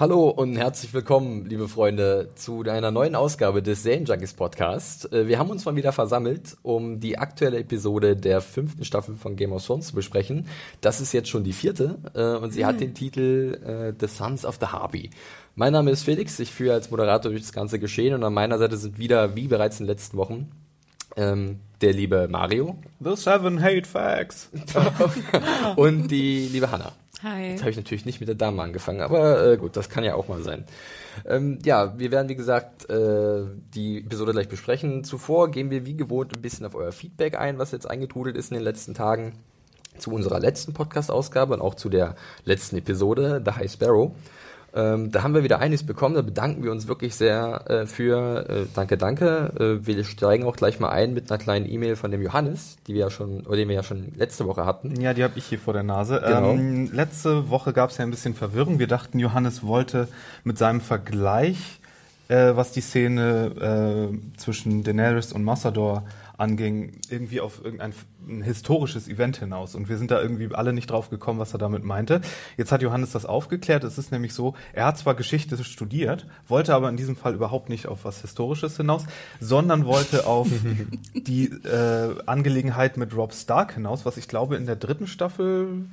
Hallo und herzlich willkommen, liebe Freunde, zu einer neuen Ausgabe des Junkies Podcast. Äh, wir haben uns mal wieder versammelt, um die aktuelle Episode der fünften Staffel von Game of Thrones zu besprechen. Das ist jetzt schon die vierte äh, und sie mhm. hat den Titel äh, The Sons of the Harpy. Mein Name ist Felix, ich führe als Moderator durch das ganze Geschehen und an meiner Seite sind wieder, wie bereits in den letzten Wochen, ähm, der liebe Mario. The Seven Hate Facts. und die liebe Hannah. Hi. Jetzt habe ich natürlich nicht mit der Dame angefangen, aber äh, gut, das kann ja auch mal sein. Ähm, ja, wir werden wie gesagt äh, die Episode gleich besprechen. Zuvor gehen wir wie gewohnt ein bisschen auf euer Feedback ein, was jetzt eingetrudelt ist in den letzten Tagen zu unserer letzten Podcast-Ausgabe und auch zu der letzten Episode, The High Sparrow. Ähm, da haben wir wieder einiges bekommen, da bedanken wir uns wirklich sehr äh, für. Äh, danke, danke. Äh, wir steigen auch gleich mal ein mit einer kleinen E-Mail von dem Johannes, die wir ja schon, oder den wir ja schon letzte Woche hatten. Ja, die habe ich hier vor der Nase. Genau. Ähm, letzte Woche gab es ja ein bisschen Verwirrung. Wir dachten, Johannes wollte mit seinem Vergleich, äh, was die Szene äh, zwischen Daenerys und Massador anging, irgendwie auf irgendein historisches Event hinaus. Und wir sind da irgendwie alle nicht drauf gekommen, was er damit meinte. Jetzt hat Johannes das aufgeklärt. Es ist nämlich so, er hat zwar Geschichte studiert, wollte aber in diesem Fall überhaupt nicht auf was Historisches hinaus, sondern wollte auf die äh, Angelegenheit mit Rob Stark hinaus, was ich glaube in der dritten Staffel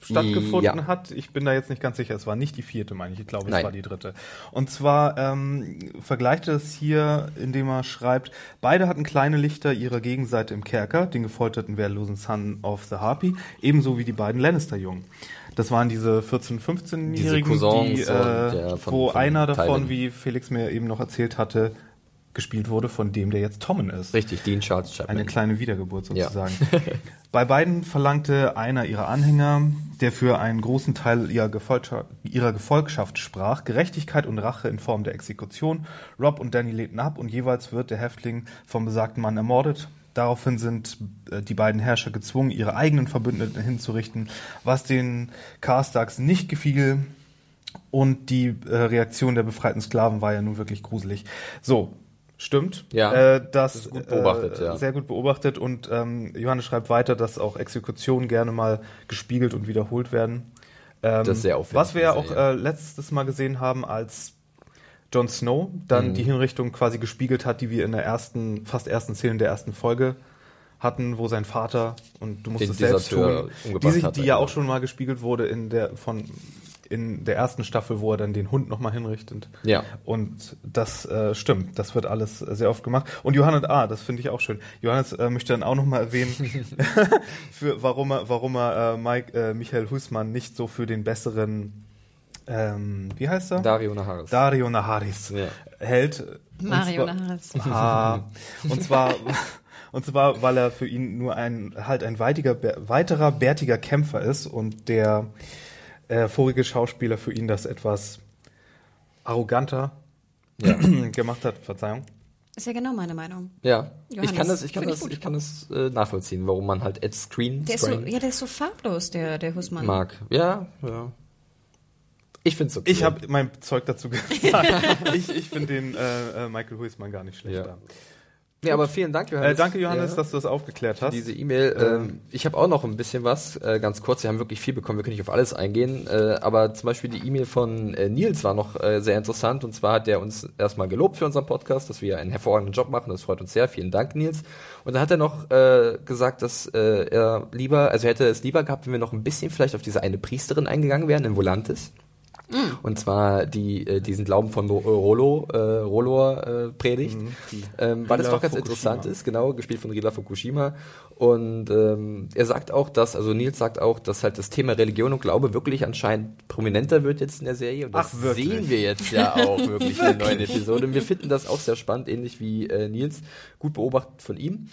stattgefunden ja. hat. Ich bin da jetzt nicht ganz sicher. Es war nicht die vierte, meine ich. Ich glaube, es Nein. war die dritte. Und zwar ähm, vergleicht er es hier, indem er schreibt, beide hatten kleine Lichter ihrer Gegenseite im Kerker, den gefolterten wehrlosen Son of the Harpy, ebenso wie die beiden Lannister-Jungen. Das waren diese 14-, 15-Jährigen, die, äh, wo einer davon, wie Felix mir eben noch erzählt hatte, gespielt wurde von dem, der jetzt Tommen ist. Richtig, Dean Charles Chapman. Eine kleine Wiedergeburt sozusagen. Ja. Bei beiden verlangte einer ihrer Anhänger, der für einen großen Teil ihrer, ihrer Gefolgschaft sprach, Gerechtigkeit und Rache in Form der Exekution. Rob und Danny lehnten ab und jeweils wird der Häftling vom besagten Mann ermordet. Daraufhin sind äh, die beiden Herrscher gezwungen, ihre eigenen Verbündeten hinzurichten, was den Karstaks nicht gefiel. Und die äh, Reaktion der befreiten Sklaven war ja nun wirklich gruselig. So, Stimmt. Ja. Äh, das, das gut beobachtet, äh, ja. Sehr gut beobachtet und ähm, Johannes schreibt weiter, dass auch Exekutionen gerne mal gespiegelt und wiederholt werden. Ähm, das ist sehr aufwendig. Was wir ja auch äh, letztes Mal gesehen haben, als Jon Snow dann mhm. die Hinrichtung quasi gespiegelt hat, die wir in der ersten, fast ersten Szene der ersten Folge hatten, wo sein Vater und du musst Den es selbst tun, die, sich, die ja auch schon mal gespiegelt wurde in der von in der ersten Staffel, wo er dann den Hund nochmal hinrichtet. Ja. Und das äh, stimmt, das wird alles sehr oft gemacht. Und Johannes, ah, das finde ich auch schön. Johannes äh, möchte dann auch nochmal erwähnen, für, warum er, warum er äh, Mike, äh, Michael Husmann nicht so für den besseren ähm, wie heißt er? Dario Naharis. Dario Naharis ja. hält. Mario Naharis. Ah, und zwar und zwar, weil er für ihn nur ein halt ein weitiger, weiterer bärtiger Kämpfer ist und der äh, vorige Schauspieler für ihn das etwas arroganter ja. gemacht hat. Verzeihung. Ist ja genau meine Meinung. Ja, Johannes, ich kann das, ich kann das, ich kann das äh, nachvollziehen, warum man halt Ed Screen, der ist so, ja, der ist so farblos, der, der Husmann. Mag. Ja, ja. Ich finde es okay. Ich habe mein Zeug dazu gesagt. ich ich finde den äh, äh, Michael Huismann gar nicht schlecht. Ja. Ja, aber vielen Dank, Johannes. Äh, danke, Johannes, ja, dass du das aufgeklärt hast. Diese E-Mail. Ähm, ich habe auch noch ein bisschen was, äh, ganz kurz. Wir haben wirklich viel bekommen. Wir können nicht auf alles eingehen. Äh, aber zum Beispiel die E-Mail von äh, Nils war noch äh, sehr interessant. Und zwar hat er uns erstmal gelobt für unseren Podcast, dass wir einen hervorragenden Job machen. Das freut uns sehr. Vielen Dank, Nils. Und dann hat er noch äh, gesagt, dass er lieber, also er hätte es lieber gehabt, wenn wir noch ein bisschen vielleicht auf diese eine Priesterin eingegangen wären in Volantis. Mm. Und zwar die, äh, diesen Glauben von Rolo, äh, Rolor äh, predigt, mm, ähm, weil das doch ganz Fukushima. interessant ist, genau, gespielt von Rila Fukushima. Und ähm, er sagt auch, dass, also Nils sagt auch, dass halt das Thema Religion und Glaube wirklich anscheinend prominenter wird jetzt in der Serie. Und das Ach, sehen wir jetzt ja auch wirklich in der neuen Episode. Und wir finden das auch sehr spannend, ähnlich wie äh, Nils, gut beobachtet von ihm.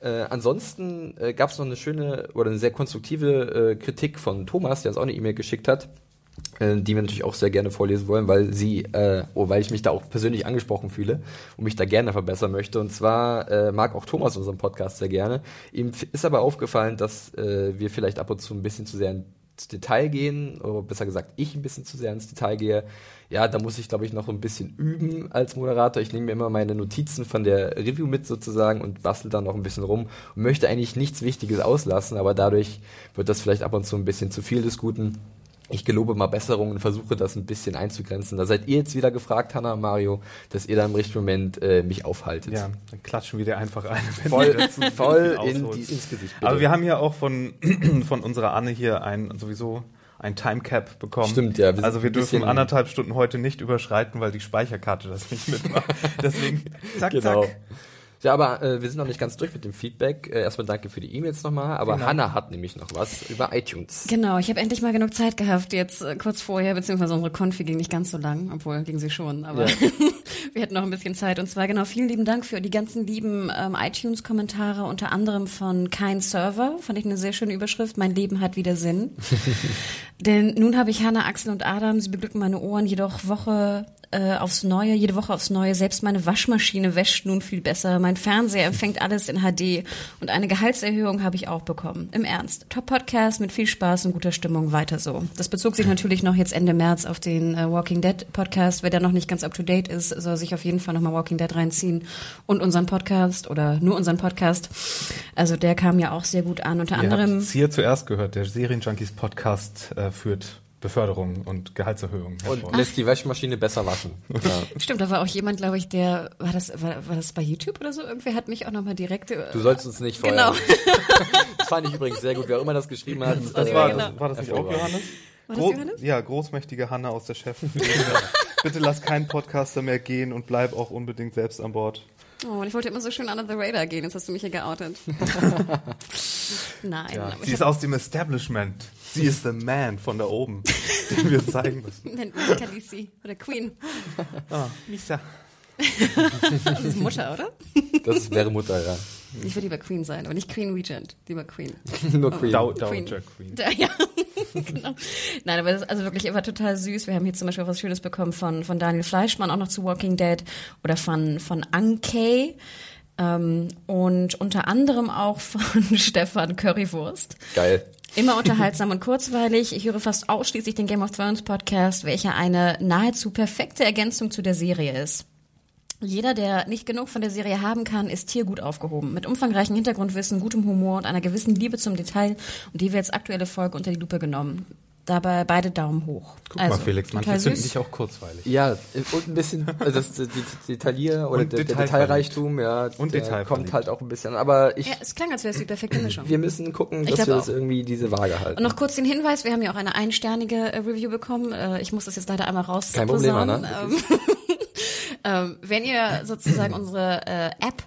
Äh, ansonsten äh, gab es noch eine schöne oder eine sehr konstruktive äh, Kritik von Thomas, der uns auch eine E-Mail geschickt hat, äh, die wir natürlich auch sehr gerne vorlesen wollen, weil sie, äh, oh, weil ich mich da auch persönlich angesprochen fühle und mich da gerne verbessern möchte. Und zwar äh, mag auch Thomas unseren Podcast sehr gerne. Ihm ist aber aufgefallen, dass äh, wir vielleicht ab und zu ein bisschen zu sehr ins Detail gehen, oder besser gesagt, ich ein bisschen zu sehr ins Detail gehe. Ja, da muss ich, glaube ich, noch ein bisschen üben als Moderator. Ich nehme mir immer meine Notizen von der Review mit sozusagen und bastel dann noch ein bisschen rum und möchte eigentlich nichts Wichtiges auslassen, aber dadurch wird das vielleicht ab und zu ein bisschen zu viel des Guten. Ich gelobe mal Besserungen und versuche das ein bisschen einzugrenzen. Da seid ihr jetzt wieder gefragt, Hanna und Mario, dass ihr da im richtigen Moment äh, mich aufhaltet. Ja, dann klatschen wir dir einfach ein. Voll, voll in die, ins Gesicht. bitte. Aber wir haben ja auch von, von unserer Anne hier ein, sowieso ein Timecap bekommen. Stimmt, ja, wir Also wir dürfen anderthalb Stunden heute nicht überschreiten, weil die Speicherkarte das nicht mitmacht. Deswegen, zack, Genau. zack. Ja, aber äh, wir sind noch nicht ganz durch mit dem Feedback. Äh, erstmal danke für die E-Mails nochmal. Aber Genau. Hanna hat nämlich noch was über iTunes. Genau, ich habe endlich mal genug Zeit gehabt, jetzt äh, kurz vorher, beziehungsweise unsere Konfi ging nicht ganz so lang, obwohl ging sie schon, aber Ja. wir hatten noch ein bisschen Zeit. Und zwar genau, vielen lieben Dank für die ganzen lieben ähm, iTunes-Kommentare, unter anderem von Kein Server, fand ich eine sehr schöne Überschrift, mein Leben hat wieder Sinn. Denn nun habe ich Hanna, Axel und Adam, sie beglücken meine Ohren jedoch Woche äh, aufs Neue, jede Woche aufs Neue. Selbst meine Waschmaschine wäscht nun viel besser. Mein Fernseher empfängt alles in HD und eine Gehaltserhöhung habe ich auch bekommen. Im Ernst. Top-Podcast mit viel Spaß und guter Stimmung. Weiter so. Das bezog sich natürlich noch jetzt Ende März auf den äh, Walking Dead Podcast. Wer da noch nicht ganz up to date ist, soll sich auf jeden Fall nochmal Walking Dead reinziehen und unseren Podcast oder nur unseren Podcast. Also der kam ja auch sehr gut an. Unter Ihr anderem. es hier zuerst gehört, der Serienjunkies Podcast äh, führt Beförderung und Gehaltserhöhung Und hervor. lässt die Waschmaschine besser waschen. Ja. Stimmt, da war auch jemand, glaube ich, der war das war, war das bei YouTube oder so? Irgendwer hat mich auch nochmal direkt. äh, Du sollst uns nicht Genau. feuern. Das fand ich übrigens sehr gut. Wer auch immer das geschrieben hat. Das war, genau. das, war das nicht auch. Johannes? War das Gro- Johannes? Ja, großmächtige Hanna aus der Chef. Bitte lass keinen Podcaster mehr gehen und bleib auch unbedingt selbst an Bord. Oh, und ich wollte immer so schön under the radar gehen. Jetzt hast du mich hier geoutet. Nein. Ja, sie ist aus dem Establishment. Sie ist the man von da oben, den wir zeigen müssen. nennt mich Khaleesi oder Queen. Ah, Lisa. Das ist Mutter, oder? Das wäre Mutter, ja. Ich würde lieber Queen sein, aber nicht Queen Regent. Lieber Queen. Nur Queen. Dow Queen. Dowager Queen. Da, ja, genau. Nein, aber das ist also wirklich immer total süß. Wir haben hier zum Beispiel auch was Schönes bekommen von, von Daniel Fleischmann, auch noch zu Walking Dead oder von, von Ankei. Ähm, und unter anderem auch von Stefan Currywurst. Geil. Immer unterhaltsam und kurzweilig. Ich höre fast ausschließlich den Game of Thrones Podcast, welcher eine nahezu perfekte Ergänzung zu der Serie ist. Jeder, der nicht genug von der Serie haben kann, ist hier gut aufgehoben. Mit umfangreichem Hintergrundwissen, gutem Humor und einer gewissen Liebe zum Detail. Und die wird als aktuelle Folge unter die Lupe genommen. Dabei beide Daumen hoch. Guck also, mal, Felix, manche finden süß. dich auch kurzweilig. Ja, und ein bisschen, also das die, die Detaillier oder Und der, der. Detailreichtum, ja, Und der kommt halt auch ein bisschen. Aber ich, Ja, es klang, als wäre es die perfekte Mischung. wir müssen gucken, dass wir das irgendwie diese Waage halten. Und noch kurz den Hinweis, wir haben ja auch eine einsternige äh, Review bekommen. Äh, ich muss das jetzt leider einmal raus. Kein Problem. Anna. Ähm, ähm, wenn ihr sozusagen unsere äh, App,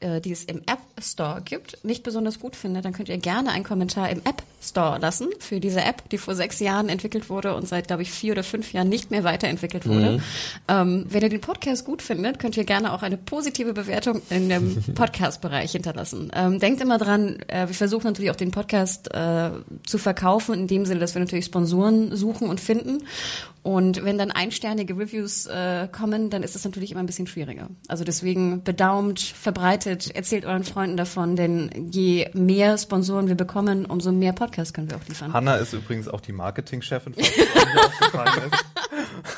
äh, die es im App Store gibt, nicht besonders gut findet, dann könnt ihr gerne einen Kommentar im App Store lassen für diese App, die vor sechs Jahren entwickelt wurde und seit, glaube ich, vier oder fünf Jahren nicht mehr weiterentwickelt wurde. Ähm, wenn ihr den Podcast gut findet, könnt ihr gerne auch eine positive Bewertung in dem Podcast-Bereich hinterlassen. Ähm, denkt immer dran, äh, wir versuchen natürlich auch den Podcast äh, zu verkaufen, in dem Sinne, dass wir natürlich Sponsoren suchen und finden. Und wenn dann einsternige Reviews äh, kommen, dann ist es natürlich immer ein bisschen schwieriger. Also deswegen bedaumt, verbreitet, erzählt euren Freunden davon, denn je mehr Sponsoren wir bekommen, umso mehr Podcasts können wir auch liefern. Hanna ist übrigens auch die Marketingchefin, falls es ist.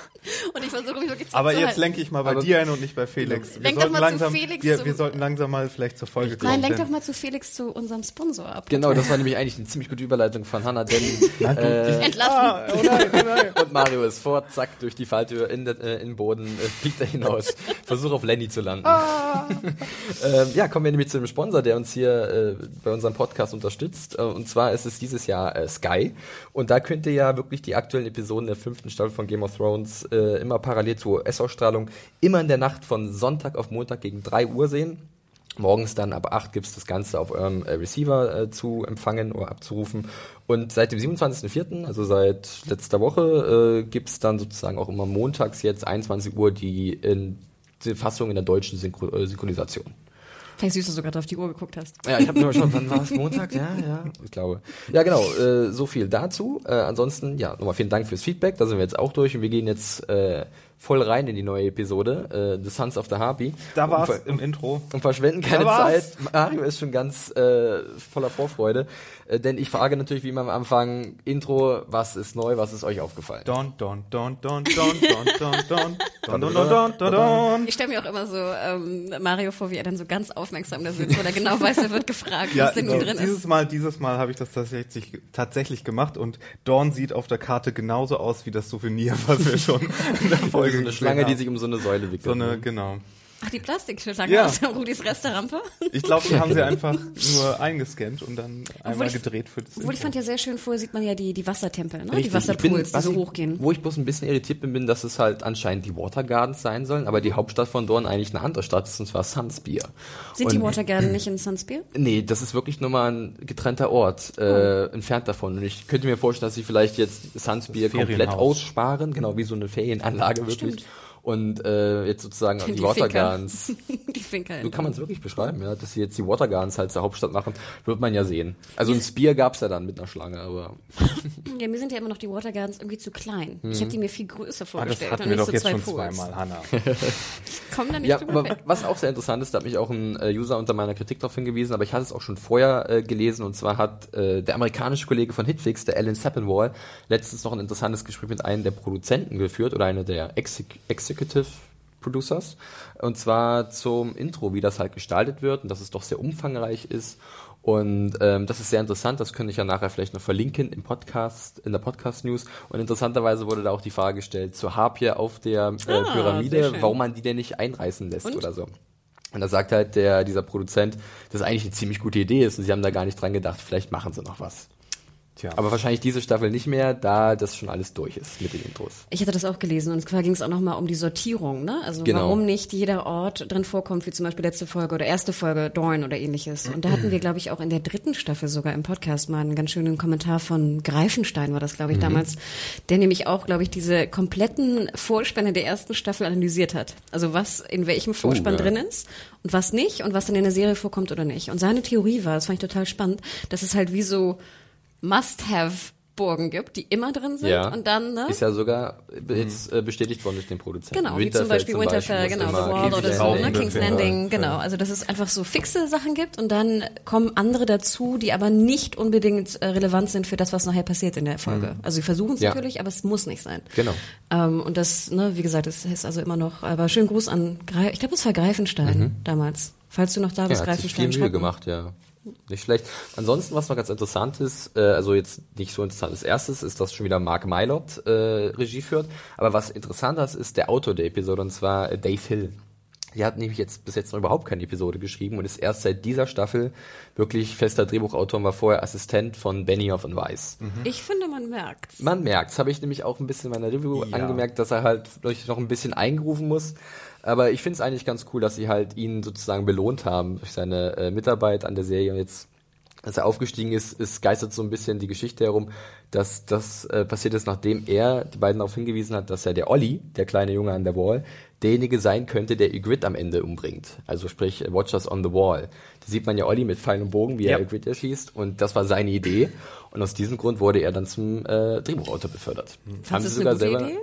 Und ich versuche mich wirklich zu Aber jetzt lenke ich mal bei dir ein und nicht bei Felix. Wir Lenk doch sollten mal zu langsam, Felix wir, wir sollten langsam mal vielleicht zur Folge kommen. Nein, lenk doch mal zu Felix zu unserem Sponsor ab. Genau, das war nämlich eigentlich eine ziemlich gute Überleitung von Hanna, denn äh, Entlassen. Ah, oh nein, oh nein. und Mario ist fort, zack, durch die Falltür in, der- äh, den Boden, äh, fliegt er hinaus. Versuch auf Lenny zu landen. ähm, ja, kommen wir nämlich zu dem Sponsor, der uns hier äh, bei unserem Podcast unterstützt. Äh, und zwar ist es dieses Jahr äh, Sky. Und da könnt ihr ja wirklich die aktuellen Episoden der fünften Staffel von Game of Thrones äh, immer parallel zur US-Ausstrahlung immer in der Nacht von Sonntag auf Montag gegen 3 Uhr sehen. Morgens dann ab 8 gibt's das Ganze auf eurem äh, Receiver äh, zu empfangen oder abzurufen. Und seit dem 27.04., also seit letzter Woche, äh, gibt's dann sozusagen auch immer montags jetzt 21 Uhr die, in, die Fassung in der deutschen Synchro äh, Synchronisation. Vielleicht süß, dass du gerade auf die Uhr geguckt hast. Ja, ich habe nur schon, wann war es? Montag? Ja, ja, ich glaube. Ja, genau, äh, so viel dazu. Äh, ansonsten, ja, nochmal vielen Dank fürs Feedback. Da sind wir jetzt auch durch und wir gehen jetzt äh, voll rein in die neue Episode, äh, The Sons of the Harpy. Da war es im Intro. Und verschwenden keine Zeit. Mario ist schon ganz äh, voller Vorfreude, denn ich frage natürlich wie immer am Anfang, Intro, was ist neu, was ist euch aufgefallen? Don, don, don, don, don, don, don, don, don, don, don, don, don. Ich stelle mir auch immer so ähm, Mario vor, wie er dann so ganz aufmerksam da sitzt, weil er genau weiß, er wird gefragt, Ja, was denn nun drin dieses ist. Mal, dieses Mal habe ich das tatsächlich, tatsächlich gemacht und Dawn sieht auf der Karte genauso aus wie das Souvenir, was wir schon in der Folge So eine Schlange, die haben. sich um so eine Säule wickelt. so eine, ne? genau. Ach, die Plastikschlange Ja. aus der Rudis Resterampe. Ich glaube, die haben sie einfach nur eingescannt und dann einmal ich- gedreht für das Obwohl ich fand ja sehr schön, vorher sieht man ja die, die Wassertempel, ne? Richtig, die Wasserpools, bin- die so ich- hochgehen. Wo ich bloß ein bisschen irritiert bin, bin, dass es halt anscheinend die Water Gardens sein sollen, aber die Hauptstadt von Dorn eigentlich eine andere Stadt ist, und zwar Sunspear. Sind die Und- Watergarden nicht in Sunspear? Nee, das ist wirklich nur mal ein getrennter Ort, äh, entfernt davon. Und ich könnte mir vorstellen, dass sie vielleicht jetzt Sunspear komplett aussparen, genau wie so eine Ferienanlage wirklich. Und äh, jetzt sozusagen die, Die Water Finker. Gardens. die Finker. So kann man es wirklich beschreiben, ja, dass sie jetzt die Water Gardens halt zur Hauptstadt machen, wird man ja sehen. Also ein Spear gab's ja dann mit einer Schlange, aber Ja, mir sind ja immer noch die Watergardens irgendwie zu klein. Ich habe die mir viel größer Ah, das vorgestellt. hatten und wir doch so jetzt zwei schon zweimal, Hanna. Komm da nicht Ja, drüber aber weg. was auch sehr interessant ist, da hat mich auch ein äh, User unter meiner Kritik darauf hingewiesen, aber ich hatte es auch schon vorher äh, gelesen und zwar hat äh, der amerikanische Kollege von Hitflix, der Alan Sappenwall, letztens noch ein interessantes Gespräch mit einem der Produzenten geführt oder einer der Exec Executive Producers und zwar zum Intro, wie das halt gestaltet wird und dass es doch sehr umfangreich ist und ähm, das ist sehr interessant, das könnte ich ja nachher vielleicht noch verlinken im Podcast, in der Podcast-News. Und interessanterweise wurde da auch die Frage gestellt zur Harpie auf der äh, Ah, Pyramide, warum man die denn nicht einreißen lässt Und? oder so. Und da sagt halt der, dieser Produzent, dass eigentlich eine ziemlich gute Idee ist und sie haben da gar nicht dran gedacht, vielleicht machen sie noch was. Tja. Aber wahrscheinlich diese Staffel nicht mehr, da das schon alles durch ist mit den Intros. Ich hatte das auch gelesen und zwar ging es auch nochmal um die Sortierung, ne? Also Genau. warum nicht jeder Ort drin vorkommt, wie zum Beispiel letzte Folge oder erste Folge Dorn oder ähnliches. Und da hatten wir, glaube ich, auch in der dritten Staffel sogar im Podcast mal einen ganz schönen Kommentar von Greifenstein, war das, glaube ich, damals, der nämlich auch, glaube ich, diese kompletten Vorspänne der ersten Staffel analysiert hat. Also was in welchem Vorspann ja. drin ist und was nicht und was dann in der Serie vorkommt oder nicht. Und seine Theorie war, das fand ich total spannend, dass es halt wie so Must-Have Burgen gibt, die immer drin sind Ja. und dann, ne? Ist ja sogar jetzt äh, bestätigt worden durch den Produzenten. Genau, wie zum Beispiel Winterfell, genau, The Wall oder so, ne, King's Landing, genau. Also dass es einfach so fixe Sachen gibt und dann kommen andere dazu, die aber nicht unbedingt äh, relevant sind für das, was nachher passiert in der Folge. Also sie versuchen es Ja. natürlich, aber es muss nicht sein. Genau. Ähm, und das, ne, wie gesagt, es ist also immer noch, aber schönen Gruß an, Gre ich glaube, es war Greifenstein damals. Falls du noch da Ja, bist, hat sich viel Greifenstein. Mühe gemacht, ja. Nicht schlecht. Ansonsten, was noch ganz interessant ist, äh, also jetzt nicht so interessant als erstes, ist, dass schon wieder Mark Mylott äh, Regie führt. Aber was interessanter ist, ist der Autor der Episode, und zwar äh, Dave Hill. Der hat nämlich jetzt bis jetzt noch überhaupt keine Episode geschrieben und ist erst seit dieser Staffel wirklich fester Drehbuchautor und war vorher Assistent von Benioff und Weiss. Ich finde, man merkt's. Man merkt's, habe ich nämlich auch ein bisschen in meiner Review Ja. angemerkt, dass er halt durch noch ein bisschen eingerufen muss. Aber ich finde es eigentlich ganz cool, dass sie halt ihn sozusagen belohnt haben durch seine äh, Mitarbeit an der Serie und jetzt als er aufgestiegen ist, es geistert so ein bisschen die Geschichte herum, dass das äh, passiert ist, nachdem er die beiden darauf hingewiesen hat, dass ja der Olli, der kleine Junge an der Wall, derjenige sein könnte, der Ygritte am Ende umbringt. Also sprich äh, Watchers on the Wall. Da sieht man ja Olli mit Pfeil und Bogen, wie Ja. er Ygritte erschießt und das war seine Idee und aus diesem Grund wurde er dann zum äh, Drehbuchautor befördert. Fandest du es eine gute Idee?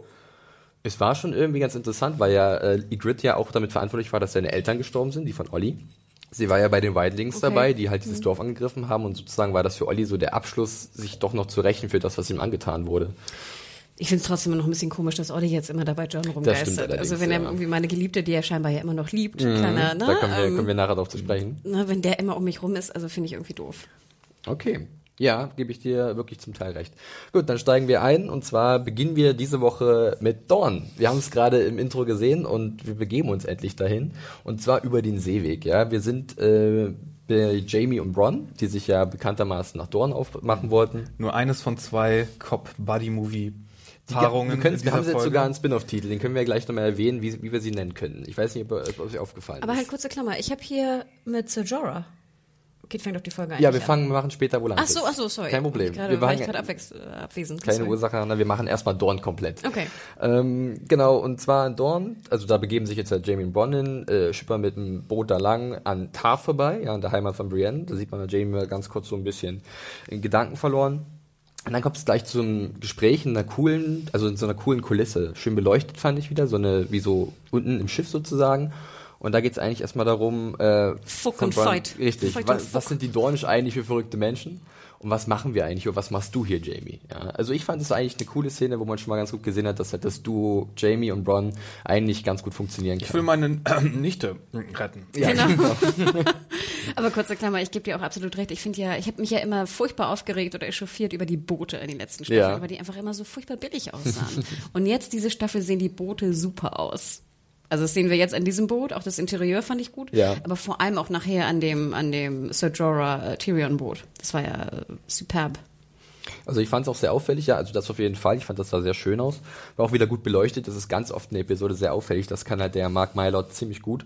Es war schon irgendwie ganz interessant, weil ja äh, Ygritte ja auch damit verantwortlich war, dass seine Eltern gestorben sind, die von Olli. Sie war ja bei den Wildlings Okay. dabei, die halt dieses Dorf angegriffen haben und sozusagen war das für Olli so der Abschluss, sich doch noch zu rächen für das, was ihm angetan wurde. Ich finde es trotzdem noch ein bisschen komisch, dass Olli jetzt immer dabei John rumgeistert. Also wenn er ja. irgendwie meine Geliebte, die er scheinbar ja immer noch liebt, kleiner, ne? Da kommen wir, ähm, kommen wir nachher drauf zu sprechen. ne, wenn der immer um mich rum ist, also finde ich irgendwie doof. Okay. Ja, gebe ich dir wirklich zum Teil recht. Gut, dann steigen wir ein und zwar beginnen wir diese Woche mit Dorn. Wir haben es gerade im Intro gesehen und wir begeben uns endlich dahin und zwar über den Seeweg. Ja, wir sind äh, bei Jamie und Bronn, die sich ja bekanntermaßen nach Dorn aufmachen wollten. Nur eines von zwei Cop-Buddy-Movie. Paarungen. wir, können, wir haben dieser jetzt Folge. sogar einen Spin-off-Titel, den können wir gleich nochmal erwähnen, wie, wie wir sie nennen können. Ich weiß nicht, ob, ob euch aufgefallen Aber ist. halt kurze Klammer, ich habe hier mit Sir Jorah. Kit fängt auf die Folge Ja, wir fangen, wir machen später wohl an. Ach so, ach so, sorry. Kein Problem. Grade, wir war waren gerade äh, abwesend. keine Sorry. Ursache, na, wir machen erstmal Dorn komplett. Okay. Ähm, genau, und zwar in Dorn, also da begeben sich jetzt halt Jamie und Bronn hin, äh, schippern mit dem Boot da lang an Tar vorbei, ja, an der Heimat von Brienne. Da sieht man Jamie mal ganz kurz so ein bisschen in Gedanken verloren. Und dann kommt es gleich zu einem Gespräch in einer coolen, also in so einer coolen Kulisse. Schön beleuchtet fand ich wieder, so eine, wie so unten im Schiff sozusagen. Und da geht es eigentlich erstmal darum, äh, Fuck und Bronn- Fight. Richtig. Fight was Fuck. sind die Dornisch eigentlich für verrückte Menschen? Und was machen wir eigentlich? Und was machst du hier, Jamie? Ja, also ich fand es eigentlich eine coole Szene, wo man schon mal ganz gut gesehen hat, dass halt das Duo Jamie und Bronn eigentlich ganz gut funktionieren Ich will kann. meine äh, Nichte retten. Ja, Genau. Aber kurze Klammer, ich gebe dir auch absolut recht. Ich finde ja, ich habe mich ja immer furchtbar aufgeregt oder echauffiert über die Boote in den letzten Staffeln, Ja. weil die einfach immer so furchtbar billig aussahen. Und jetzt diese Staffel sehen die Boote super aus. Also das sehen wir jetzt an diesem Boot, auch das Interieur fand ich gut, Ja. aber vor allem auch nachher an dem an dem Sir Jorah äh, Tyrion Boot. Das war ja äh, superb. Also ich fand es auch sehr auffällig, ja, also das auf jeden Fall. Ich fand, das sah sehr schön aus. War auch wieder gut beleuchtet. Das ist ganz oft in der Episode sehr auffällig. Das kann halt der Mark Mylord ziemlich gut.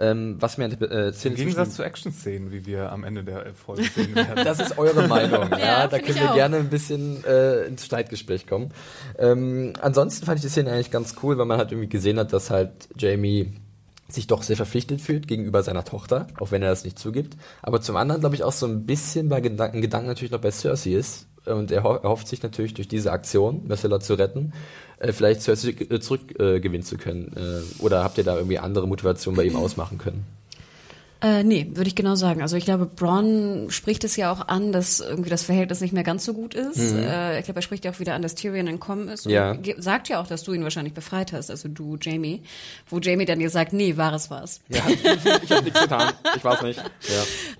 Ähm, was mir an der äh, Szene Im Gegensatz zu Action-Szenen, wie wir am Ende der Folge sehen werden. Das ist eure Meinung. ja, Ja, da können wir auch. gerne ein bisschen äh, ins Streitgespräch kommen. Ähm, ansonsten fand ich die Szene eigentlich ganz cool, weil man halt irgendwie gesehen hat, dass halt Jamie sich doch sehr verpflichtet fühlt gegenüber seiner Tochter, auch wenn er das nicht zugibt. Aber zum anderen, glaube ich, auch so ein bisschen bei Gedanken, Gedanken natürlich noch bei Cersei ist. Und er ho erhofft sich natürlich durch diese Aktion, Messela zu retten, äh, vielleicht Cersei äh, zurückgewinnen äh, zu können. Äh, oder habt ihr da irgendwie andere Motivationen bei ihm ausmachen können? Äh, nee, würde ich genau sagen. Also ich glaube, Braun spricht es ja auch an, dass irgendwie das Verhältnis nicht mehr ganz so gut ist. Äh, ich glaube, er spricht ja auch wieder an, dass Tyrion entkommen ist. Und Ja. sagt ja auch, dass du ihn wahrscheinlich befreit hast, also du, Jamie. Wo Jamie dann dir sagt, nee, wahres war's. Ja, ich habe nichts getan. Ich weiß nicht.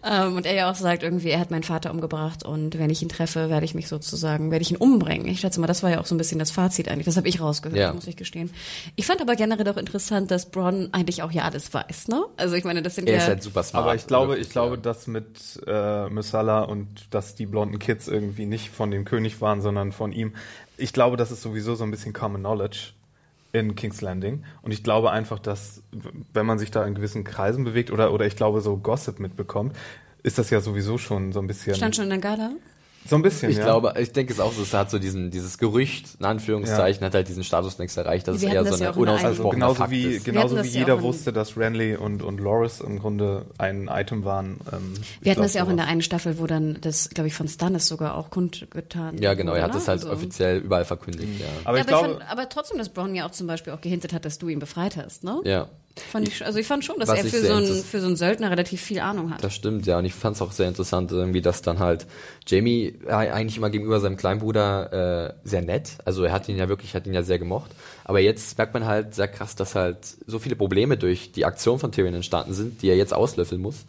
Ja. Ähm, und er ja auch sagt irgendwie, er hat meinen Vater umgebracht und wenn ich ihn treffe, werde ich mich sozusagen, werde ich ihn umbringen. Ich schätze mal, das war ja auch so ein bisschen das Fazit eigentlich. Das habe ich rausgehört, Ja. muss ich gestehen. Ich fand aber generell auch interessant, dass Braun eigentlich auch ja alles weiß, ne? Also ich meine, das sind ja... super smart. Aber ich glaube, wirklich, ich glaube, ja. dass mit äh, Missala und dass die blonden Kids irgendwie nicht von dem König waren, sondern von ihm. Ich glaube, das ist sowieso so ein bisschen Common Knowledge in King's Landing. Und ich glaube einfach, dass w- wenn man sich da in gewissen Kreisen bewegt oder oder ich glaube so Gossip mitbekommt, ist das ja sowieso schon so ein bisschen. Stand schon in der Gala? So ein bisschen. Ich ja. glaube, ich denke es auch, so, es hat so diesen, dieses Gerücht, in Anführungszeichen, hat halt diesen Status längst erreicht, dass Wir es eher so ja eine in der Also unausgesprochene genauso Fakt wie, ist. Genauso wie ja jeder wusste, dass Renly und, und Loris im Grunde ein Item waren. Ähm, Wir hatten glaub, das ja auch in der einen Staffel, wo dann das, glaube ich, von Stannis sogar auch kundgetan Ja, genau, er hat das halt? Also- offiziell überall verkündigt, ja. Aber ja, ich aber, glaube, ich fand, aber trotzdem, dass Braun ja auch zum Beispiel auch gehintet hat, dass du ihn befreit hast, ne? Ja, Fand ich, also ich fand schon, dass er für so, einen, für so einen Söldner relativ viel Ahnung hat. das stimmt, ja. Und ich fand es auch sehr interessant, irgendwie, dass dann halt Jamie äh, eigentlich immer gegenüber seinem Kleinbruder äh, sehr nett, also er hat ihn ja wirklich, hat ihn ja sehr gemocht. Aber jetzt merkt man halt sehr krass, dass halt so viele Probleme durch die Aktion von Tyrion entstanden sind, die er jetzt auslöffeln muss.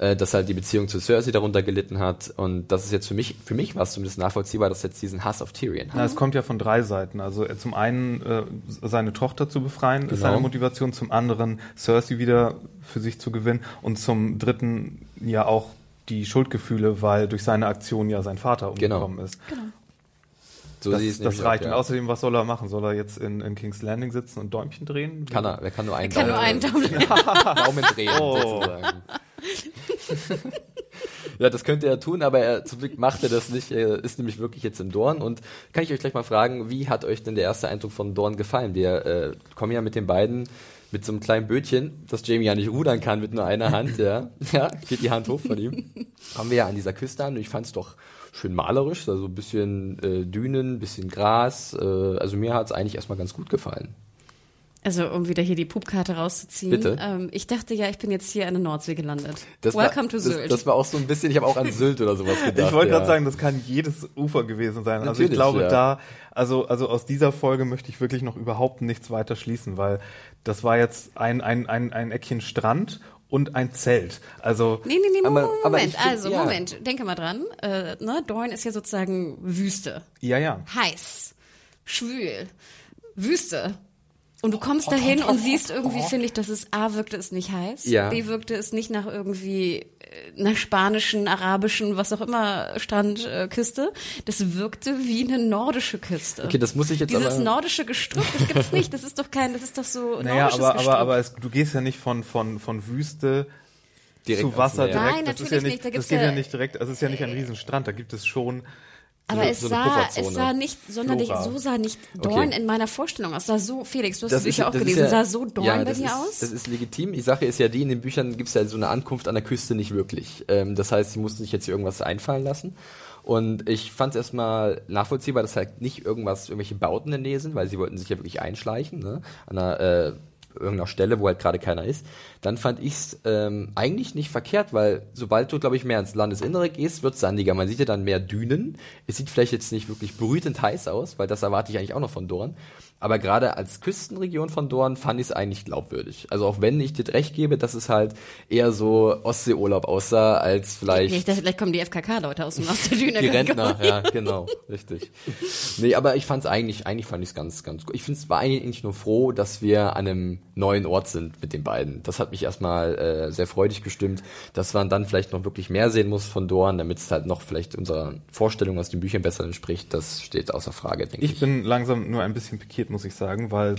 Äh, dass halt die Beziehung zu Cersei darunter gelitten hat. Und das ist jetzt für mich, für mich war es zumindest nachvollziehbar, dass er jetzt diesen Hass auf Tyrion hat. Na, es kommt ja von drei Seiten. Also äh, zum einen äh, seine Tochter zu befreien ist Genau. seine Motivation, zum anderen Cersei wieder für sich zu gewinnen und zum dritten ja auch die Schuldgefühle, weil durch seine Aktion ja sein Vater Genau. umgekommen ist. So das das reicht. auch, Und ja. außerdem, was soll er machen? Soll er jetzt in, in King's Landing sitzen und Däumchen drehen? Kann er, er kann nur einen Kann nur einen Daumen. Daumen drehen, Oh. sozusagen. Ja, das könnte er tun, aber er, zum Glück macht er das nicht. Er ist nämlich wirklich jetzt in Dorn. Und kann ich euch gleich mal fragen, wie hat euch denn der erste Eindruck von Dorn gefallen? Wir äh, kommen ja mit den beiden mit so einem kleinen Bötchen, das Jamie ja nicht rudern kann mit nur einer Hand, ja. Ja, geht die Hand hoch von ihm. Kommen wir ja an dieser Küste an und ich fand es doch schön malerisch, also ein bisschen äh, Dünen, bisschen Gras. Äh, also mir hat es eigentlich erstmal ganz gut gefallen. Also, um wieder hier die Pupkarte rauszuziehen. Bitte? Ähm, ich dachte ja, ich bin jetzt hier an der Nordsee gelandet. Das Welcome war, to das, Sylt. Das war auch so ein bisschen, ich habe auch an Sylt oder sowas gedacht. Ich wollte ja. gerade sagen, das kann jedes Ufer gewesen sein. also ich Natürlich, glaube, ja. da, also, also aus dieser Folge möchte ich wirklich noch überhaupt nichts weiter schließen, weil das war jetzt ein, ein, ein, ein Eckchen Strand und ein Zelt. Also, Nee, nee, nee, Aber- Moment, aber find- also, ja. Moment, denke mal dran. Äh, ne, Dorn ist ja sozusagen Wüste. ja, ja. Heiß, schwül, Wüste. Und du kommst dahin und siehst irgendwie, finde ich, dass es A wirkte es nicht heiß. Ja. B wirkte es nicht nach irgendwie, äh, nach spanischen, arabischen, was auch immer, Strandküste. Äh, Küste. das wirkte wie eine nordische Küste. Okay, das muss ich jetzt Dieses aber- nordische Gestrüpp, das gibt's nicht. Das ist doch kein, das ist doch so Naja, nordisches aber, Gestrüpp. aber, aber es, du gehst ja nicht von, von, von Wüste direkt zu Wasser direkt. Nein, das ist natürlich ja nicht. Da nicht, gibt's das geht ja ja- nicht direkt, also es ist ja nicht ein Riesenstrand, da gibt es schon Aber So- es, so sah, es sah nicht sonderlich, Flora. so sah nicht Dorn Okay. in meiner Vorstellung aus. Sah so, Felix, du hast das ist- Bücher auch ist gelesen, ja- sah so Dorn ja, bei dir ist, aus? Das ist legitim. Die Sache ist ja die, in den Büchern gibt es ja so eine Ankunft an der Küste nicht wirklich. Ähm, das heißt, sie mussten sich jetzt hier irgendwas einfallen lassen. Und ich fand es erstmal nachvollziehbar, dass halt nicht irgendwas, irgendwelche Bauten in der Nähe sind, weil sie wollten sich ja wirklich einschleichen, ne? An einer, äh, irgendeiner Stelle, wo halt gerade keiner ist. Dann fand ich es ähm, eigentlich nicht verkehrt, weil sobald du, glaube ich, mehr ins Landesinnere gehst, wird sandiger. Man sieht ja dann mehr Dünen. Es sieht vielleicht jetzt nicht wirklich brütend heiß aus, weil das erwarte ich eigentlich auch noch von Dorn. Aber gerade als Küstenregion von Dorn fand ich es eigentlich glaubwürdig. Also auch wenn ich dir recht gebe, dass es halt eher so Ostseeurlaub aussah, als vielleicht Ich dachte, vielleicht kommen die FKK-Leute aus, dem- aus der Düne. die. Rentner, ja, genau, richtig. Nee, aber ich fand es eigentlich, eigentlich fand ich es ganz, ganz gut. Ich finde es war eigentlich nur froh, dass wir an einem neuen Ort sind mit den beiden. Das hat mich erstmal äh, sehr freudig gestimmt, dass man dann vielleicht noch wirklich mehr sehen muss von Dorn, damit es halt noch vielleicht unserer Vorstellung aus den Büchern besser entspricht. Das steht außer Frage, denke ich. Ich bin langsam nur ein bisschen pikiert, muss ich sagen, weil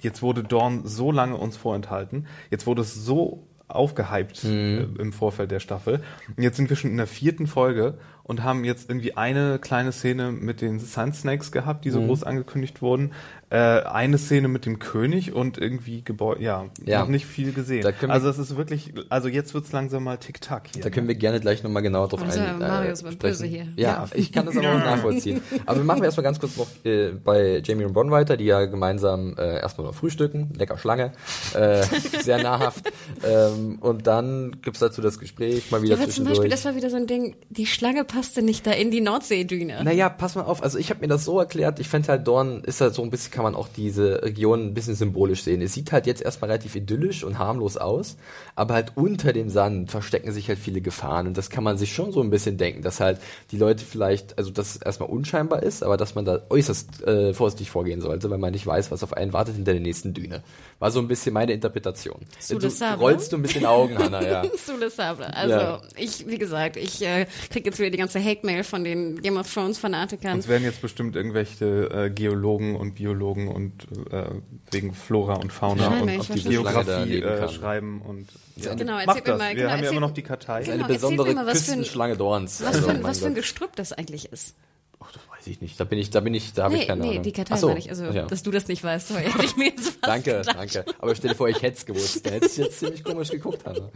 jetzt wurde Dorn so lange uns vorenthalten. Jetzt wurde es so aufgehypt äh, im Vorfeld der Staffel. Und jetzt sind wir schon in der vierten Folge und haben jetzt irgendwie eine kleine Szene mit den Sun Snakes gehabt, die so groß angekündigt wurden. Äh, eine Szene mit dem König und irgendwie Gebäude, ja, Ja. noch nicht viel gesehen. Da Also es ist wirklich, also jetzt wird's langsam mal Tick-Tack hier. Da können wir gerne gleich nochmal genau drauf Also, ein, Mario ist aber böse hier. Ja, ich kann das aber auch nachvollziehen. Aber wir machen erstmal ganz kurz noch äh, bei Jamie und Bron weiter, die ja gemeinsam äh, erstmal noch frühstücken, lecker Schlange, äh, sehr nahrhaft. ähm, und dann gibt's dazu das Gespräch mal wieder Ja, aber zum zwischendurch. Beispiel, das war wieder so ein Ding, die Schlange passte nicht da in die Nordseedüne. Naja, pass mal auf, also ich habe mir das so erklärt, ich fände halt Dorn ist halt so ein bisschen, kann man auch diese Region ein bisschen symbolisch sehen. Es sieht halt jetzt erstmal relativ idyllisch und harmlos aus, aber halt unter dem Sand verstecken sich halt viele Gefahren und das kann man sich schon so ein bisschen denken, dass halt die Leute vielleicht, also dass es erstmal unscheinbar ist, aber dass man da äußerst äh, vorsichtig vorgehen sollte, weil man nicht weiß, was auf einen wartet hinter der nächsten Düne. War so ein bisschen meine Interpretation. Sous du rollst du ein bisschen Augen, Hanna, ja. Sous le Sable. Also, Ja. ich, wie gesagt, ich äh, krieg jetzt wieder die ganze Hate-Mail von den Game of Thrones-Fanatikern. Uns werden jetzt bestimmt irgendwelche äh, Geologen und Biologen und äh, wegen Flora und Fauna und auf die Geografie äh, schreiben und ja. Genau, erzähl mir das. mal, Wir genau, haben ja immer noch die Kartei. Genau, Eine besondere mal, was für ein- Küstenschlange Dorns. was Also, für, ein, mein was für ein. Gestrüpp das eigentlich ist. Ach, das weiß ich nicht. Da bin ich, da bin ich, da habe ich Nee, keine nee, Ahnung. die Kartei so, meine ich. Also, ja. dass du das nicht weißt, sorry, hätte ich mir jetzt fast Danke, gedacht. danke. Aber stell dir vor, ich hätte es gewusst. Da hätte ich jetzt ziemlich komisch geguckt, Hanna.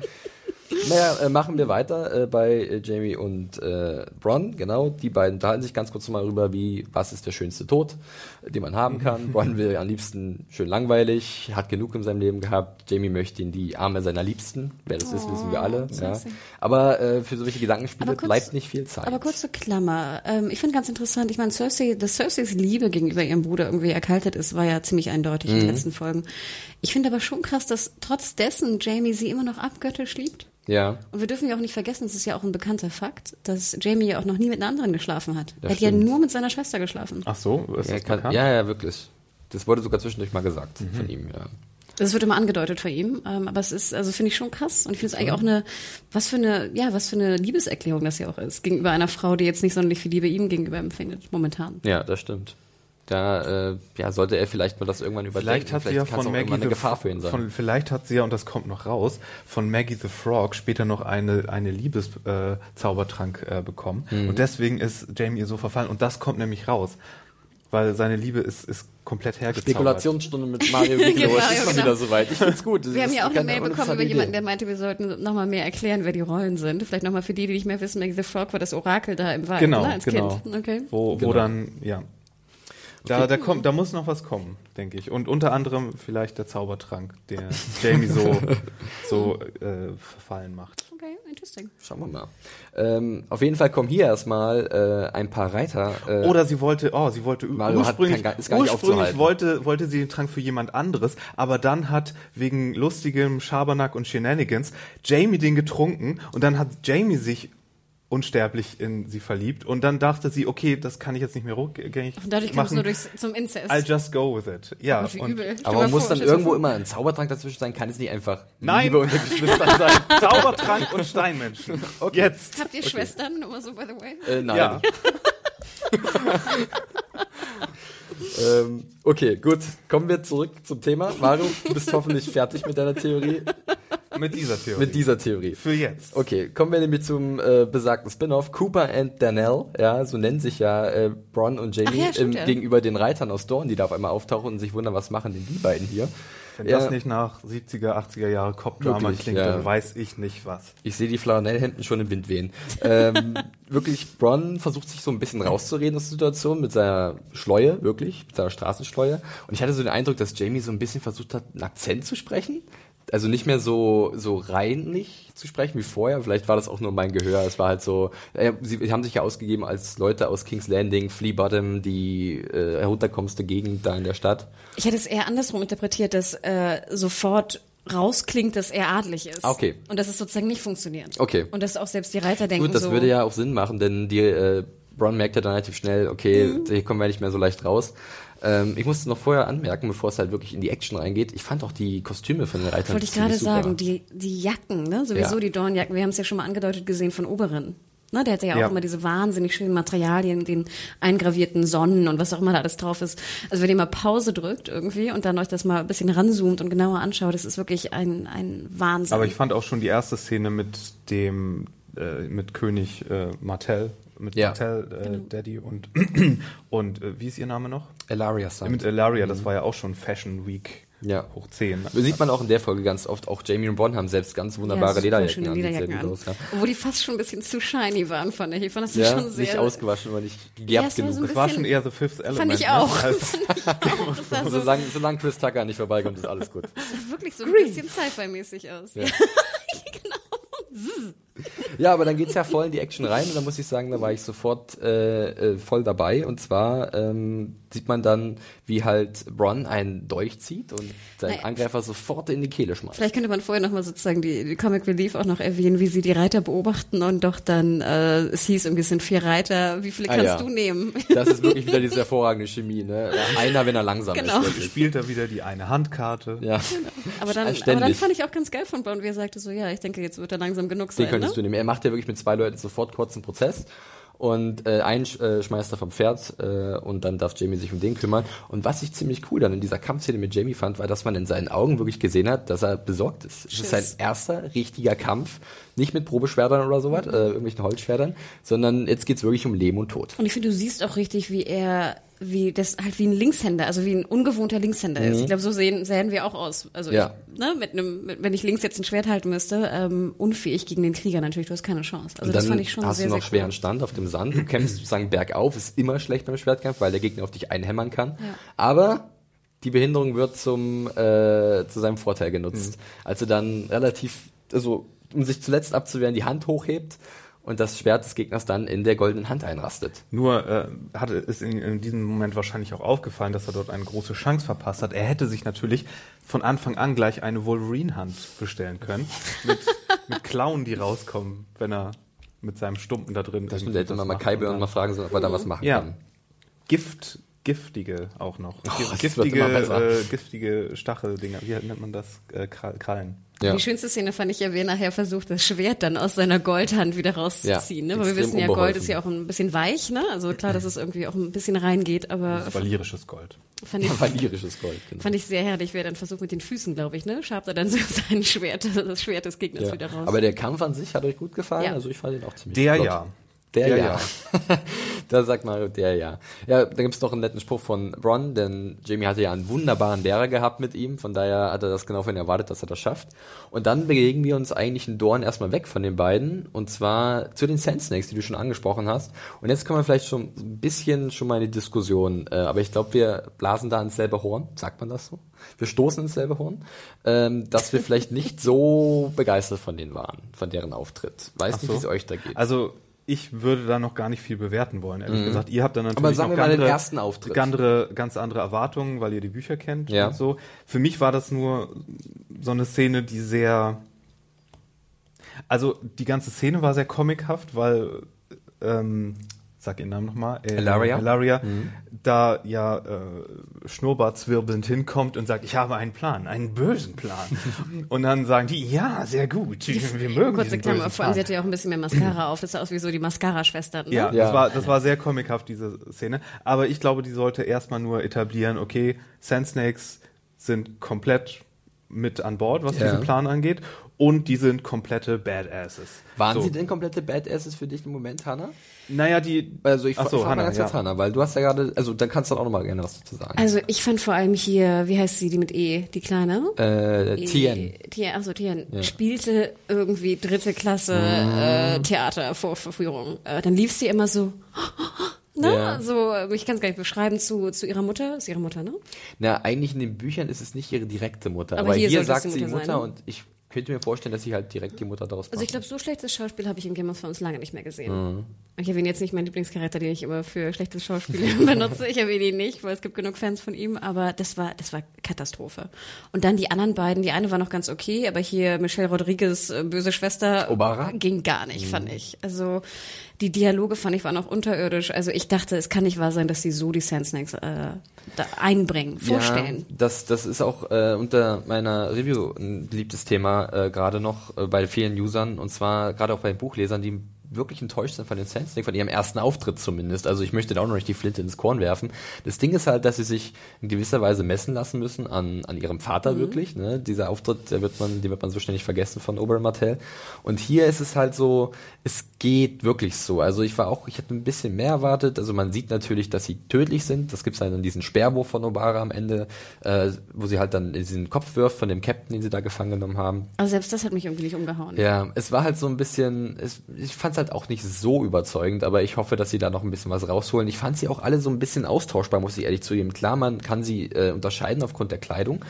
Naja, äh, machen wir weiter äh, bei äh, Jamie und äh, Bron, genau. Die beiden unterhalten sich ganz kurz mal rüber, wie, was ist der schönste Tod, den man haben kann. Bron will am liebsten schön langweilig, hat genug in seinem Leben gehabt. Jamie möchte in die Arme seiner Liebsten. Wer das ist, wissen wir alle. Ja. süß. Aber äh, für solche Gedankenspiele kurz- bleibt nicht viel Zeit. Aber kurze Klammer. Ähm, ich finde ganz interessant, ich meine, Cersei, dass Cerseis Liebe gegenüber ihrem Bruder irgendwie erkaltet ist, war ja ziemlich eindeutig Mhm. in den letzten Folgen. Ich finde aber schon krass, dass trotz dessen Jamie sie immer noch abgöttisch liebt. ja. Und wir dürfen ja auch nicht vergessen, es ist ja auch ein bekannter Fakt, dass Jamie ja auch noch nie mit einer anderen geschlafen hat. Das er hat ja stimmt. nur mit seiner Schwester geschlafen. Ach so, ist Ja, das kann, bekannt? Ja, ja, wirklich. Das wurde sogar zwischendurch mal gesagt Mhm. von ihm, ja. Das wird immer angedeutet von ihm, ähm, aber es ist, also finde ich schon krass und ich finde es eigentlich auch eine, was für eine, ja, was für eine Liebeserklärung das ja auch ist gegenüber einer Frau, die jetzt nicht sonderlich viel Liebe ihm gegenüber empfindet momentan. Ja, das stimmt. Da äh, ja, sollte er vielleicht mal das irgendwann überdenken. Vielleicht hat sie ja von Maggie eine the Gefahr für ihn sein. Von, vielleicht hat sie ja, und das kommt noch raus, von Maggie the Frog später noch eine, eine Liebeszaubertrank äh, Zaubertrank, äh, bekommen. Mhm. Und deswegen ist Jamie ihr so verfallen. Und das kommt nämlich raus. Weil seine Liebe ist, ist komplett hergezaubert. Spekulationstunde mit Mario Miklo, Genau, es ist mal genau. wieder soweit. Ich find's gut. Wir haben ja auch eine Mail bekommen über jemanden, der der meinte, wir sollten nochmal mehr erklären, wer die Rollen sind. Vielleicht nochmal für die, die nicht mehr wissen, Maggie the Frog war das Orakel da im Wald, Genau, ne, als genau. Kind. Okay. Wo, Genau. wo dann, ja. Da, da, kommt, da muss noch was kommen, denke ich. Und unter anderem vielleicht der Zaubertrank, der Jamie so, so äh, verfallen macht. Okay, interesting. Schauen wir mal. Ähm, auf jeden Fall kommen hier erstmal äh, ein paar Reiter. Äh, Oder sie wollte, oh, sie wollte Mario hat- ursprünglich, gar- ist gar nicht ursprünglich wollte, wollte sie den Trank für jemand anderes, aber dann hat wegen lustigem Schabernack und Shenanigans Jamie den getrunken und dann hat Jamie sich unsterblich in sie verliebt und dann dachte sie, okay, das kann ich jetzt nicht mehr rückgängig Und dadurch kam es machen. nur durchs, zum Incest. I'll just go with it. Ja, und aber man muss dann irgendwo vor. immer ein Zaubertrank dazwischen sein. Kann es nicht einfach Nein. Liebe unter Geschwistern sein? Zaubertrank und Steinmenschen. Jetzt. Habt ihr Schwestern, nur so by the way? Äh, nein. Ja. Ähm, okay, gut. Kommen wir zurück zum Thema. Mario, du bist hoffentlich fertig mit deiner Theorie. Mit dieser Theorie. Mit dieser Theorie. Für jetzt. Okay, kommen wir nämlich zum äh, besagten Spin-off. Cooper and Danelle, ja, so nennen sich ja äh, Bron und Jamie ja, stimmt, ja. gegenüber den Reitern aus Dorn, die da auf einmal auftauchen und sich wundern, was machen denn die beiden hier. Wenn Ja. das nicht nach 70er, 80er Jahre Cop-Drama klingt, ja. dann weiß ich nicht was. Ich sehe die Flanellhemden schon im Wind wehen. ähm, wirklich, Bron versucht sich so ein bisschen rauszureden aus der Situation mit seiner Schleue, wirklich, mit seiner Straßenschleue. Und ich hatte so den Eindruck, dass Jamie so ein bisschen versucht hat, einen Akzent zu sprechen. Also nicht mehr so, so reinlich zu sprechen wie vorher. Vielleicht war das auch nur mein Gehör. Es war halt so, äh, sie haben sich ja ausgegeben als Leute aus King's Landing, Flea Bottom, die äh, herunterkommste Gegend da in der Stadt. Ich hätte es eher andersrum interpretiert, dass äh, sofort rausklingt, dass er adlig ist. Ah, okay. Und dass es sozusagen nicht funktioniert. Okay. Und dass auch selbst die Reiter denken Gut, das so, würde ja auch Sinn machen, denn die äh, Bron merkt ja dann relativ schnell, okay, Mhm. hier kommen wir nicht mehr so leicht raus. Ähm, ich musste noch vorher anmerken, bevor es halt wirklich in die Action reingeht, ich fand auch die Kostüme von den Reitern wollte ich gerade sagen, die, die Jacken, ne? sowieso Ja. die Dornjacken, wir haben es ja schon mal angedeutet gesehen von Oberin. Ne, der hatte ja auch Ja. immer diese wahnsinnig schönen Materialien, den eingravierten Sonnen und was auch immer da alles drauf ist. Also wenn ihr mal Pause drückt irgendwie und dann euch das mal ein bisschen ranzoomt und genauer anschaut, das ist wirklich ein, ein Wahnsinn. Aber ich fand auch schon die erste Szene mit dem, äh, mit König äh, Martell, mit Ja. Martell, äh, Genau. Daddy und, und äh, wie ist ihr Name noch? Elaria Sand. Mit Elaria, das war ja auch schon Fashion Week Ja. hoch 10. Sieht man auch in der Folge ganz oft, auch Jamie und Bron haben selbst ganz wunderbare super Lederjacken schöne an. Lederjacken an. aus, ja. Obwohl die fast schon ein bisschen zu shiny waren, fand ich. Ich fand das Ja, schon sehr... nicht ausgewaschen, aber nicht Ja, gegerbt genug. so Das war schon eher The Fifth Element. Fand ich ne? auch. Als- Fand ich auch. Das sah so, Solange, solange Chris Tucker nicht vorbeikommt, ist alles gut. sah wirklich so ein bisschen Sci-Fi-mäßig aus. Ja. Ja, aber dann geht's ja voll in die Action rein und da muss ich sagen, da war ich sofort äh, äh, voll dabei. Und zwar ähm, sieht man dann, wie halt Bron einen Dolch zieht und seinen Naja. Angreifer sofort in die Kehle schmeißt. Vielleicht könnte man vorher nochmal sozusagen die, die Comic Relief auch noch erwähnen, wie sie die Reiter beobachten und doch dann, äh, es hieß irgendwie, es sind vier Reiter, wie viele Ah, kannst ja. du nehmen? Das ist wirklich wieder diese hervorragende Chemie, ne? Einer, wenn er langsam Genau. ist. Wirklich. Spielt er wieder die eine Handkarte. Ja, Aber dann, aber dann fand ich auch ganz geil von Bron, wie er sagte so, ja, ich denke, jetzt wird er langsam genug den sein. könntest Ne? du nehmen. Er macht ja wirklich mit zwei Leuten sofort kurzen Prozess. Und äh, einen äh, schmeißt er vom Pferd äh, und dann darf Jamie sich um den kümmern. Und was ich ziemlich cool dann in dieser Kampfszene mit Jamie fand, war, dass man in seinen Augen wirklich gesehen hat, dass er besorgt ist. Es ist sein erster richtiger Kampf, nicht mit Probeschwertern oder sowas, äh, irgendwelchen Holzschwertern, sondern jetzt geht's wirklich um Leben und Tod. Und ich finde, du siehst auch richtig, wie er, wie das halt wie ein Linkshänder, also wie ein ungewohnter Linkshänder ist. Ich glaube, so sehen, sehen wir auch aus. Also Mhm. Ja. ich, ne, mit einem, mit, wenn ich links jetzt ein Schwert halten müsste, ähm, unfähig gegen den Krieger natürlich, du hast keine Chance. Also das fand ich schon hast sehr, du noch sehr schweren cool. Stand auf dem Sand. Du kämpfst sozusagen bergauf, ist immer schlecht beim Schwertkampf, weil der Gegner auf dich einhämmern kann. Ja. Aber die Behinderung wird zum äh, zu seinem Vorteil Mhm. genutzt. Als er dann relativ, also um sich zuletzt abzuwehren, die Hand hochhebt und das Schwert des Gegners dann in der goldenen Hand einrastet. Nur äh, hatte ist in, in diesem Moment wahrscheinlich auch aufgefallen, dass er dort eine große Chance verpasst hat. Er hätte sich natürlich von Anfang an gleich eine Wolverine-Hand bestellen können. Mit, mit Klauen, die rauskommen, wenn er mit seinem Stumpen da drin Da irgendwie hätte was man mal Kaibe und mal fragen sollen, ob er da was machen Ja. kann. Gift, giftige auch noch. Oh, giftige, äh, giftige Stacheldinger. Wie nennt man das? Äh, Krall- Krallen. Ja. Die schönste Szene fand ich ja, wie er nachher versucht, das Schwert dann aus seiner Goldhand wieder rauszuziehen. Ja, ne? Weil wir wissen ja, Gold unbeholfen. ist ja auch ein bisschen weich, ne? Also klar, dass es irgendwie auch ein bisschen reingeht, aber Das war lyrisches Gold. fand ich, Valirisches Gold. Genau. fand ich sehr herrlich, wie er dann versucht mit den Füßen, glaube ich, ne? Schabt er dann so sein Schwert, das Schwert des Gegners Ja. wieder raus. Aber der Kampf an sich hat euch gut gefallen? Ja. Also ich fand ihn auch ziemlich Der flott. ja. Der, Der ja. da sagt Mario, der ja. Ja, da gibt's noch einen netten Spruch von Bron, denn Jamie hatte ja einen wunderbaren Lehrer gehabt mit ihm, von daher hat er das genau von erwartet, dass er das schafft. Und dann bewegen wir uns eigentlich in Dorn erstmal weg von den beiden, und zwar zu den Sand Snakes, die du schon angesprochen hast. Und jetzt kommen wir vielleicht schon ein bisschen schon mal in die Diskussion, äh, aber ich glaube, wir blasen da ins selbe Horn, sagt man das so? Wir stoßen ins selbe Horn, ähm, dass wir vielleicht nicht so begeistert von denen waren, von deren Auftritt. Weiß Ach nicht, so. wie es euch da geht. Also ich würde da noch gar nicht viel bewerten wollen, ehrlich gesagt. Ihr habt dann natürlich Mhm. Noch den andere, ganz andere, ganz andere Erwartungen, weil ihr die Bücher kennt Ja. und so. Für mich war das nur so eine Szene, die sehr, also die ganze Szene war sehr comichaft, weil, ähm, sag ihren Namen nochmal, äh, Elaria. Elaria da ja äh, schnurrbartzwirbelnd hinkommt und sagt, ich habe einen Plan, einen bösen Plan. und dann sagen die, ja, sehr gut, wir mögen Kurze diesen Klammer, bösen vor allem, Plan. sie hatte ja auch ein bisschen mehr Mascara auf. Das sah aus wie so die Mascara-Schwestern, ne? Ja, Ja. Das, war, das war sehr comichaft, diese Szene. Aber ich glaube, die sollte erstmal nur etablieren, okay, Sand Snakes sind komplett mit an Bord, was Ja. diesen Plan angeht. und die sind komplette Badasses. Waren so. sie denn komplette Badasses für dich im Moment, Hannah? Naja, die. Also ich, so, ich mal ganz ja. kurz Hannah, weil du hast ja gerade, also dann kannst du auch noch mal gerne was dazu sagen. Also ich fand vor allem hier, wie heißt sie, die mit E, die kleine? äh, E- Tien. Tien, achso, Tien. Spielte irgendwie dritte Klasse äh, Theatervorführung. Äh, dann lief sie immer so, ne? Ja. So, äh, ich kann es gar nicht beschreiben, zu, zu ihrer Mutter. Ist ihre Mutter, ne? Na, eigentlich in den Büchern ist es nicht ihre direkte Mutter, Aber aber, hier hier, sagt die sie Mutter Mutter ne? und ich könnte mir vorstellen, dass sie halt direkt die Mutter daraus macht. Also ich glaube, so schlechtes Schauspiel habe ich in Game of Thrones lange nicht mehr gesehen. Mhm. Ich erwähne jetzt nicht meinen Lieblingscharakter, den ich immer für schlechtes Schauspiel benutze. Ich erwähne ihn nicht, weil es gibt genug Fans von ihm, aber das war, das war Katastrophe. Und dann die anderen beiden, die eine war noch ganz okay, aber hier Michelle Rodriguez, äh, böse Schwester, Obara? ging gar nicht, Mhm. fand ich. Also die Dialoge fand ich waren auch unterirdisch. Also ich dachte, es kann nicht wahr sein, dass sie so die Sand Snakes äh, einbringen, vorstellen. Ja, das, das ist auch äh, unter meiner Review ein beliebtes Thema, äh, gerade noch äh, bei vielen Usern und zwar gerade auch bei Buchlesern, die wirklich enttäuscht sind von den Snake, von ihrem ersten Auftritt zumindest. Also ich möchte da auch noch nicht die Flinte ins Korn werfen. Das Ding ist halt, dass sie sich in gewisser Weise messen lassen müssen an, an ihrem Vater wirklich. Ne? Dieser Auftritt, der wird man, den wird man so schnell nicht vergessen von Oberyn Martell. Und hier ist es halt so, es geht wirklich so. Also ich war auch, ich hätte ein bisschen mehr erwartet. Also man sieht natürlich, dass sie tödlich sind. Das gibt's halt dann diesen Sperrwurf von Obara am Ende, äh, wo sie halt dann diesen Kopf wirft von dem Captain, den sie da gefangen genommen haben. Aber selbst das hat mich irgendwie nicht umgehauen. Ja, es war halt so ein bisschen, es, ich fand es halt auch nicht so überzeugend, aber ich hoffe, dass sie da noch ein bisschen was rausholen. Ich fand sie auch alle so ein bisschen austauschbar, muss ich ehrlich zugeben. Klar, man kann sie äh, unterscheiden aufgrund der Kleidung,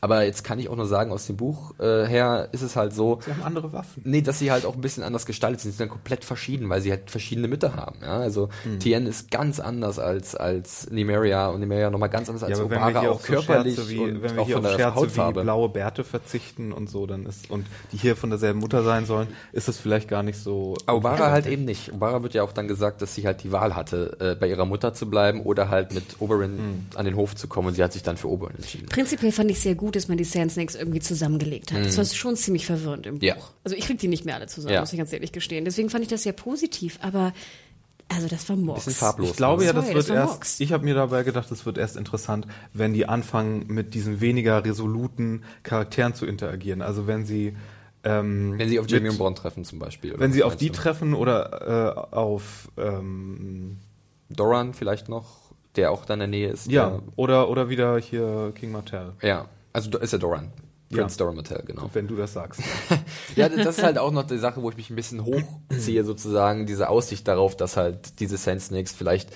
aber jetzt kann ich auch nur sagen, aus dem Buch äh, her ist es halt so, Sie haben andere Waffen. Nee, dass sie halt auch ein bisschen anders gestaltet sind. Sie sind dann komplett verschieden, weil sie halt verschiedene Mütter haben. Ja? Also Tien ist ganz anders als als Nimeria und Nimeria nochmal ganz anders als Ja, wenn Obara, auch auf so körperlich Scherze wie, und wenn wir auch hier von auf der Scherze wie Hautfarbe. blaue Bärte verzichten und so, dann ist und die hier von derselben Mutter sein sollen, ist es vielleicht gar nicht so. Obara halt eben nicht. Obara wird ja auch dann gesagt, dass sie halt die Wahl hatte, äh, bei ihrer Mutter zu bleiben oder halt mit Oberyn an den Hof zu kommen und sie hat sich dann für Oberyn entschieden. Prinzipiell fand ich sehr gut, dass man die Sand Snakes irgendwie zusammengelegt hat. Das war schon ziemlich verwirrend im Buch. Mhm. Ja. Also ich krieg die nicht mehr alle zusammen, Ja. muss ich ganz ehrlich gestehen. Deswegen fand ich das sehr positiv, aber also das war Murks. Bisschen farblos. Ich glaube ja, das Sorry, wird das erst. Murks. Ich habe mir dabei gedacht, es wird erst interessant, wenn die anfangen, mit diesen weniger resoluten Charakteren zu interagieren. Also wenn sie ähm, Wenn sie auf mit- Jamie und Bronn treffen zum Beispiel. oder wenn sie auf die du? treffen oder äh, auf ähm, Doran vielleicht noch, der auch da in der Nähe ist. ja oder oder wieder hier King Martell, ja. Also ist ja Doran. Ja. Prince Doran Mattel, genau. wenn du das sagst. Ja, das ist halt auch noch die Sache, wo ich mich ein bisschen hochziehe, sozusagen, diese Aussicht darauf, dass halt diese Sand Snakes vielleicht,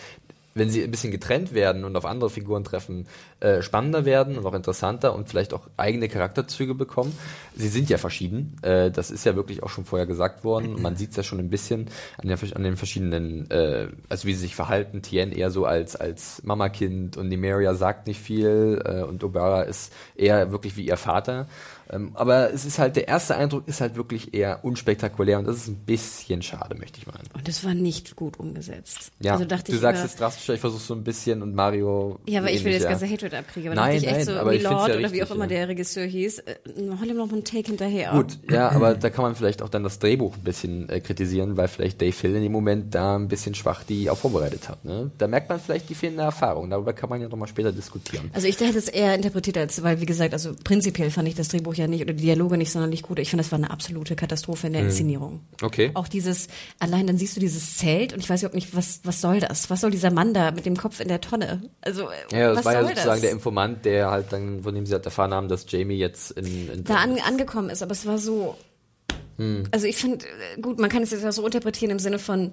wenn sie ein bisschen getrennt werden und auf andere Figuren treffen, äh, spannender werden und auch interessanter und vielleicht auch eigene Charakterzüge bekommen. Sie sind ja verschieden, äh, das ist ja wirklich auch schon vorher gesagt worden. Man sieht es ja schon ein bisschen an, der, an den verschiedenen, äh, also wie sie sich verhalten. Tien eher so als, als Mamakind und Nimeria sagt nicht viel äh, und Obara ist eher wirklich wie ihr Vater. Ähm, aber es ist halt, der erste Eindruck ist halt wirklich eher unspektakulär und das ist ein bisschen schade, möchte ich meinen. Und das war nicht gut umgesetzt. Ja, also dachte du ich sagst immer, es drastischer, ich versuche so ein bisschen und Mario. Ja, aber ich will jetzt ja. ganze Hatred abkriegen. Aber Nein, dachte ich echt nein, so, Milord ja oder wie richtig, auch immer ja. der Regisseur hieß, äh, hol ihm noch mal einen Take hinterher. Gut, ja, aber da kann man vielleicht auch dann das Drehbuch ein bisschen äh, kritisieren, weil vielleicht Dave Hill in dem Moment da ein bisschen schwach die auch vorbereitet hat. Ne? Da merkt man vielleicht die fehlende Erfahrung. Darüber kann man ja nochmal später diskutieren. Also ich hätte es eher interpretiert als, weil wie gesagt, also prinzipiell fand ich das Drehbuch ja nicht oder die Dialoge nicht sonderlich gut. Ich finde, das war eine absolute Katastrophe in der Inszenierung. Okay. Auch dieses, allein dann siehst du dieses Zelt und ich weiß überhaupt nicht, was, was soll das? Was soll dieser Mann da mit dem Kopf in der Tonne? Also, Ja, das was war ja soll sozusagen das? der Informant, der halt dann, von dem sie halt erfahren haben, dass Jamie jetzt in, in da an, angekommen ist, aber es war so. Hm. Also ich finde, äh, gut, man kann es jetzt auch so interpretieren im Sinne von,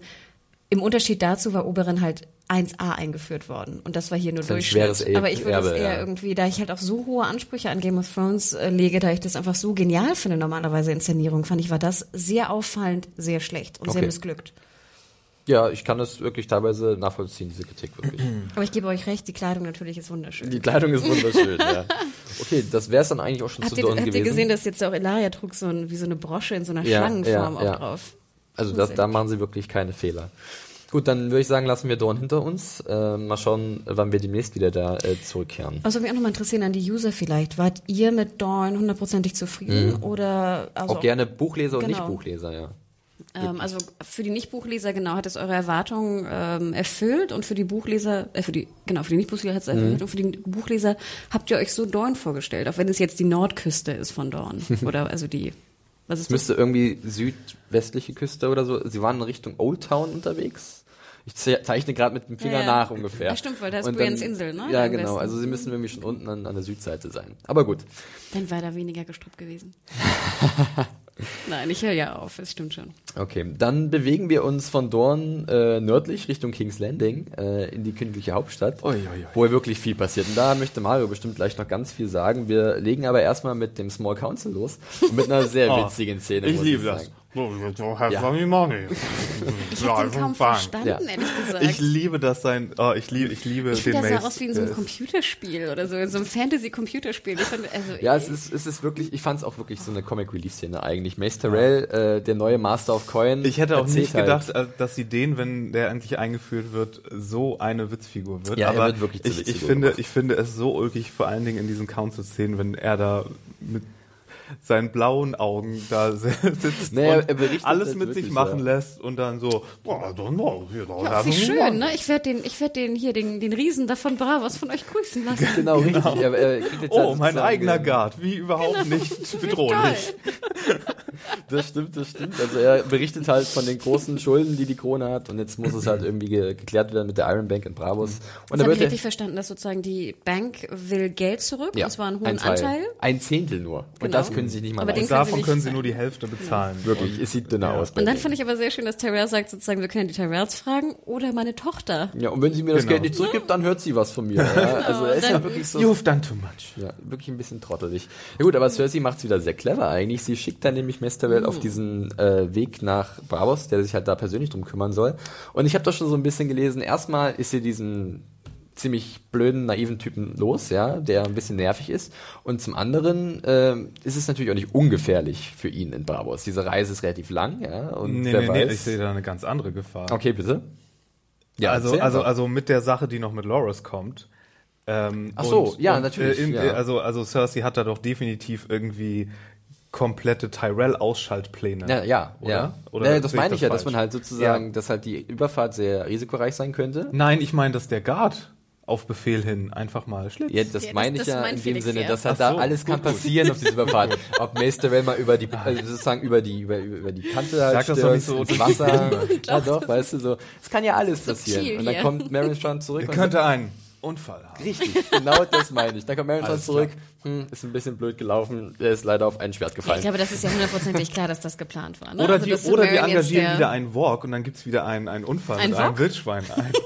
im Unterschied dazu war Oberon halt 1a eingeführt worden und das war hier nur ein Durchschnitt. E- Aber ich würde es eher ja. irgendwie, da ich halt auch so hohe Ansprüche an Game of Thrones äh, lege, da ich das einfach so genial finde normalerweise Inszenierung, fand ich war das sehr auffallend, sehr schlecht und sehr Okay. missglückt. Ja, ich kann das wirklich teilweise nachvollziehen, diese Kritik wirklich. Aber ich gebe euch recht, die Kleidung natürlich ist wunderschön. Die Kleidung ist wunderschön, ja. Okay, das wäre es dann eigentlich auch schon Habt zu ihr, habt ihr gewesen. gesehen, dass jetzt auch Elaria trug so ein, wie so eine Brosche in so einer Ja, Schlangenform ja, auch ja. drauf? Also Das da machen sie wirklich keine Fehler. Gut, dann würde ich sagen, lassen wir Dorn hinter uns. Äh, mal schauen, wann wir demnächst wieder da äh, zurückkehren. Was würde mich auch nochmal interessieren an die User vielleicht. Wart ihr mit Dawn hundertprozentig zufrieden oder also Mhm. auch gerne Buchleser und Genau. Nicht-Buchleser, ja. Ähm, also für die Nicht-Buchleser genau hat es eure Erwartungen ähm, erfüllt und für die Buchleser, äh, für die genau für die Nicht-Buchleser hat es Mhm. erfüllt und für die Buchleser habt ihr euch so Dorn vorgestellt, auch wenn es jetzt die Nordküste ist von Dorn oder also die Was ist das? müsste irgendwie südwestliche Küste oder so. Sie waren in Richtung Old Town unterwegs. Ich ze- zeichne gerade mit dem Finger Ja, nach ungefähr. Ja, stimmt, weil da ist Und Brians Insel, ne? Ja, genau. Westen. Also sie müssen irgendwie schon unten an, an der Südseite sein. Aber gut. Dann war da weniger gestruppt gewesen. Nein, ich höre ja auf, es stimmt schon. Okay, dann bewegen wir uns von Dorn äh, nördlich Richtung King's Landing äh, in die königliche Hauptstadt, Ui, ui, ui. wo ja wirklich viel passiert. Und da möchte Mario bestimmt gleich noch ganz viel sagen. Wir legen aber erstmal mit dem Small Council los und mit einer sehr Oh, witzigen Szene. Ich muss liebe das. sagen. So, have Ja. money. Ich habe den kaum verstanden, Ja. ehrlich gesagt. Ich liebe das sein. Oh, ich liebe, ich liebe Ich den finde, das sah aus wie in so einem ist- Computerspiel oder so, in so einem Fantasy-Computerspiel. Also, Ja, es ist, es ist wirklich, ich fand es auch wirklich so eine Comic Relief Szene eigentlich. Mace Terrell, äh, der neue Master of Coin. Ich hätte auch nicht halt- gedacht, äh, dass sie den, wenn der endlich eingeführt wird, so eine Witzfigur wird. Ja, er Aber wird wirklich ich, ich finde, gemacht. ich finde es so ulkig, vor allen Dingen in diesen Council-Szenen, wenn er da mit seinen blauen Augen da sitzt Naja, und er berichtet alles mit wirklich, sich machen ja. lässt und dann so, "Boah, don't know, you know, ja, wie schön, money." ne? Ich werde den, ich werde den hier, den, den Riesen davon Bravos von euch grüßen lassen. Genau, richtig. Er, er jetzt Oh, halt mein eigener Guard, wie überhaupt nicht bedrohlich. Das stimmt, das stimmt. Also er berichtet halt von den großen Schulden, die die Krone hat und jetzt muss es halt irgendwie ge geklärt werden mit der Iron Bank in Bravos. Und Das da habe ich er, richtig verstanden, dass sozusagen die Bank will Geld zurück, ja, und zwar einen hohen ein Teil. Anteil. Ein Zehntel nur. Und Genau. das können sie nicht mal Aber leisten. können sie Davon können sie nur die Hälfte bezahlen. Wirklich, es sieht dünner aus. bei Und dann fand ich aber sehr schön, dass Tyrell sagt sozusagen, wir können die Tyrells fragen oder meine Tochter. ja, und wenn sie mir das Genau. Geld nicht zurückgibt, dann hört sie was von mir. Ja, also er ist ja wirklich so. You've done too much. Ja, wirklich ein bisschen trottelig. Ja gut, aber Cersei macht's wieder sehr clever eigentlich. Sie schickt dann nämlich Mesterwell auf diesen äh, Weg nach Bravos, der sich halt da persönlich drum kümmern soll. Und ich habe da schon so ein bisschen gelesen. Erstmal ist sie diesen ziemlich blöden, naiven Typen los, ja, der ein bisschen nervig ist. Und zum anderen ähm, ist es natürlich auch nicht ungefährlich für ihn in Bravos. Diese Reise ist relativ lang, ja. Und Nee, wer nee, weiß. nee, ich sehe da eine ganz andere Gefahr. okay, bitte. Ja, also, also, also mit der Sache, die noch mit Loras kommt. Ähm, Ach so, und- ja, und, natürlich, Äh, im, ja. äh, Also, also Cersei hat da doch definitiv irgendwie komplette Tyrell-Ausschaltpläne. Ja, ja, oder? ja. Oder ja das sehe ich meine ich ja, dass falsch? man halt sozusagen, Ja. dass halt die Überfahrt sehr risikoreich sein könnte. Nein, ich meine, dass der Guard auf Befehl hin einfach mal schlitzt. Ja, das Ja, meine das- ich das ja meint in dem Felix Sinne, ja. dass halt Ach da so, alles kann gut, gut. passieren auf dieser Überfahrt. Ob Maester mal über die, also sozusagen über die, über, über die Kante halt Sag das doch nicht so ins Wasser. ja doch, weißt du, so. Es kann ja alles passieren. subtil Und dann kommt Marin Strand zurück Er könnte einen Unfall haben. Richtig, genau das meine ich. Dann kommt Marin Strand zurück, hm, ist ein bisschen blöd gelaufen, er ist leider auf ein Schwert Ja, gefallen. ich glaube, das ist ja hundertprozentig klar, dass das geplant war. Ne? Oder, Also, die, oder jetzt engagieren der- wieder einen Walk und dann gibt's wieder einen, einen Unfall Ein mit einem Wok? Wildschwein. Ein,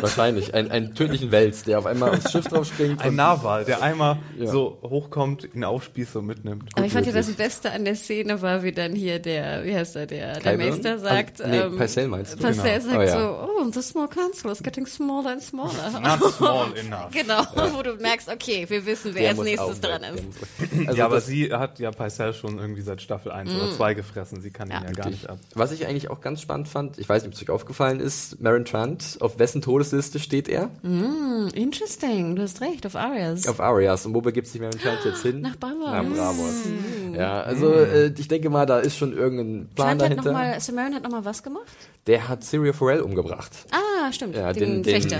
Wahrscheinlich. Ein, einen tödlichen Wels, der auf einmal aufs Schiff drauf springt. ein Narwal, der einmal Ja. so hochkommt, ihn aufspießt und mitnimmt. Aber ich fand ja das. Beste an der Szene war, wie dann hier der, wie heißt er, der, der? Meister sagt, Ah, nee, ähm, Pycelle meinst du? Pycelle Genau. sagt Oh, ja. so, oh, the small council is getting smaller and smaller. Not small enough. genau, wo du merkst, okay, wir wissen, wer Der als muss nächstes weg, dran ist. Also ja, aber sie hat ja Pycelle schon irgendwie seit Staffel 1 oder 2 gefressen. Sie kann ihn ja gar nicht ab. Was ich eigentlich auch ganz spannend fand, ich weiß nicht, ob es euch aufgefallen ist, Marin Trant, auf wessen Todesliste steht er? Hm, interesting, du hast recht, auf Arias. Auf Arias. Und wo begibt sich Marin Trant jetzt hin? Nach Bravos. Nach Bravos. Ja, also äh, ich denke mal, da ist schon irgendein Plan Trent hat dahinter. nochmal, Samaritan hat nochmal was gemacht? Der hat Syria Forel umgebracht. Ah, stimmt, Ja, den, den, den Fechter.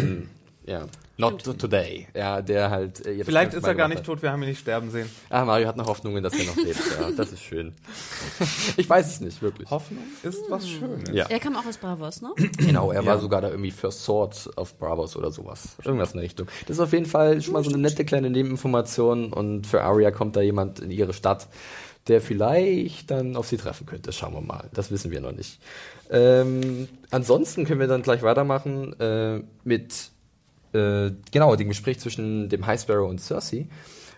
Ja, not today. Ja, der halt. Äh, Vielleicht ist er gar nicht tot, wir haben ihn nicht sterben sehen. Ah, Mario hat noch Hoffnungen, dass er noch lebt. Ja, das ist schön. ich weiß es nicht, wirklich. Hoffnung ist was Schönes. Ja. Er kam auch aus Bravos, ne? Genau, er war sogar da irgendwie First Sword auf Bravos oder sowas. Irgendwas in der Richtung. Das ist auf jeden Fall schon mal so eine nette kleine Nebeninformation und für Arya kommt da jemand in ihre Stadt, der vielleicht dann auf sie treffen könnte. Schauen wir mal. Das wissen wir noch nicht. Ähm, ansonsten können wir dann gleich weitermachen äh, mit äh, genau dem Gespräch zwischen dem High Sparrow und Cersei,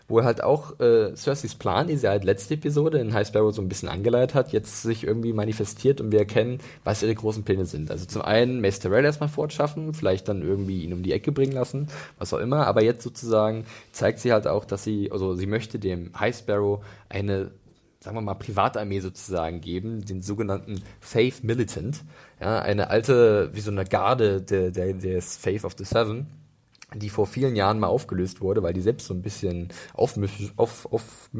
wo halt auch äh, Cerseis Plan, die sie halt letzte Episode in High Sparrow so ein bisschen angeleitet hat, jetzt sich irgendwie manifestiert und wir erkennen, was ihre großen Pläne sind. Also zum einen Mace Tyrell erstmal fortschaffen, vielleicht dann irgendwie ihn um die Ecke bringen lassen, was auch immer, aber jetzt sozusagen zeigt sie halt auch, dass sie, also sie möchte dem High Sparrow eine sagen wir mal, Privatarmee sozusagen geben, den sogenannten Faith Militant. Ja, eine alte, wie so eine Garde der, der, des Faith of the Seven, die vor vielen Jahren mal aufgelöst wurde, weil die selbst so ein bisschen aufmüffisch, auf, auf,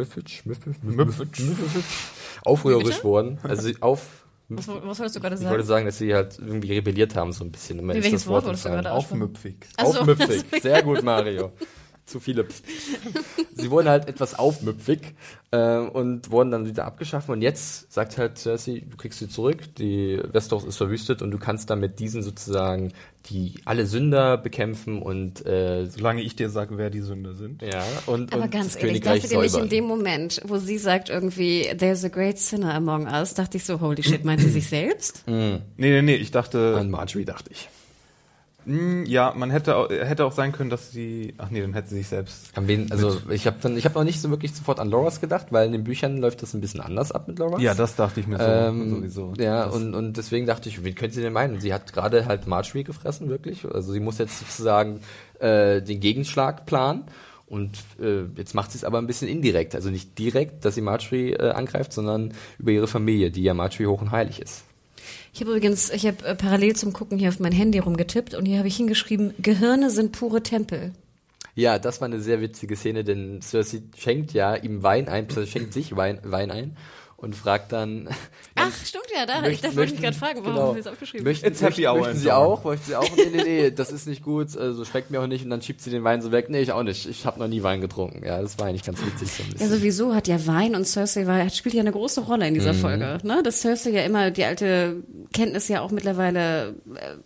aufrührerisch wurden. Also auf, Was, was wolltest du gerade ich wollte sagen? sagen, dass sie halt irgendwie rebelliert haben so ein bisschen. Mir Wie, welches das Wort wolltest du gerade? Aufmüpfig. So. Aufmüpfig. Sehr gut, Mario. Zu viele. sie wurden halt etwas aufmüpfig äh, und wurden dann wieder abgeschafft. Und jetzt sagt halt Cersei, du kriegst sie zurück, die Westeros ist verwüstet und du kannst dann mit diesen sozusagen die alle Sünder bekämpfen und äh, solange ich dir sage, wer die Sünder sind. Ja, und, Aber und ganz ehrlich, dachte dir nicht in dem Moment, wo sie sagt irgendwie, there's a great sinner among us, dachte ich so, holy shit, meint sie sich selbst? Mm. Nee, nee, nee, ich dachte. An Marjorie dachte ich. Hm, ja, man hätte auch, hätte auch sein können, dass sie. Ach nee, dann hätte sie sich selbst. An wen, also ich habe dann, ich habe noch nicht so wirklich sofort an Loras gedacht, weil in den Büchern läuft das ein bisschen anders ab mit Loras. Ja, das dachte ich mir so, ähm, sowieso. Ja, und, und deswegen dachte ich, wen könnte sie denn meinen? Sie hat gerade halt Marjorie gefressen, wirklich. Also sie muss jetzt sozusagen äh, den Gegenschlag planen. Und äh, jetzt macht sie es aber ein bisschen indirekt. Also nicht direkt, dass sie Marjorie äh, angreift, sondern über ihre Familie, die ja Marjorie hoch und heilig ist. Ich habe übrigens, ich habe äh, parallel zum Gucken hier auf mein Handy rumgetippt und hier habe ich hingeschrieben, Gehirne sind pure Tempel. Ja, das war eine sehr witzige Szene, denn Cersei schenkt ja ihm Wein ein, schenkt sich Wein, Wein ein und fragt dann. Ach, stimmt ja, da. Möchten, ich wollte mich gerade fragen, warum genau, haben wir es aufgeschrieben? Möchten, It's happy möchten, möchten Sie auch? Möchten Sie auch? Nee, nee, nee, das ist nicht gut, also schmeckt mir auch nicht. Und dann schiebt sie den Wein so weg. Nee, ich auch nicht. Ich habe noch nie Wein getrunken. Ja, das war eigentlich ganz witzig. So ja, sowieso hat ja Wein und Cersei war, spielt ja eine große Rolle in dieser mhm. Folge. Ne? Dass Cersei ja immer die alte Kenntnis ja auch mittlerweile äh,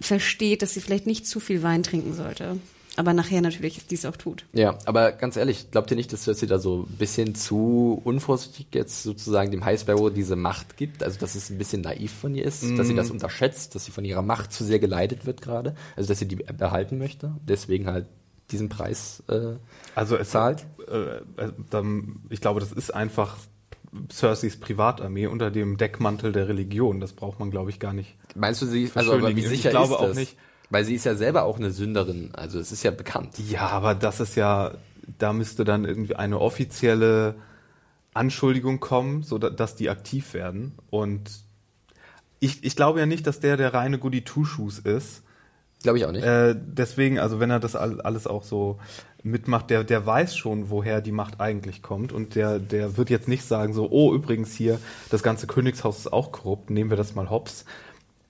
versteht, dass sie vielleicht nicht zu viel Wein trinken sollte aber nachher natürlich dies auch tut. Ja, aber ganz ehrlich, glaubt ihr nicht, dass Cersei da so ein bisschen zu unvorsichtig jetzt sozusagen dem High Sparrow diese Macht gibt? Also, dass es ein bisschen naiv von ihr ist, mm. dass sie das mhm. unterschätzt, dass sie von ihrer Macht zu sehr geleitet wird gerade, also dass sie die behalten möchte, deswegen halt diesen Preis äh, also es zahlt? Äh, äh, ich glaube, das ist einfach Cerseis Privatarmee unter dem Deckmantel der Religion. Das braucht man, glaube ich, gar nicht. Meinst du sie? Also, aber wie sicher ich glaube ist das? auch nicht. Weil sie ist ja selber auch eine Sünderin, also es ist ja bekannt. Ja, aber das ist ja, da müsste dann irgendwie eine offizielle Anschuldigung kommen, so dass die aktiv werden. Und ich, ich glaube ja nicht, dass der der reine Goody Two Shoes ist. Glaube ich auch nicht. Äh, deswegen, also wenn er das alles auch so mitmacht, der, der weiß schon, woher die Macht eigentlich kommt und der, der wird jetzt nicht sagen so, oh, übrigens hier, das ganze Königshaus ist auch korrupt, nehmen wir das mal hops.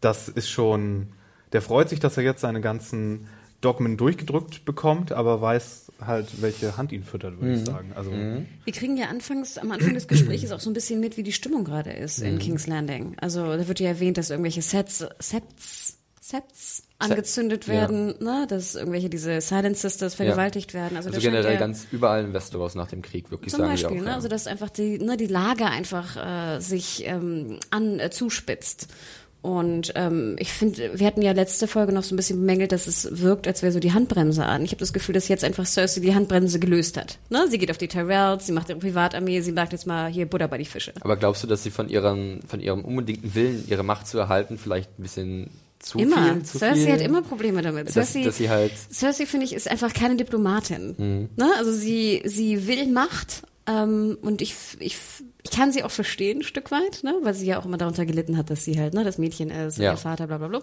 Das ist schon, der freut sich, dass er jetzt seine ganzen Dogmen durchgedrückt bekommt, aber weiß halt, welche Hand ihn füttert, würde mhm. ich sagen. Also mhm. Wir kriegen ja anfangs, am Anfang des Gesprächs auch so ein bisschen mit, wie die Stimmung gerade ist mhm. in King's Landing. Also da wird ja erwähnt, dass irgendwelche Sets, Sets, Sets angezündet werden, ja. ne? dass irgendwelche diese Silent Sisters vergewaltigt ja. werden. Also, also generell ganz überall in Westeros nach dem Krieg wirklich zum sagen Beispiel, auch, ne? Ja. also dass einfach die ne, die Lage einfach äh, sich ähm, an äh, zuspitzt und ähm, ich finde, wir hatten ja letzte Folge noch so ein bisschen bemängelt, dass es wirkt, als wäre so die Handbremse an. Ich habe das Gefühl, dass jetzt einfach Cersei die Handbremse gelöst hat. Ne? Sie geht auf die Tyrells, sie macht ihre Privatarmee, sie sagt jetzt mal hier Butter bei die Fische. Aber glaubst du, dass sie von ihrem, von ihrem unbedingten Willen, ihre Macht zu erhalten, vielleicht ein bisschen zu immer. viel? Zu Cersei viel? hat immer Probleme damit. Dass, Cersei, dass sie halt Cersei finde ich ist einfach keine Diplomatin. Mhm. Ne? Also sie sie will Macht ähm, und ich ich ich kann sie auch verstehen, ein Stück weit, ne? weil sie ja auch immer darunter gelitten hat, dass sie halt ne, das Mädchen ist, ja. ihr Vater, bla bla bla.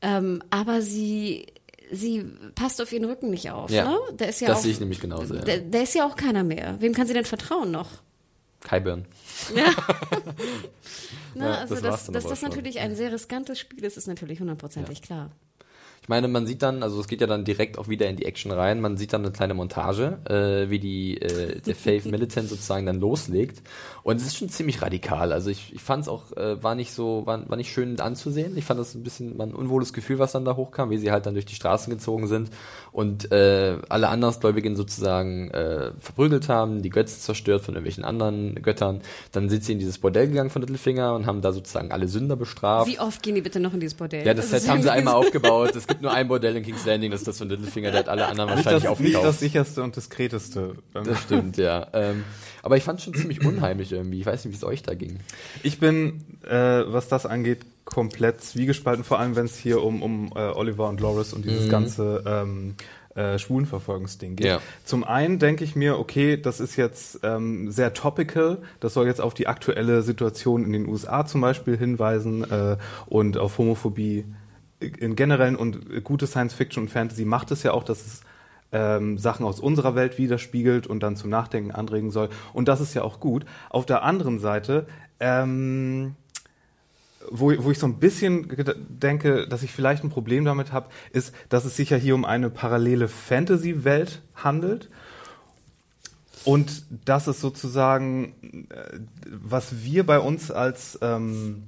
Ähm, aber sie sie passt auf ihren Rücken nicht auf. Ja, ne? Der ist ja das auch, sehe ich nämlich genauso. Der, der, ist ja auch keiner mehr. Wem kann sie denn vertrauen noch? Kyburn. Ja. Na, ja, also, das dass, dass das natürlich ein sehr riskantes Spiel ist, ist natürlich hundertprozentig ja. klar. Ich meine, man sieht dann, also es geht ja dann direkt auch wieder in die Action rein, man sieht dann eine kleine Montage, äh, wie die äh, der Faith Militant sozusagen dann loslegt. Und es ist schon ziemlich radikal. Also ich, ich fand es auch, äh, war nicht so, war, war nicht schön anzusehen. Ich fand das ein bisschen war ein unwohles Gefühl, was dann da hochkam, wie sie halt dann durch die Straßen gezogen sind und äh, alle Andersgläubigen sozusagen äh, verprügelt haben, die Götzen zerstört von irgendwelchen anderen Göttern. Dann sind sie in dieses Bordell gegangen von Littlefinger und haben da sozusagen alle Sünder bestraft. Wie oft gehen die bitte noch in dieses Bordell? Ja, das, das haben sie einmal aufgebaut. Es gibt nur ein Bordell in King's Landing, das ist das von Littlefinger, der hat alle anderen wahrscheinlich nicht das, aufgekauft. Nicht das sicherste und diskreteste. Das stimmt, ja. Ähm, aber ich fand es schon ziemlich unheimlich irgendwie. Ich weiß nicht, wie es euch da ging. Ich bin, äh, was das angeht, komplett zwiegespalten, vor allem wenn es hier um, um äh, Oliver und Loris und dieses mhm. ganze ähm, äh, Schwulenverfolgungsding geht. Ja. Zum einen denke ich mir, okay, das ist jetzt ähm, sehr topical, das soll jetzt auf die aktuelle Situation in den USA zum Beispiel hinweisen äh, und auf Homophobie in generellen und gute Science Fiction und Fantasy macht es ja auch, dass es ähm, Sachen aus unserer Welt widerspiegelt und dann zum Nachdenken anregen soll. Und das ist ja auch gut. Auf der anderen Seite ähm, wo, wo ich so ein bisschen denke, dass ich vielleicht ein Problem damit habe, ist, dass es sich ja hier um eine parallele Fantasy-Welt handelt. Und das ist sozusagen, äh, was wir bei uns als, ähm,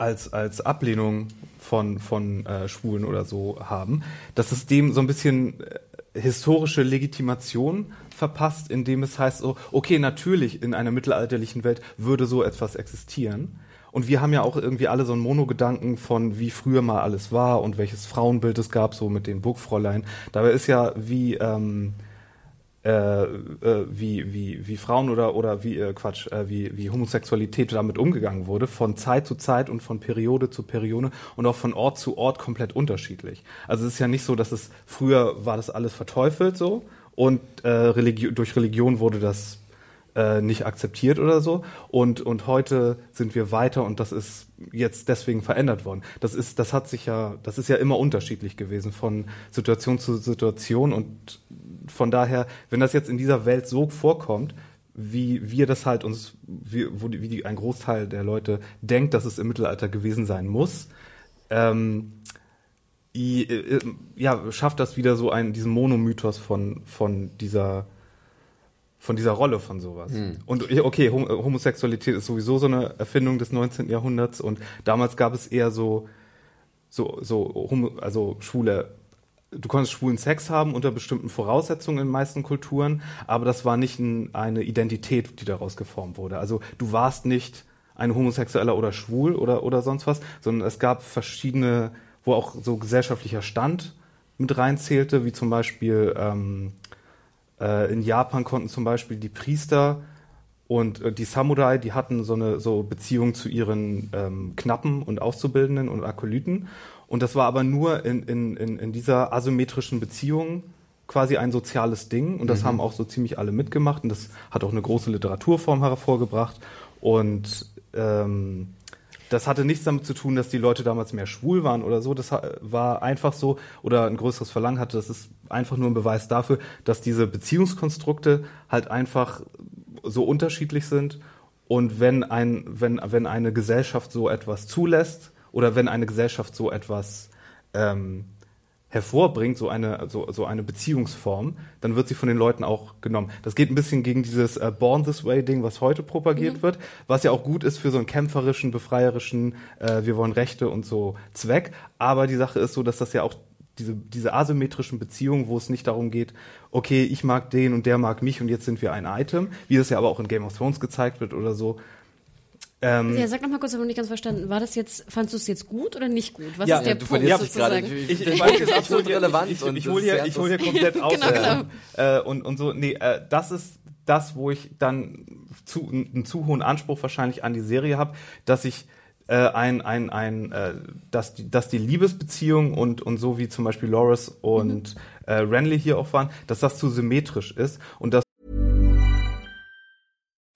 als, als Ablehnung von, von äh, Schwulen oder so haben, dass es dem so ein bisschen äh, historische Legitimation verpasst, indem es heißt, so, okay, natürlich in einer mittelalterlichen Welt würde so etwas existieren. Und wir haben ja auch irgendwie alle so einen Monogedanken von, wie früher mal alles war und welches Frauenbild es gab, so mit den Burgfräulein. Dabei ist ja, wie, ähm, äh, äh, wie, wie, wie Frauen oder, oder wie, äh, Quatsch, äh, wie, wie Homosexualität damit umgegangen wurde, von Zeit zu Zeit und von Periode zu Periode und auch von Ort zu Ort komplett unterschiedlich. Also es ist ja nicht so, dass es früher war das alles verteufelt so und äh, Religi durch Religion wurde das äh, nicht akzeptiert oder so. Und, und heute sind wir weiter und das ist jetzt deswegen verändert worden. Das ist, das hat sich ja, das ist ja immer unterschiedlich gewesen von Situation zu Situation und von daher, wenn das jetzt in dieser Welt so vorkommt, wie wir das halt uns, wie, die, wie die, ein Großteil der Leute denkt, dass es im Mittelalter gewesen sein muss, ähm, i, äh, ja, schafft das wieder so einen, diesen Monomythos von, von dieser, von dieser Rolle von sowas. Hm. Und okay, Homosexualität ist sowieso so eine Erfindung des 19. Jahrhunderts und damals gab es eher so, so, so, also schwule du konntest schwulen Sex haben unter bestimmten Voraussetzungen in den meisten Kulturen, aber das war nicht ein, eine Identität, die daraus geformt wurde. Also du warst nicht ein Homosexueller oder schwul oder, oder sonst was, sondern es gab verschiedene, wo auch so gesellschaftlicher Stand mit reinzählte, wie zum Beispiel ähm, äh, in Japan konnten zum Beispiel die Priester und äh, die Samurai, die hatten so eine so Beziehung zu ihren ähm, Knappen und Auszubildenden und Akolyten. Und das war aber nur in, in, in, in dieser asymmetrischen Beziehung quasi ein soziales Ding. Und das mhm. haben auch so ziemlich alle mitgemacht. Und das hat auch eine große Literaturform hervorgebracht. Und ähm, das hatte nichts damit zu tun, dass die Leute damals mehr schwul waren oder so. Das war einfach so oder ein größeres Verlangen hatte. Das ist einfach nur ein Beweis dafür, dass diese Beziehungskonstrukte halt einfach so unterschiedlich sind. Und wenn ein, wenn, wenn eine Gesellschaft so etwas zulässt, oder wenn eine Gesellschaft so etwas ähm, hervorbringt, so eine, so, so eine Beziehungsform, dann wird sie von den Leuten auch genommen. Das geht ein bisschen gegen dieses äh, Born This Way-Ding, was heute propagiert mhm. wird, was ja auch gut ist für so einen kämpferischen, befreierischen, äh, wir wollen Rechte und so Zweck. Aber die Sache ist so, dass das ja auch diese, diese asymmetrischen Beziehungen, wo es nicht darum geht, okay, ich mag den und der mag mich und jetzt sind wir ein Item, wie das ja aber auch in Game of Thrones gezeigt wird oder so, ähm, ja, sag noch mal kurz, ich habe nicht ganz verstanden. War das jetzt, fandst du es jetzt gut oder nicht gut? Was ja, ist der ja, du Punkt sozusagen? Ich, ich, ich, weiß, ist absolut relevant. Ich, ich, hole hier, ich hol hier komplett aus. genau, genau. Äh, und, und so, nee, äh, das ist das, wo ich dann zu, einen zu hohen Anspruch wahrscheinlich an die Serie habe, dass ich äh, ein, ein, ein, äh, dass, die, dass die Liebesbeziehung und, und so wie zum Beispiel Loris und mhm. äh, Renly hier auch waren, dass das zu symmetrisch ist und dass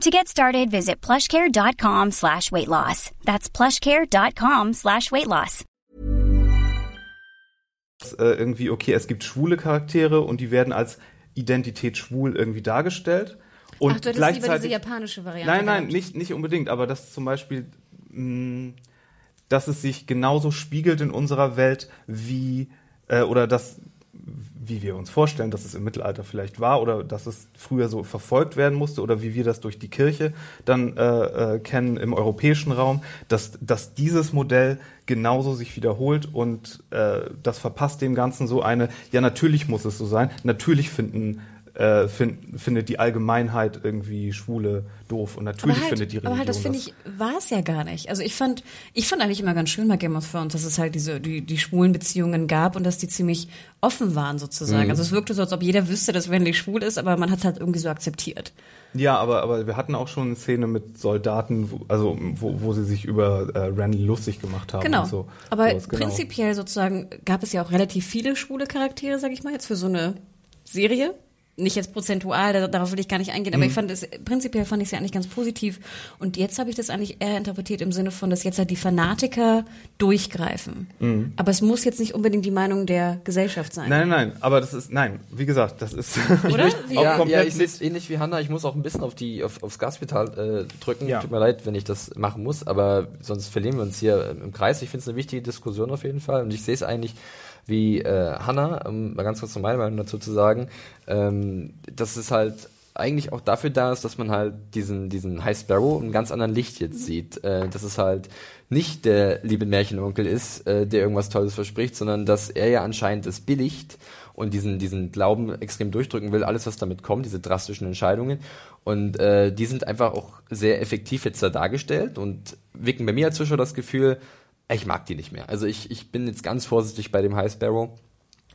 To get started, visit plushcare.com slash weight loss. That's plushcare.com slash weight loss. Äh, irgendwie, okay, es gibt schwule Charaktere und die werden als Identität schwul irgendwie dargestellt. Und Ach, du hättest gleichzeitig, lieber diese japanische Variante. Nein, nein, nicht, nicht unbedingt, aber das zum Beispiel, mh, mm, dass es sich genauso spiegelt in unserer Welt wie, äh, oder dass wie wir uns vorstellen, dass es im Mittelalter vielleicht war oder dass es früher so verfolgt werden musste oder wie wir das durch die Kirche dann äh, äh, kennen im europäischen Raum, dass, dass dieses Modell genauso sich wiederholt und äh, das verpasst dem Ganzen so eine, ja natürlich muss es so sein, natürlich finden äh, find, findet die Allgemeinheit irgendwie Schwule doof und natürlich halt, findet die Religion Aber halt, das finde ich, war es ja gar nicht. Also ich fand, ich fand eigentlich immer ganz schön bei Game of Thrones, dass es halt diese, die, die schwulen Beziehungen gab und dass die ziemlich offen waren sozusagen. Mhm. Also es wirkte so, als ob jeder wüsste, dass Renly schwul ist, aber man hat es halt irgendwie so akzeptiert. Ja, aber, aber wir hatten auch schon eine Szene mit Soldaten, wo, also wo, wo sie sich über äh, Renly lustig gemacht haben. Genau. So. Aber genau. prinzipiell sozusagen gab es ja auch relativ viele schwule Charaktere, sag ich mal, jetzt für so eine Serie nicht jetzt prozentual, darauf will ich gar nicht eingehen, aber mhm. ich fand es, prinzipiell fand ich es ja eigentlich ganz positiv. Und jetzt habe ich das eigentlich eher interpretiert im Sinne von, dass jetzt halt die Fanatiker durchgreifen. Mhm. Aber es muss jetzt nicht unbedingt die Meinung der Gesellschaft sein. Nein, nein, nein, aber das ist, nein, wie gesagt, das ist. Oder? ja, ja, ich sehe es ähnlich wie Hanna, ich muss auch ein bisschen auf die, auf, aufs Gaspedal äh, drücken. Ja. Tut mir leid, wenn ich das machen muss, aber sonst verlieren wir uns hier im Kreis. Ich finde es eine wichtige Diskussion auf jeden Fall und ich sehe es eigentlich wie äh, Hanna, um mal ganz kurz meine Meinung dazu zu sagen, ähm, dass es halt eigentlich auch dafür da ist, dass man halt diesen, diesen High Sparrow in ganz anderen Licht jetzt sieht. Äh, dass es halt nicht der liebe Märchenonkel ist, äh, der irgendwas Tolles verspricht, sondern dass er ja anscheinend es billigt und diesen, diesen Glauben extrem durchdrücken will, alles was damit kommt, diese drastischen Entscheidungen. Und äh, die sind einfach auch sehr effektiv jetzt da dargestellt und wecken bei mir als Zuschauer das Gefühl, ich mag die nicht mehr. Also ich, ich bin jetzt ganz vorsichtig bei dem High Sparrow.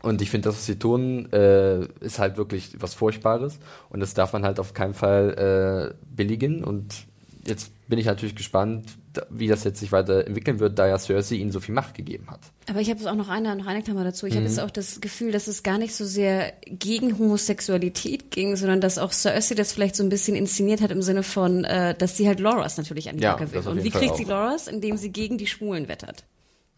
Und ich finde, das, was sie tun, äh, ist halt wirklich was Furchtbares. Und das darf man halt auf keinen Fall äh, billigen. Und jetzt bin ich natürlich gespannt, wie das jetzt sich weiterentwickeln wird, da ja Cersei ihnen so viel Macht gegeben hat. Aber ich habe auch noch eine, noch eine Klammer dazu. Ich mhm. habe jetzt auch das Gefühl, dass es gar nicht so sehr gegen Homosexualität ging, sondern dass auch Cersei das vielleicht so ein bisschen inszeniert hat im Sinne von, äh, dass sie halt Loras natürlich an die ja, Jacke will. Und wie kriegt sie Loras? Indem sie gegen die Schwulen wettert.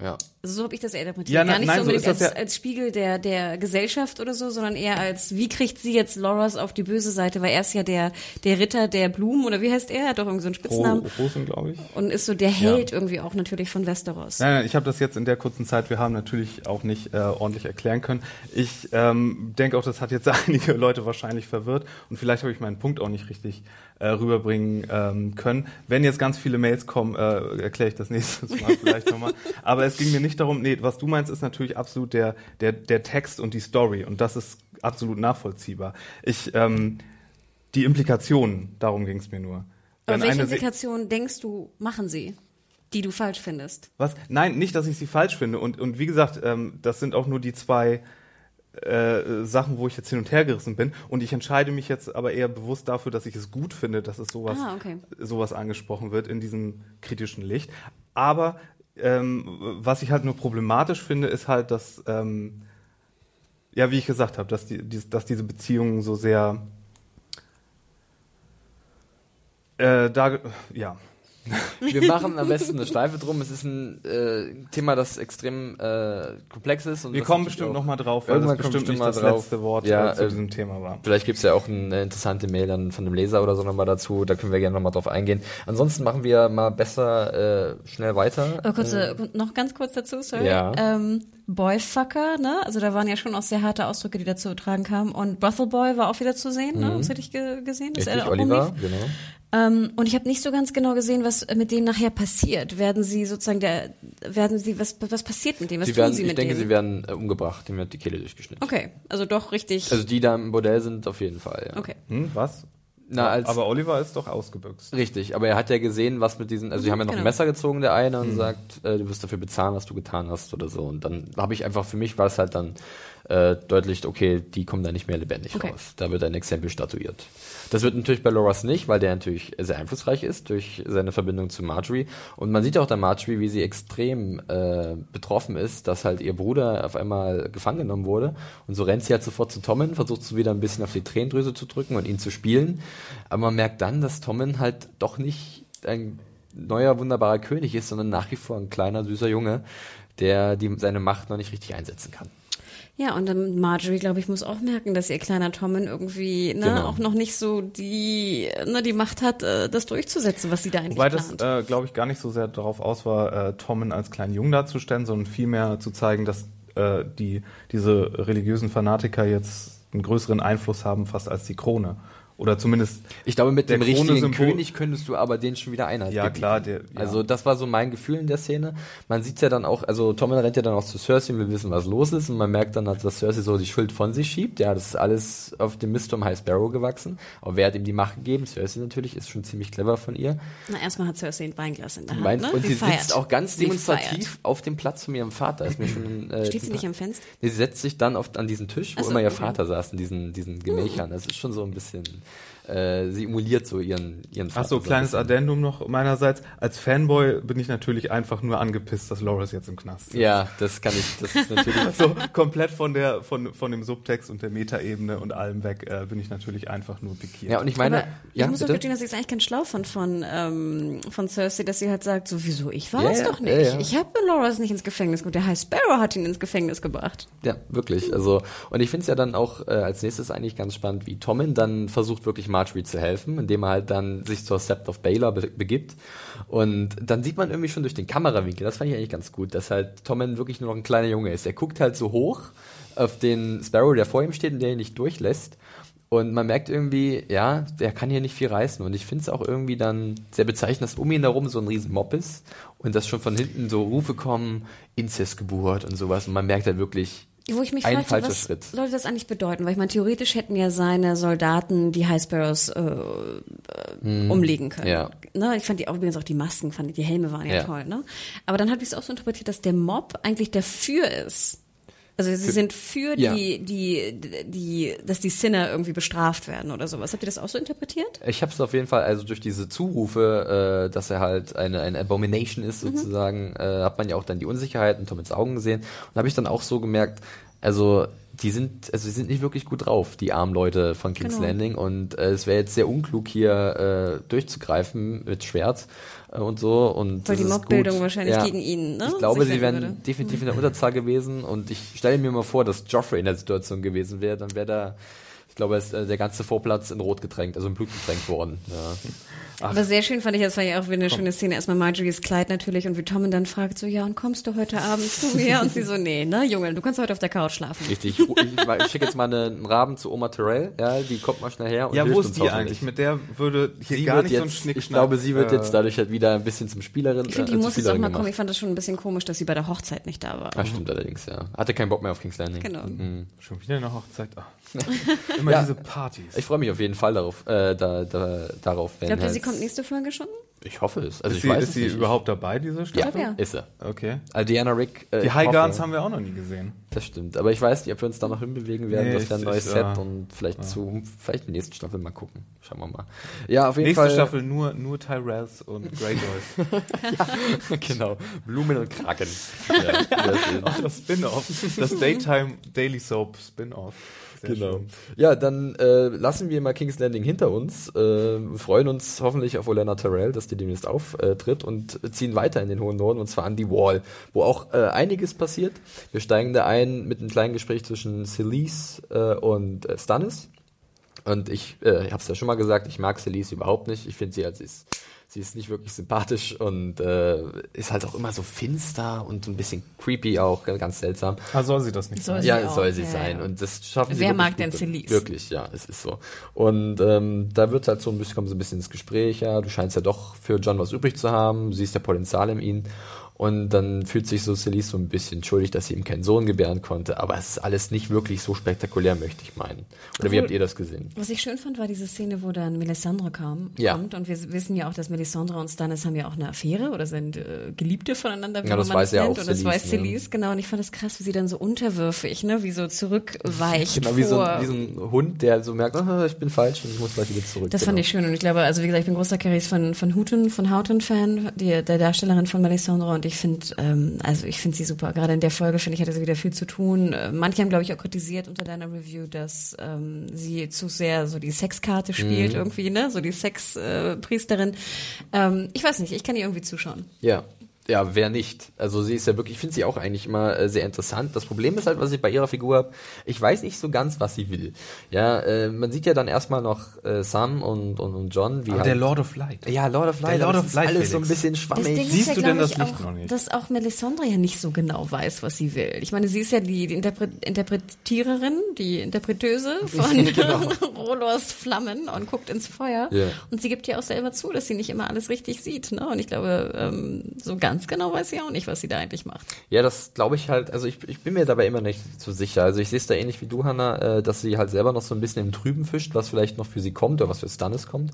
Ja. Also so habe ich das eher interpretiert. Ja, na, Gar nicht nein, so unbedingt so als, ja als, Spiegel der, der Gesellschaft oder so, sondern eher als, wie kriegt sie jetzt Loras auf die böse Seite? Weil er ist ja der, der Ritter der Blumen, oder wie heißt er? Er hat doch irgendwie so einen Spitznamen. Rosen, glaube ich. Und ist so der Held ja. irgendwie auch natürlich von Westeros. Nein, nein, ich habe das jetzt in der kurzen Zeit, wir haben natürlich auch nicht äh, ordentlich erklären können. Ich ähm, denke auch, das hat jetzt einige Leute wahrscheinlich verwirrt und vielleicht habe ich meinen Punkt auch nicht richtig äh, rüberbringen ähm, können. Wenn jetzt ganz viele Mails kommen, äh, erkläre ich das nächstes Mal vielleicht nochmal. Aber es ging mir nicht darum, nee, was du meinst, ist natürlich absolut der, der, der Text und die Story. Und das ist absolut nachvollziehbar. Ich, ähm, die Implikationen, darum ging es mir nur. Aber Wenn welche Implikationen denkst du, machen sie? Die du falsch findest. Was? Nein, nicht, dass ich sie falsch finde. Und, und wie gesagt, ähm, das sind auch nur die zwei äh, Sachen, wo ich jetzt hin und her gerissen bin. Und ich entscheide mich jetzt aber eher bewusst dafür, dass ich es gut finde, dass es sowas, ah, okay. sowas angesprochen wird in diesem kritischen Licht. Aber ähm, was ich halt nur problematisch finde, ist halt, dass, ähm, ja, wie ich gesagt habe, dass, die, die, dass diese Beziehungen so sehr äh, da, ja, wir machen am besten eine Schleife drum. Es ist ein äh, Thema, das extrem äh, komplex ist. Und wir kommen bestimmt nochmal drauf, weil das bestimmt nicht das drauf. letzte Wort ja, zu äh, diesem Thema war. Vielleicht gibt es ja auch eine interessante Mail dann von einem Leser oder so nochmal dazu. Da können wir gerne nochmal drauf eingehen. Ansonsten machen wir mal besser äh, schnell weiter. Aber kurz, äh, noch ganz kurz dazu, sorry. Ja. Ähm, Boyfucker, ne? Also da waren ja schon auch sehr harte Ausdrücke, die dazu tragen kamen. Und Brothel Boy war auch wieder zu sehen, ne? Mhm. Das hätte ich ge gesehen. Das Richtig, Oliver, genau. Ähm, und ich habe nicht so ganz genau gesehen, was mit denen nachher passiert. Werden sie sozusagen der, werden sie, was, was passiert mit denen? Was sie tun werden, sie mit denen? Ich denke, sie werden äh, umgebracht, dem wird die Kehle durchgeschnitten. Okay, also doch richtig. Also die da im Bordell sind auf jeden Fall, ja. Okay. Hm, was? Na, als, aber Oliver ist doch ausgebüxt. Richtig, aber er hat ja gesehen, was mit diesen, also die haben ja noch genau. ein Messer gezogen, der eine, und mhm. sagt, äh, du wirst dafür bezahlen, was du getan hast oder so. Und dann habe ich einfach, für mich war es halt dann äh, deutlich, okay, die kommen da nicht mehr lebendig okay. raus. Da wird ein Exempel statuiert. Das wird natürlich bei Loras nicht, weil der natürlich sehr einflussreich ist durch seine Verbindung zu Marjorie. Und man sieht auch da Marjorie, wie sie extrem äh, betroffen ist, dass halt ihr Bruder auf einmal gefangen genommen wurde. Und so rennt sie halt sofort zu Tommen, versucht so wieder ein bisschen auf die Tränendrüse zu drücken und ihn zu spielen. Aber man merkt dann, dass Tommen halt doch nicht ein neuer, wunderbarer König ist, sondern nach wie vor ein kleiner, süßer Junge, der die, seine Macht noch nicht richtig einsetzen kann. Ja, und dann Marjorie, glaube ich, muss auch merken, dass ihr kleiner Tommen irgendwie ne, genau. auch noch nicht so die, ne, die Macht hat, äh, das durchzusetzen, was sie da eigentlich Wobei plant. das, äh, glaube ich, gar nicht so sehr darauf aus war, äh, Tommen als kleinen Jungen darzustellen, sondern vielmehr zu zeigen, dass äh, die, diese religiösen Fanatiker jetzt einen größeren Einfluss haben, fast als die Krone. Oder zumindest. Ich glaube, mit dem richtigen König könntest du aber den schon wieder Einhalt Ja, gebieten. klar, der- ja. Also das war so mein Gefühl in der Szene. Man sieht ja dann auch, also Tommen rennt ja dann auch zu Cersei und will wissen, was los ist. Und man merkt dann, dass Cersei so die Schuld von sich schiebt. Ja, das ist alles auf dem Mist um High Sparrow gewachsen. Aber wer hat ihm die Macht gegeben? Cersei natürlich, ist schon ziemlich clever von ihr. Na, erstmal hat Cersei ein Weinglas in der Hand, Meint, ne? und sie, feiert. sitzt auch ganz Sie demonstrativ feiert. auf dem Platz von ihrem Vater. Ist mir schon, äh, Steht sie nicht am Fenster? Nee, sie setzt sich dann oft an diesen Tisch, wo so, immer ihr okay. Vater saß, in diesen, diesen Gemächern. Das ist schon so ein bisschen, äh, sie emuliert so ihren, ihren Vater. Ach so, ein kleines. Addendum noch meinerseits. Als Fanboy bin ich natürlich einfach nur angepisst, dass Loris jetzt im Knast sitzt. Ja, das kann ich, das ist natürlich, So komplett von der von von dem Subtext und der Metaebene und allem weg äh, bin ich natürlich einfach nur pikiert. ja, und ich meine, Aber ja, ich muss auch gestehen, dass ich es eigentlich ganz schlau fand von, ähm, von Cersei, dass sie halt sagt, so, wieso, ich war Ja, es ja, doch nicht. ja, ja. Ich habe Loras nicht ins Gefängnis gebracht. Der High Sparrow hat ihn ins Gefängnis gebracht. Ja, wirklich. Also, und ich finde es ja dann auch äh, als nächstes eigentlich ganz spannend, wie Tommen dann versucht, wirklich Marjorie zu helfen, indem er halt dann sich zur Sept of Baylor be begibt. Und dann sieht man irgendwie schon durch den Kamerawinkel, das fand ich eigentlich ganz gut, dass halt Tommen wirklich nur noch ein kleiner Junge ist. Er guckt halt so hoch auf den Sparrow, der vor ihm steht und der ihn nicht durchlässt. Und man merkt irgendwie, ja, der kann hier nicht viel reißen. Und ich finde es auch irgendwie dann sehr bezeichnend, dass um ihn herum so ein riesen Mob ist und dass schon von hinten so Rufe kommen, Inzestgeburt und sowas. Und man merkt halt wirklich, Wo ich mich ein fragte, was Schritt. sollte das eigentlich bedeuten? Weil ich meine, theoretisch hätten ja seine Soldaten die High Sparrows äh, äh, umlegen können. Hm. Ja. Ne? Ich fand die auch übrigens auch die Masken, fand ich, die Helme waren ja, Ja. toll. Ne? Aber dann habe ich es auch so interpretiert, dass der Mob eigentlich dafür ist. Also sie sind für Ja. die, die, die, dass die Sinner irgendwie bestraft werden oder sowas. Habt ihr das auch so interpretiert? Ich habe es auf jeden Fall, also durch diese Zurufe, äh, dass er halt eine, eine Abomination ist sozusagen, äh, hat man ja auch dann die Unsicherheit in Tomins Augen gesehen. Und habe ich dann auch so gemerkt, also die sind, also die sind nicht wirklich gut drauf, die armen Leute von King's Genau. Landing. Und äh, es wäre jetzt sehr unklug, hier äh, durchzugreifen mit Schwert und so. Und Weil die Mobbildung wahrscheinlich gegen ihn, ne, Ich glaube, sie wären würde. definitiv in der Unterzahl gewesen. Und ich stelle mir mal vor, dass Joffrey in der Situation gewesen wäre, dann wäre da, ich glaube, ist, äh, der ganze Vorplatz in Rot getränkt, also in Blut getränkt worden. Ja. Aber sehr schön fand ich, das war ja auch wieder eine schöne Szene. Erstmal Marjorie's Kleid natürlich und wie Tommen dann fragt so, ja, und kommst du heute Abend zu mir? Und sie so, nee, ne, Junge, du kannst heute auf der Couch schlafen. Richtig, ich, ich, ich schicke jetzt mal eine, einen Raben zu Oma Terrell, ja, die kommt mal schnell her und ja, hilft wo ist uns die eigentlich? Mit der würde hier Sie gar nicht so ein jetzt, Schnickschnack. ich glaube, sie wird äh, jetzt dadurch halt wieder ein bisschen zum Spielerin. Ich finde, äh, die zur muss jetzt auch mal kommen. gemacht. Ich fand das schon ein bisschen komisch, dass sie bei der Hochzeit nicht da war. Ah, stimmt allerdings, ja. Hatte keinen Bock mehr auf King's Landing. Genau. Mhm. Schon wieder eine Hochzeit. Ah. Immer Ja. diese Partys. Ich freue mich auf jeden Fall darauf, äh, da, da, darauf, wenn Glaubt ihr, halt, sie kommt nächste Folge schon? Ich hoffe es. Also ist ich sie, weiß ist es sie nicht. überhaupt dabei, diese Ja, Staffel? ja. ist er. Okay. Also Diana Rick. Äh, Die High hoffe- Guards haben wir auch noch nie gesehen. Das stimmt. Aber ich weiß nicht, ob wir uns da noch hinbewegen werden. Nee, das wäre ein neues ich, Set ja. und vielleicht zu, vielleicht in der nächsten Staffel mal gucken. Schauen wir mal. Ja, auf jeden Nächste Fall. Staffel nur, nur Tyrells und Greyjoy. genau. Blumen und Kraken. ja, das Spin-Off. Das Daytime Daily Soap Spin-Off. Sehr Genau. schön. Ja, dann äh, lassen wir mal King's Landing hinter uns, äh, freuen uns hoffentlich auf Olenna Terrell, dass die demnächst auftritt und ziehen weiter in den hohen Norden und zwar an die Wall, wo auch äh, einiges passiert. Wir steigen da ein mit einem kleinen Gespräch zwischen Celise äh, und äh, Stannis. Und ich äh, habe es ja schon mal gesagt, ich mag Celise überhaupt nicht. Ich finde sie als sie ist, sie ist nicht wirklich sympathisch und äh, ist halt auch immer so finster und so ein bisschen creepy auch, ganz seltsam. Ah, soll sie das nicht Soll sein? Ja, auch, soll sie ja, sein. ja. Und das schaffen sie Wer wirklich mag denn Celise? Wirklich, ja, es ist so. Und ähm, da wird halt so ein bisschen, kommen so ein bisschen ins Gespräch, ja, du scheinst ja doch für John was übrig zu haben, siehst ja Potenzial in ihn. Und dann fühlt sich so Celise so ein bisschen schuldig, dass sie ihm keinen Sohn gebären konnte. Aber es ist alles nicht wirklich so spektakulär, möchte ich meinen. Oder wie Obwohl- habt ihr das gesehen? Was ich schön fand, war diese Szene, wo dann Melisandre kam. Ja. Kommt. Und wir wissen ja auch, dass Melisandre und Stannis haben ja auch eine Affäre oder sind äh, Geliebte voneinander, wie Ja, man das weiß es ja nennt. auch Und das Celise, weiß ne? Celise, genau. Und ich fand es krass, wie sie dann so unterwürfig, ne, wie so zurückweicht Genau, wie so, vor. ein- wie so ein Hund, der so merkt, ah, ich bin falsch und ich muss gleich wieder zurück. Das genau. fand ich schön und ich glaube, also wie gesagt, ich bin großer Caris von von Houghton, von Houghton-Fan, der Darstellerin von Melisandre und ich finde, ähm, also ich finde sie super. Gerade in der Folge finde ich hatte sie wieder viel zu tun. Äh, Manche haben glaube ich auch kritisiert unter deiner Review, dass ähm, sie zu sehr so die Sexkarte spielt irgendwie, ne, so die Sexpriesterin. Äh, ähm, ich weiß nicht, ich kann ihr irgendwie zuschauen. Ja, Ja, wer nicht? Also sie ist ja wirklich, ich finde sie auch eigentlich immer äh, sehr interessant. Das Problem ist halt, was ich bei ihrer Figur habe, ich weiß nicht so ganz, was sie will. Ja, äh, man sieht ja dann erstmal noch äh, Sam und, und, und John, wie Aber halt, der Lord of Light. Ja, Lord of Light, Der Lord of Light, ist alles so ein Felix. bisschen schwammig. Siehst ist du ja, denn das ich, Licht auch, noch nicht? dass auch Melisandre ja nicht so genau weiß, was sie will. Ich meine, sie ist ja die, die Interpre Interpretiererin, die Interpretöse von Genau. Rolors Flammen und guckt ins Feuer. Ja. Und sie gibt ja auch selber zu, dass sie nicht immer alles richtig sieht. Ne? Und ich glaube, ähm, so ganz genau weiß sie auch nicht, was sie da eigentlich macht. Ja, das glaube ich halt, also ich, ich bin mir dabei immer nicht so sicher. Also ich sehe es da ähnlich wie du, Hanna, äh, dass sie halt selber noch so ein bisschen im Trüben fischt, was vielleicht noch für sie kommt oder was für Stannis kommt.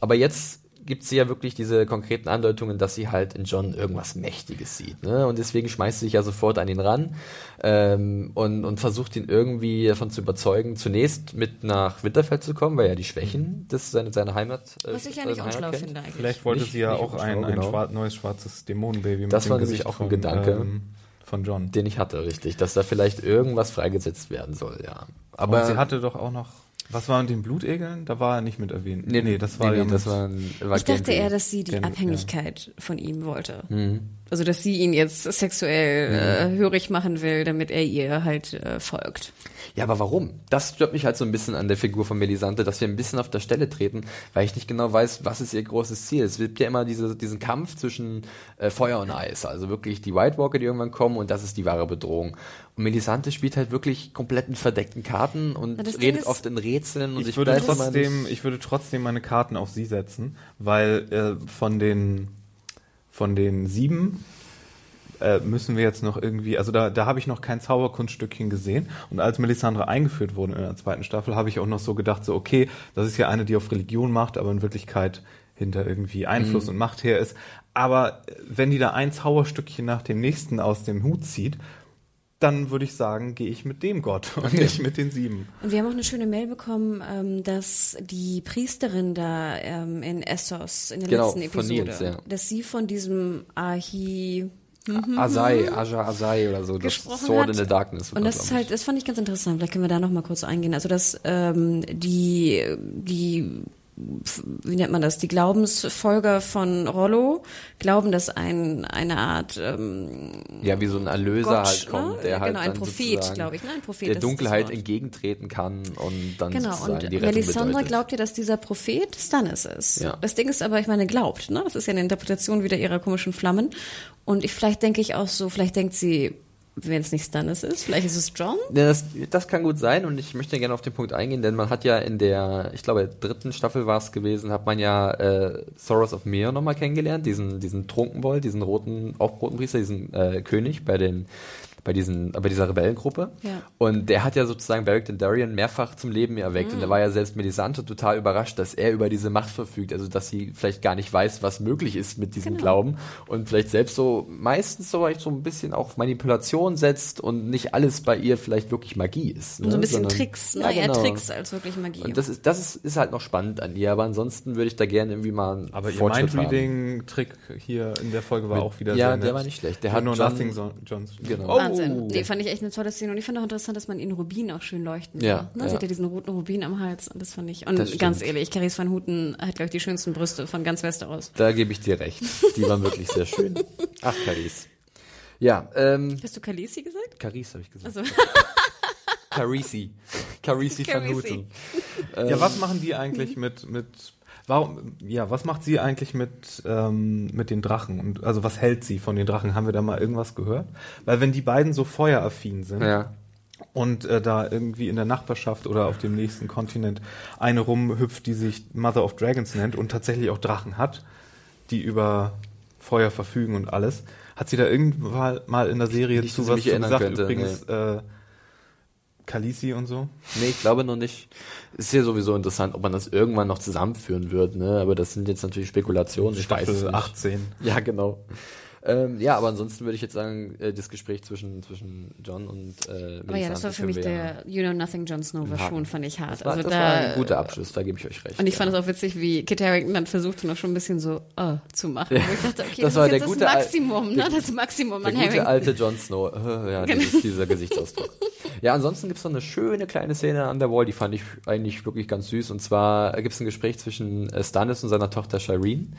Aber jetzt gibt sie ja wirklich diese konkreten Andeutungen, dass sie halt in John irgendwas Mächtiges sieht. Ne? Und deswegen schmeißt sie sich ja sofort an ihn ran ähm, und, und versucht ihn irgendwie davon zu überzeugen, zunächst mit nach Winterfell zu kommen, weil er die Schwächen des, seine, seine Heimat äh, Was ich ja nicht unschlau kennt. finde eigentlich. Vielleicht wollte Nicht- sie ja auch ein, ein genau. schwar neues schwarzes Dämonenbaby mit Das war nämlich auch ein von, Gedanke. Ähm, von John. Den ich hatte, richtig, dass da vielleicht irgendwas freigesetzt werden soll, ja. Aber Und sie hatte doch auch noch, was war mit den Blutegeln? Da war er nicht mit erwähnt. Nee, das war nee, ja nee, das war, ein- war Ich dachte eher, dass sie die Gen- Abhängigkeit von ihm wollte. Mhm. Also, dass sie ihn jetzt sexuell äh, hörig machen will, damit er ihr halt äh, folgt. Ja, aber warum? Das stört mich halt so ein bisschen an der Figur von Melisante, dass wir ein bisschen auf der Stelle treten, weil ich nicht genau weiß, was ist ihr großes Ziel. Es gibt ja immer diese, diesen Kampf zwischen äh, Feuer und Eis, also wirklich die White Walker, die irgendwann kommen und das ist die wahre Bedrohung. Und Melisante spielt halt wirklich komplett mit verdeckten Karten und Ja, redet ist- oft in Rätseln und ich, Ich würde trotzdem, ich würde trotzdem meine Karten auf sie setzen, weil äh, von den von den sieben äh, müssen wir jetzt noch irgendwie, also da, da habe ich noch kein Zauberkunststückchen gesehen. Und als Melisandre eingeführt wurde in der zweiten Staffel, habe ich auch noch so gedacht, so okay, das ist ja eine, die auf Religion macht, aber in Wirklichkeit hinter irgendwie Einfluss und Macht her ist. Aber wenn die da ein Zauberstückchen nach dem nächsten aus dem Hut zieht, dann würde ich sagen, gehe ich mit dem Gott und nicht mit den sieben. Und wir haben auch eine schöne Mail bekommen, ähm, dass die Priesterin da ähm, in Essos in der Genau, letzten von Episode, Nils, ja. dass sie von diesem Ahi Asai, Aja Asai oder so, das Sword hat. in the Darkness. Und das ist halt, das fand ich ganz interessant. Vielleicht können wir da noch mal kurz eingehen. Also dass ähm, die die wie nennt man das? Die Glaubensfolger von Rollo glauben, dass ein eine Art ähm, ja, wie so ein Erlöser Gott, halt kommt, ne? der halt Genau, ein dann Prophet, glaube ich, ne? Ein Prophet, der Dunkelheit entgegentreten kann und dann Genau, sozusagen und die Rettung Melisandre bedeutet. glaubt ja, dass dieser Prophet Stannis ist. Ja. Das Ding ist aber, ich meine, glaubt, ne? Das ist ja eine Interpretation wieder ihrer komischen Flammen. Und ich, vielleicht denke ich auch so, vielleicht denkt sie, wenn es nicht Stannis ist, vielleicht ist es John. Ja, das, das kann gut sein und ich möchte gerne auf den Punkt eingehen, denn man hat ja in der, ich glaube, dritten Staffel war es gewesen, hat man ja äh, Thoros of Mir nochmal kennengelernt, diesen, diesen Trunkenbold, diesen roten, auch roten Priester, diesen äh, König bei den bei diesen, bei dieser Rebellengruppe. Ja. Und der hat ja sozusagen Beric Dondarrion mehrfach zum Leben erweckt. Und da war ja selbst Melisante total überrascht, dass er über diese Macht verfügt. Also, dass sie vielleicht gar nicht weiß, was möglich ist mit diesem Genau. Glauben. Und vielleicht selbst so, meistens so, so ein bisschen auf Manipulation setzt und nicht alles bei ihr vielleicht wirklich Magie ist. Und so ein ne? bisschen Sondern- Tricks, ne? Ja, Eher genau. Tricks als wirklich Magie. Und das ist, das ist, ist halt noch spannend an ihr, aber ansonsten würde ich da gerne irgendwie mal einen Aber ihr Fortschritt haben. Mindreading-Trick hier in der Folge war Mit- auch wieder ja, sehr nett. der war nicht schlecht. Der You hat know John- nothing, so, Johnson. Genau. Wahnsinn. Nee, fand ich echt eine tolle Szene. Und ich fand auch interessant, dass man ihn Rubin auch schön leuchten Ja, sah. Ne? ja. Sie hat ja diesen roten Rubin am Hals. Und das fand ich. Und ganz ehrlich, Caris van Houten hat, glaube ich, die schönsten Brüste von ganz Westeros. Da gebe ich dir recht. Die waren wirklich sehr schön. Ach, Caris. Ja, ähm, Hast du Khaleesi gesagt? Caris habe ich gesagt. Also, Carisi. Carisi van Carisi. Houten. Ja, was machen die eigentlich mit, mit, warum, ja, was macht sie eigentlich mit, ähm, mit den Drachen? Und, also, was hält sie von den Drachen? Haben wir da mal irgendwas gehört? Weil, wenn die beiden so feueraffin sind Ja. und äh, da irgendwie in der Nachbarschaft oder auf dem nächsten Kontinent eine rumhüpft, die sich Mother of Dragons nennt und tatsächlich auch Drachen hat, die über Feuer verfügen und alles, hat sie da irgendwann mal in der Serie Nicht, zu was gesagt? könnte, Übrigens, äh, Khaleesi und so. Nee, ich glaube noch nicht. Ist ja sowieso interessant, ob man das irgendwann noch zusammenführen wird, ne? Aber das sind jetzt natürlich Spekulationen. Ich weiß es Staffel nicht. 18. Ja, genau. Ähm, ja, aber ansonsten würde ich jetzt sagen, äh, das Gespräch zwischen, zwischen John und äh, aber ja, das war für mich der You Know Nothing Jon Snow war schon, fand ich hart. Das war, also das da, war ein guter Abschluss, da gebe ich euch recht. Und ich ja. fand es auch witzig, wie Kit Harington dann versuchte noch schon ein bisschen so äh, zu machen. Wo ich dachte, okay, Das das, war ist der jetzt gute das Al- Maximum, ne? Das Maximum Der an gute Harington. alte Jon Snow. Ja, Genau. dieser Gesichtsausdruck. Ja, ansonsten gibt's noch eine schöne kleine Szene an der Wall, die fand ich eigentlich wirklich ganz süß. Und zwar gibt's ein Gespräch zwischen äh, Stannis und seiner Tochter Shireen.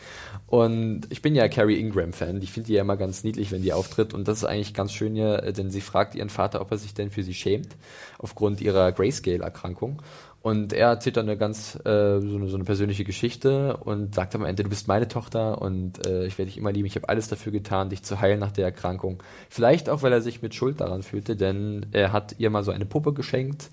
Und ich bin ja Carrie Ingram-Fan. Ich finde die ja immer ganz niedlich, wenn die auftritt. Und das ist eigentlich ganz schön hier, äh, denn sie fragt ihren Vater, ob er sich denn für sie schämt, aufgrund ihrer Grayscale-Erkrankung. Und er erzählt dann eine ganz äh, so, eine, so eine persönliche Geschichte und sagt am Ende, du bist meine Tochter und äh, ich werde dich immer lieben. Ich habe alles dafür getan, dich zu heilen nach der Erkrankung. Vielleicht auch, weil er sich mit Schuld daran fühlte, denn er hat ihr mal so eine Puppe geschenkt,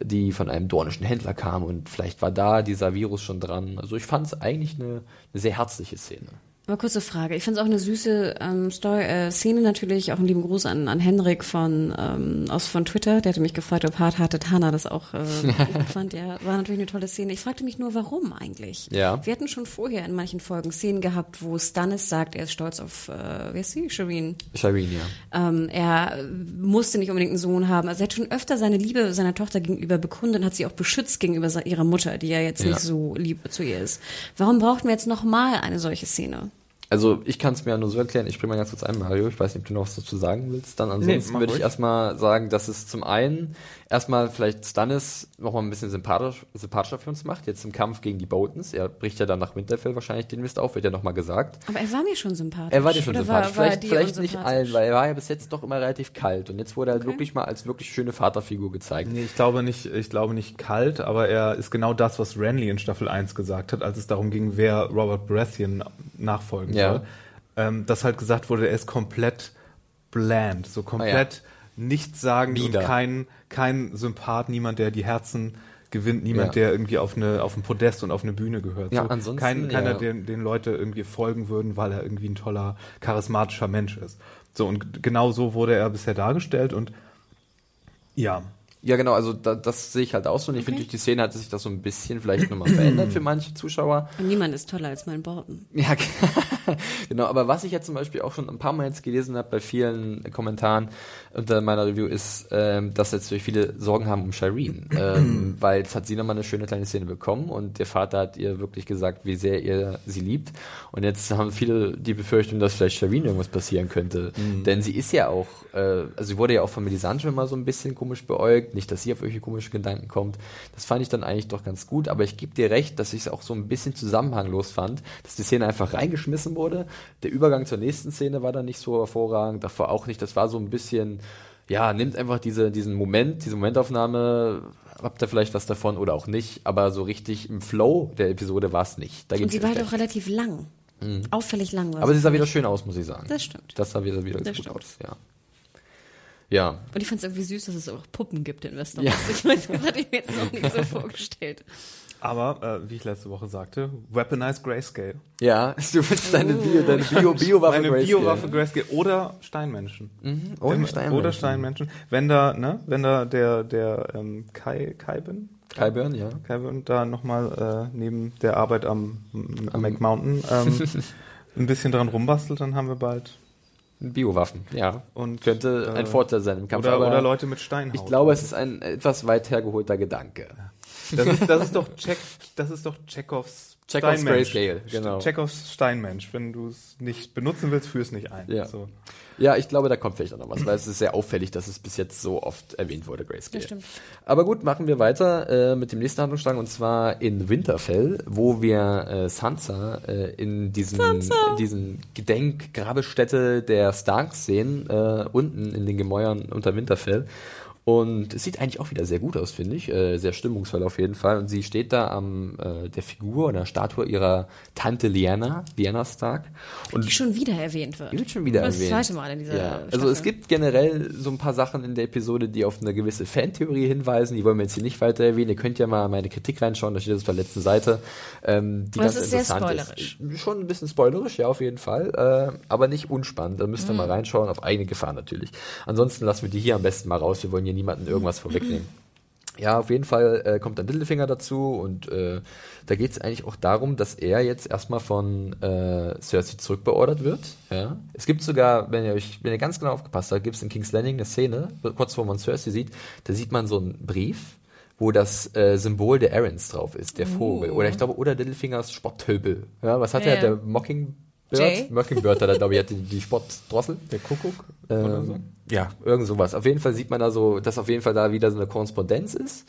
die von einem dornischen Händler kam und vielleicht war da dieser Virus schon dran. Also ich fand es eigentlich eine, eine sehr herzliche Szene. Aber kurze Frage. Ich finde es auch eine süße ähm, Story, äh, Szene natürlich. Auch einen lieben Gruß an, an Henrik von, ähm, aus, von Twitter. Der hatte mich gefragt, ob Hard Hearted Hannah das auch äh, fand. Ja, war natürlich eine tolle Szene. Ich fragte mich nur, warum eigentlich? Ja. Wir hatten schon vorher in manchen Folgen Szenen gehabt, wo Stannis sagt, er ist stolz auf, äh, wie ist sie? Shireen. Shireen, ja. Ähm, er musste nicht unbedingt einen Sohn haben. Also er hat schon öfter seine Liebe seiner Tochter gegenüber bekundet und hat sie auch beschützt gegenüber ihrer Mutter, die ja jetzt Ja. nicht so lieb zu ihr ist. Warum brauchten wir jetzt nochmal eine solche Szene? Also ich kann es mir ja nur so erklären, ich springe mal ganz kurz ein, Mario, ich weiß nicht, ob du noch was dazu sagen willst. Dann ansonsten mach würde ich erstmal sagen, dass es zum einen erstmal vielleicht Stannis nochmal ein bisschen sympathisch, sympathischer für uns macht, jetzt im Kampf gegen die Boltons. Er bricht ja dann nach Winterfell wahrscheinlich den Mist auf, wird ja nochmal gesagt. Aber er war mir schon sympathisch. Er war dir schon Oder sympathisch. War, war vielleicht dir vielleicht nicht allen, weil er war ja bis jetzt doch immer relativ kalt. Und jetzt wurde er halt wirklich mal als wirklich schöne Vaterfigur gezeigt. Nee, ich glaube nicht, ich glaube nicht kalt, aber er ist genau das, was Renly in Staffel 1 gesagt hat, als es darum ging, wer Robert Baratheon nachfolgen Ja. soll. Ähm, dass halt gesagt wurde, er ist komplett bland, so komplett nichtssagend und Bieder. kein, kein Sympath, niemand, der die Herzen gewinnt, niemand, Ja. der irgendwie auf eine auf ein Podest und auf eine Bühne gehört. Ja, so, ansonsten, kein, keiner, ja. den, den Leute irgendwie folgen würden, weil er irgendwie ein toller, charismatischer Mensch ist. So, und genau so wurde er bisher dargestellt und ja, Ja, genau, also da, das sehe ich halt auch so. Und ich finde, durch die Szene hat sich das so ein bisschen vielleicht nochmal verändert für manche Zuschauer. Und niemand ist toller als mein Borten. Ja, genau. Aber was ich jetzt zum Beispiel auch schon ein paar Mal jetzt gelesen habe bei vielen Kommentaren unter meiner Review ist, ähm, dass jetzt natürlich viele Sorgen haben um Shireen. ähm, weil jetzt hat sie nochmal eine schöne kleine Szene bekommen und der Vater hat ihr wirklich gesagt, wie sehr ihr sie liebt. Und jetzt haben viele die Befürchtung, dass vielleicht Shireen irgendwas passieren könnte. Denn sie ist ja auch, äh, also sie wurde ja auch von Melisandre immer so ein bisschen komisch beäugt. Nicht, dass sie auf irgendwelche komischen Gedanken kommt. Das fand ich dann eigentlich doch ganz gut. Aber ich gebe dir recht, dass ich es auch so ein bisschen zusammenhanglos fand, dass die Szene einfach reingeschmissen wurde. Der Übergang zur nächsten Szene war dann nicht so hervorragend. Davor auch nicht. Das war so ein bisschen, ja, nimmt einfach diese, diesen Moment, diese Momentaufnahme, habt ihr vielleicht was davon oder auch nicht. Aber so richtig im Flow der Episode war es nicht. Da Und sie war halt auch relativ lang. Auffällig lang Mhm. Aber sie sah wieder schön aus, muss ich sagen. Das stimmt. Das sah wieder, wieder Das gut stimmt. aus, ja. Ja, Und ich fand es irgendwie süß, dass es auch Puppen gibt in Westeros. Ja. Ich weiß, das hatte ich mir jetzt noch nicht so vorgestellt. aber äh, wie ich letzte Woche sagte, weaponized Grayscale. ja, du willst deine Bio, deine Bio, Bio-Waffe Meine Grayscale. Biowaffe Grayscale oder Steinmenschen. Mhm, oder Wenn- Steinmenschen. Oder Steinmenschen. Wenn da, ne, wenn da der, der ähm, Kai, Kaiben, Kyburn, ja. Kaiben da nochmal äh, neben der Arbeit am, am McMountain ähm, ein bisschen dran rumbastelt, dann haben wir bald Biowaffen, ja. Und, Könnte ein äh, Vorteil sein im Kampf. oder, aber oder Leute mit Steinhaut. Ich glaube, es ist ein etwas weit hergeholter Gedanke. Das ist, das ist doch Check, das ist doch Chekhovs Chekhovs Steinmensch. Grayscale, genau. Chekhovs Steinmensch. Wenn du es nicht benutzen willst, führ es nicht ein. Ja. So. Ja, ich glaube, da kommt vielleicht auch noch was, weil es ist sehr auffällig, dass es bis jetzt so oft erwähnt wurde, Grayscale. Das stimmt. Aber gut, machen wir weiter äh, mit dem nächsten Handlungsstrang und zwar in Winterfell, wo wir äh, Sansa äh, in diesen, in diesen Gedenkgrabestätte der Starks sehen, äh, unten in den Gemäuern unter Winterfell. Und es sieht eigentlich auch wieder sehr gut aus, finde ich. Äh, sehr stimmungsvoll auf jeden Fall. Und sie steht da am äh, der Figur oder Statue ihrer Tante Lyanna, Lyanna Stark. Und Die schon wieder erwähnt wird. die wird schon wieder das erwähnt. zweite Mal in dieser ja. Staffel. Also es gibt generell so ein paar Sachen in der Episode, die auf eine gewisse Fantheorie hinweisen. Die wollen wir jetzt hier nicht weiter erwähnen. Ihr könnt ja mal meine Kritik reinschauen, da steht das auf der letzten Seite. Ähm, die Aber ganz ist sehr interessant spoilerisch. Ist. Schon ein bisschen spoilerisch, ja, auf jeden Fall. Äh, aber nicht unspannend. Da müsst ihr Mhm. mal reinschauen, auf eigene Gefahr natürlich. Ansonsten lassen wir die hier am besten mal raus. Wir wollen hier niemanden irgendwas vorwegnehmen. Ja, auf jeden Fall äh, kommt dann Littlefinger dazu und äh, da geht es eigentlich auch darum, dass er jetzt erstmal von äh, Cersei zurückbeordert wird. Ja. Es gibt sogar, wenn ihr euch, wenn ihr ganz genau aufgepasst habt, gibt es in King's Landing eine Szene, kurz vor man Cersei sieht, da sieht man so einen Brief, wo das äh, Symbol der Arryns drauf ist, der Vogel. Oder ich glaube, oder Littlefingers Spotthöbel. Ja, was hat Ja, er? ja. Der Mocking Jay? Mockingbird hat er, glaube ich, hatte die Spottdrossel. Der Kuckuck? Ähm, Ja, irgend sowas. Auf jeden Fall sieht man da so, dass auf jeden Fall da wieder so eine Korrespondenz ist.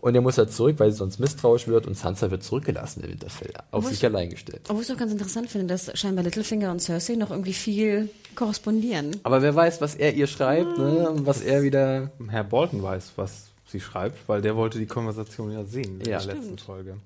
Und er muss halt zurück, weil sie sonst misstrauisch wird und Sansa wird zurückgelassen in Winterfell. Auf Wo sich ist- allein gestellt. Obwohl ich es auch ganz interessant finde, dass scheinbar Littlefinger und Cersei noch irgendwie viel korrespondieren. Aber wer weiß, was er ihr schreibt, ne? Und was er wieder. Herr Bolton weiß, was sie schreibt, weil der wollte die Konversation ja sehen in Ja. der letzten Folge.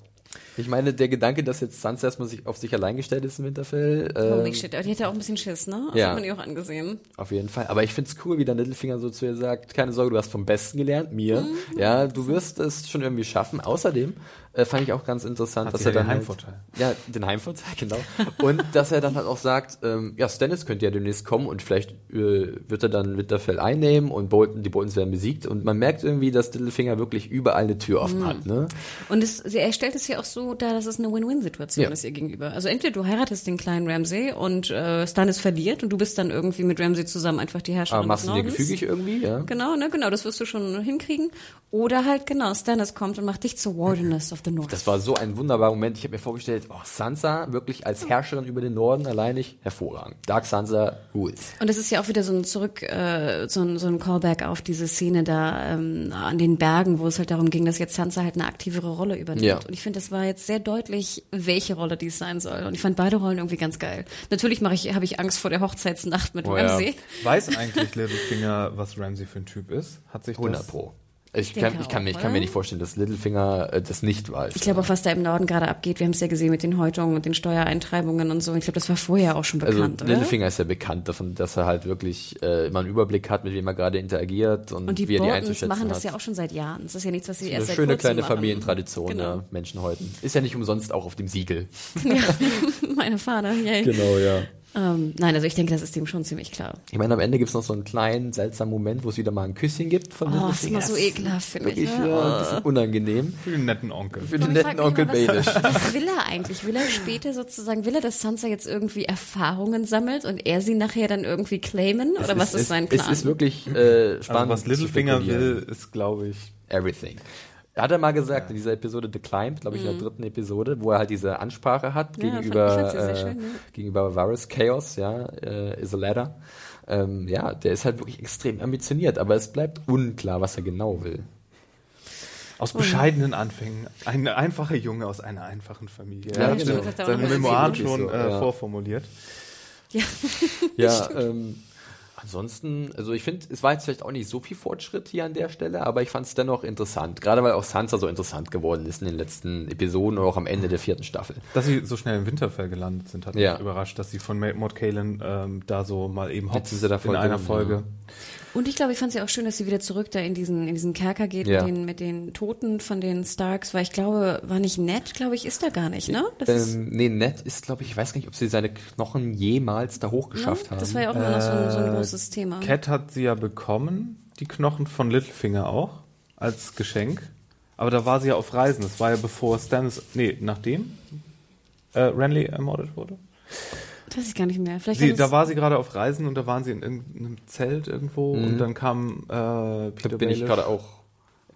Ich meine, der Gedanke, dass jetzt Sansa erstmal sich auf sich allein gestellt ist in Winterfell. ähm, Holy shit, aber die hätte auch ein bisschen Schiss, ne? Das Ja. hat man ihr auch angesehen. Auf jeden Fall. Aber ich find's cool, wie dann Littlefinger so zu ihr sagt, keine Sorge, du hast vom Besten gelernt, mir. Mhm. Ja, du wirst es schon irgendwie schaffen. Außerdem äh, fand ich auch ganz interessant, Hat dass er dann den halt- Heimvorteil. ja, den Heimvorteil, genau. und dass er dann halt auch sagt, ähm, ja, Stannis könnte ja demnächst kommen und vielleicht äh, wird er dann Winterfell einnehmen und Bolton, die Boltons werden besiegt. Und man merkt irgendwie, dass Littlefinger wirklich überall eine Tür Mhm. offen hat, ne? Und es, er stellt es ja auch so dar, dass es eine Win-Win-Situation Ja. ist ihr gegenüber. Also entweder du heiratest den kleinen Ramsay und äh, Stannis verliert und du bist dann irgendwie mit Ramsay zusammen einfach die Herrscherin Aber machst du dir gefügig irgendwie, ja? Genau, ne, genau, das wirst du schon hinkriegen. Oder halt, genau, Stannis kommt und macht dich zur Wardeness of the North. Das war so ein wunderbarer Moment. Ich habe mir vorgestellt, oh, Sansa wirklich als Herrscherin über den Norden alleinig, hervorragend. Dark Sansa rules. Und es ist ja auch wieder so ein Zurück, äh, so, ein, so ein Callback auf diese Szene da ähm, an den Bergen, wo es halt darum ging, dass jetzt Sansa halt eine aktivere Rolle übernimmt. Ja. Und ich finde, das war jetzt sehr deutlich, welche Rolle dies sein soll. Und ich fand beide Rollen irgendwie ganz geil. Natürlich mache ich, habe ich Angst vor der Hochzeitsnacht mit Oh ja. Ramsay. Weiß eigentlich Littlefinger, was Ramsey für ein Typ ist? Hat sich 100 das... Pro. Ich, denke kann, ich, kann, mir- ich auch, kann mir nicht vorstellen, dass Littlefinger äh, das nicht weiß. Ich glaube auch, was da im Norden gerade abgeht, wir haben es ja gesehen mit den Häutungen und den Steuereintreibungen und so. Ich glaube, das war vorher auch schon also bekannt, oder? Littlefinger ist ja bekannt davon, dass er halt wirklich äh, immer einen Überblick hat, mit wem er gerade interagiert und, Und die wie er die einzuschätzen machen das hat. ja auch schon seit Jahren. Das ist ja nichts, was sie erst seit schöne kleine machen. Familientradition Genau. der Menschen heute. Ist ja nicht umsonst auch auf dem Siegel. Meine Vater, yay. Genau, ja. Ähm, nein, also ich denke, das ist dem schon ziemlich klar. Ich meine, am Ende gibt's noch so einen kleinen, seltsamen Moment, wo es wieder mal ein Küsschen gibt von Oh, ist Littlefinger. immer so Das ekelhaft, finde ich. Wirklich Ne? ja, ein bisschen unangenehm. Für den netten Onkel. Für den netten Onkel Baelish. was will er eigentlich? Will er später sozusagen, will er, dass Sansa jetzt irgendwie Erfahrungen sammelt und er sie nachher dann irgendwie claimen? Oder was ist, es, sein Plan? Es ist wirklich äh, spannend. Also was Littlefinger will, ist, glaube ich... Everything. Er hat er mal gesagt in dieser Episode The Climb, glaube ich, in der dritten Episode, wo er halt diese Ansprache hat Mhm. Ja, gegenüber, äh, schön, ja. gegenüber Varys Chaos, ja, äh, is a ladder. Ähm, ja, der ist halt wirklich extrem ambitioniert, aber es bleibt unklar, was er genau will. Aus bescheidenen Anfängen. Ein einfacher Junge aus einer einfachen Familie. Ja, Er hat genau. seine- Memoiren schon So, äh, ja. vorformuliert. ja. Ja, ähm, ansonsten, also ich finde, es war jetzt vielleicht auch nicht so viel Fortschritt hier an der Stelle, aber ich fand es dennoch interessant. Gerade weil auch Sansa so interessant geworden ist in den letzten Episoden oder auch am Ende der vierten Staffel. Dass sie so schnell im Winterfell gelandet sind, hat mich Ja. überrascht, dass sie von Ma- Maud Kalen ähm, da so mal eben hops in einer Folge. Und ich glaube, ich fand es ja auch schön, dass sie wieder zurück da in diesen, in diesen Kerker geht Ja. mit, den, mit den Toten von den Starks, weil ich glaube, war nicht nett, glaube ich, ist er gar nicht, ne? Das ist, Ähm, nee, Ned ist, glaube ich, ich weiß gar nicht, ob sie seine Knochen jemals da hochgeschafft ne? haben. Das war ja auch immer noch so ein, so ein Äh, großes Thema. Cat hat sie ja bekommen, die Knochen von Littlefinger auch, als Geschenk. Aber da war sie ja auf Reisen. Das war ja bevor Stannis, nee, nachdem äh, Renly ermordet wurde. Das weiß ich gar nicht mehr. Vielleicht Sie, da das- war sie gerade auf Reisen und da waren sie in irgendeinem Zelt irgendwo und dann kam äh, da Peter bin ich Baelish. gerade auch.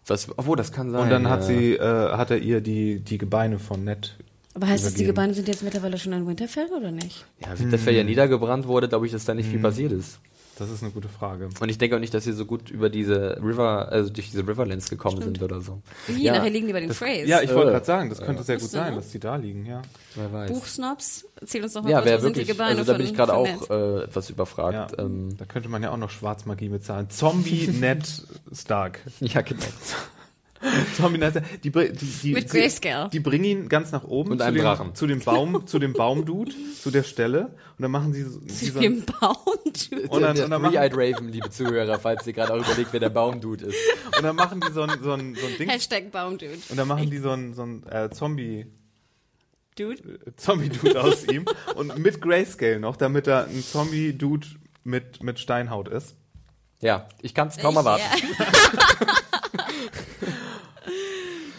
Was, obwohl, das kann sein. Und dann hat ja. sie, äh, hat er ihr die, die Gebeine von Ned. Aber heißt das, die. Gebeine sind jetzt mittlerweile schon in Winterfell oder nicht? Ja, Winterfell ja niedergebrannt wurde, glaube ich, dass da nicht Hm. viel passiert ist. Das ist eine gute Frage. Und ich denke auch nicht, dass sie so gut über diese River, also durch diese Riverlands gekommen sind oder so. Wie, Ja, nachher liegen die bei den das- Freys. Ja, ich wollte Äh, gerade sagen, das könnte sehr gut sein, ne? dass die da liegen, ja. Wer weiß. Buchsnobs, erzähl uns doch mal Ja, was, sind die Gebeine also da bin ich gerade auch äh, etwas ja überfragt. Ähm, da könnte man ja auch noch Schwarzmagie bezahlen. Zombie Ned Stark. ja, genau. Zombie Stark. Die, die, die, Mit Grayscale. Die bringen ihn ganz nach oben Und zu, einem dem, Drachen. zu dem Baum, zu dem Baumdude, zu der Stelle. Und dann machen sie so, Zu dem Baum. und dann, und dann machen, Three-Eyed Raven, liebe Zuhörer, falls ihr gerade auch überlegt, wer der Baumdude ist. und dann machen die so ein, so ein, so ein Ding. Hashtag Baumdude. Und dann machen die so ein, so ein äh, Zombie, Dude. Zombie-Dude aus ihm. Und mit Grayscale noch, damit er ein Zombie-Dude mit, mit Steinhaut ist. Ja, ich kann es kaum Ich- erwarten. ja.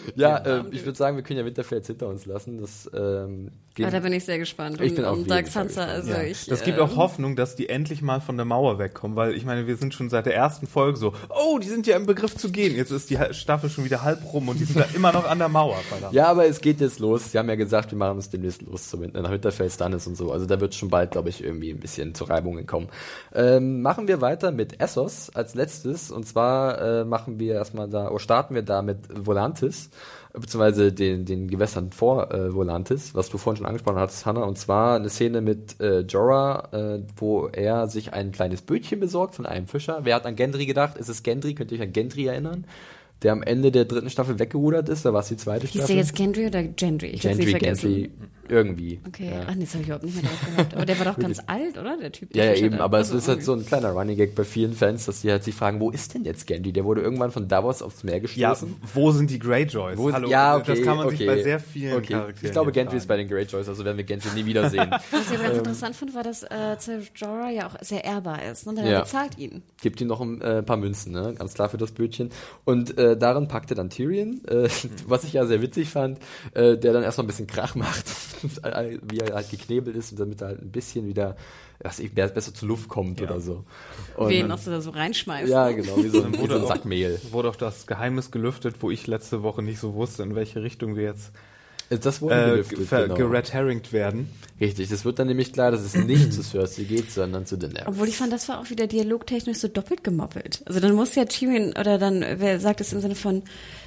ja, äh, ich würde sagen, wir können ja Winterfell jetzt hinter uns lassen. Das, ähm, ja, da bin ich sehr gespannt. Ich bin auch um Dark Sansa, also ja. ich. Das gibt auch Hoffnung, dass die endlich mal von der Mauer wegkommen, weil ich meine, wir sind schon seit der ersten Folge so, oh, die sind ja im Begriff zu gehen. Jetzt ist die Staffel schon wieder halb rum und die sind da immer noch an der Mauer. Verdammt. Ja, aber es geht jetzt los. Sie haben ja gesagt, wir machen uns demnächst los zum nach Winterfell Stannis und so. Also da wird schon bald, glaube ich, irgendwie ein bisschen zu Reibungen kommen. Ähm, machen wir weiter mit Essos als letztes. Und zwar äh, machen wir erstmal da, oder starten wir da mit Volantis beziehungsweise den, den Gewässern vor äh, Volantis, was du vorhin schon angesprochen hattest, Hannah, und zwar eine Szene mit äh, Jorah, äh, wo er sich ein kleines Bötchen besorgt von einem Fischer. Wer hat an Gendry gedacht? Ist es Gendry? Könnt ihr euch an Gendry erinnern? Der am Ende der dritten Staffel weggerudert ist, da war es die zweite Hieß Staffel. der jetzt Gendry oder Gendry? Ich Gendry. Gendry, irgendwie. Okay, Ja. ach nee, das habe ich überhaupt nicht mehr drauf gehabt. Aber der war doch ganz alt, oder? Der Typ. Ja, der ja, Fischer eben, aber es Also ist halt so ein kleiner Running Gag bei vielen Fans, dass die halt sich fragen, wo ist denn jetzt Gendry? Der wurde irgendwann von Davos aufs Meer Ja, gestoßen. wo sind die Greyjoys? Wo, Hallo, ja, okay, das kann man okay, sich bei sehr vielen okay. Charakteren Ich glaube, Gendry ist bei den Greyjoys, also werden wir Gendry nie wiedersehen. Was ich aber ganz interessant fand, war, dass äh, Jorah ja auch sehr ehrbar ist. Ne? Der Ja. bezahlt ihn. Gibt ihm noch ein äh, paar Münzen, ne? ganz klar für das Bötchen. Und äh, darin packte dann Tyrion, äh, was ich ja sehr witzig fand, äh, der dann erstmal ein bisschen Krach macht, wie er halt geknebelt ist und damit er halt ein bisschen wieder, was ich, besser zur Luft kommt Ja. oder so. Und, Wen noch so da so reinschmeißt. Ja, genau, wie so ein, wie wurde so ein auch- Sack Mehl. Wurde auch das Geheimnis gelüftet, wo ich letzte Woche nicht so wusste, in welche Richtung wir jetzt Das wurde äh, genau. geredherringt werden. Richtig, es wird dann nämlich klar, dass es nicht zu Cersei geht, sondern zu Daenerys. Obwohl ich fand, das war auch wieder dialogtechnisch so doppelt gemoppelt. Also dann muss ja Tyrion, oder dann, wer sagt es im Sinne von,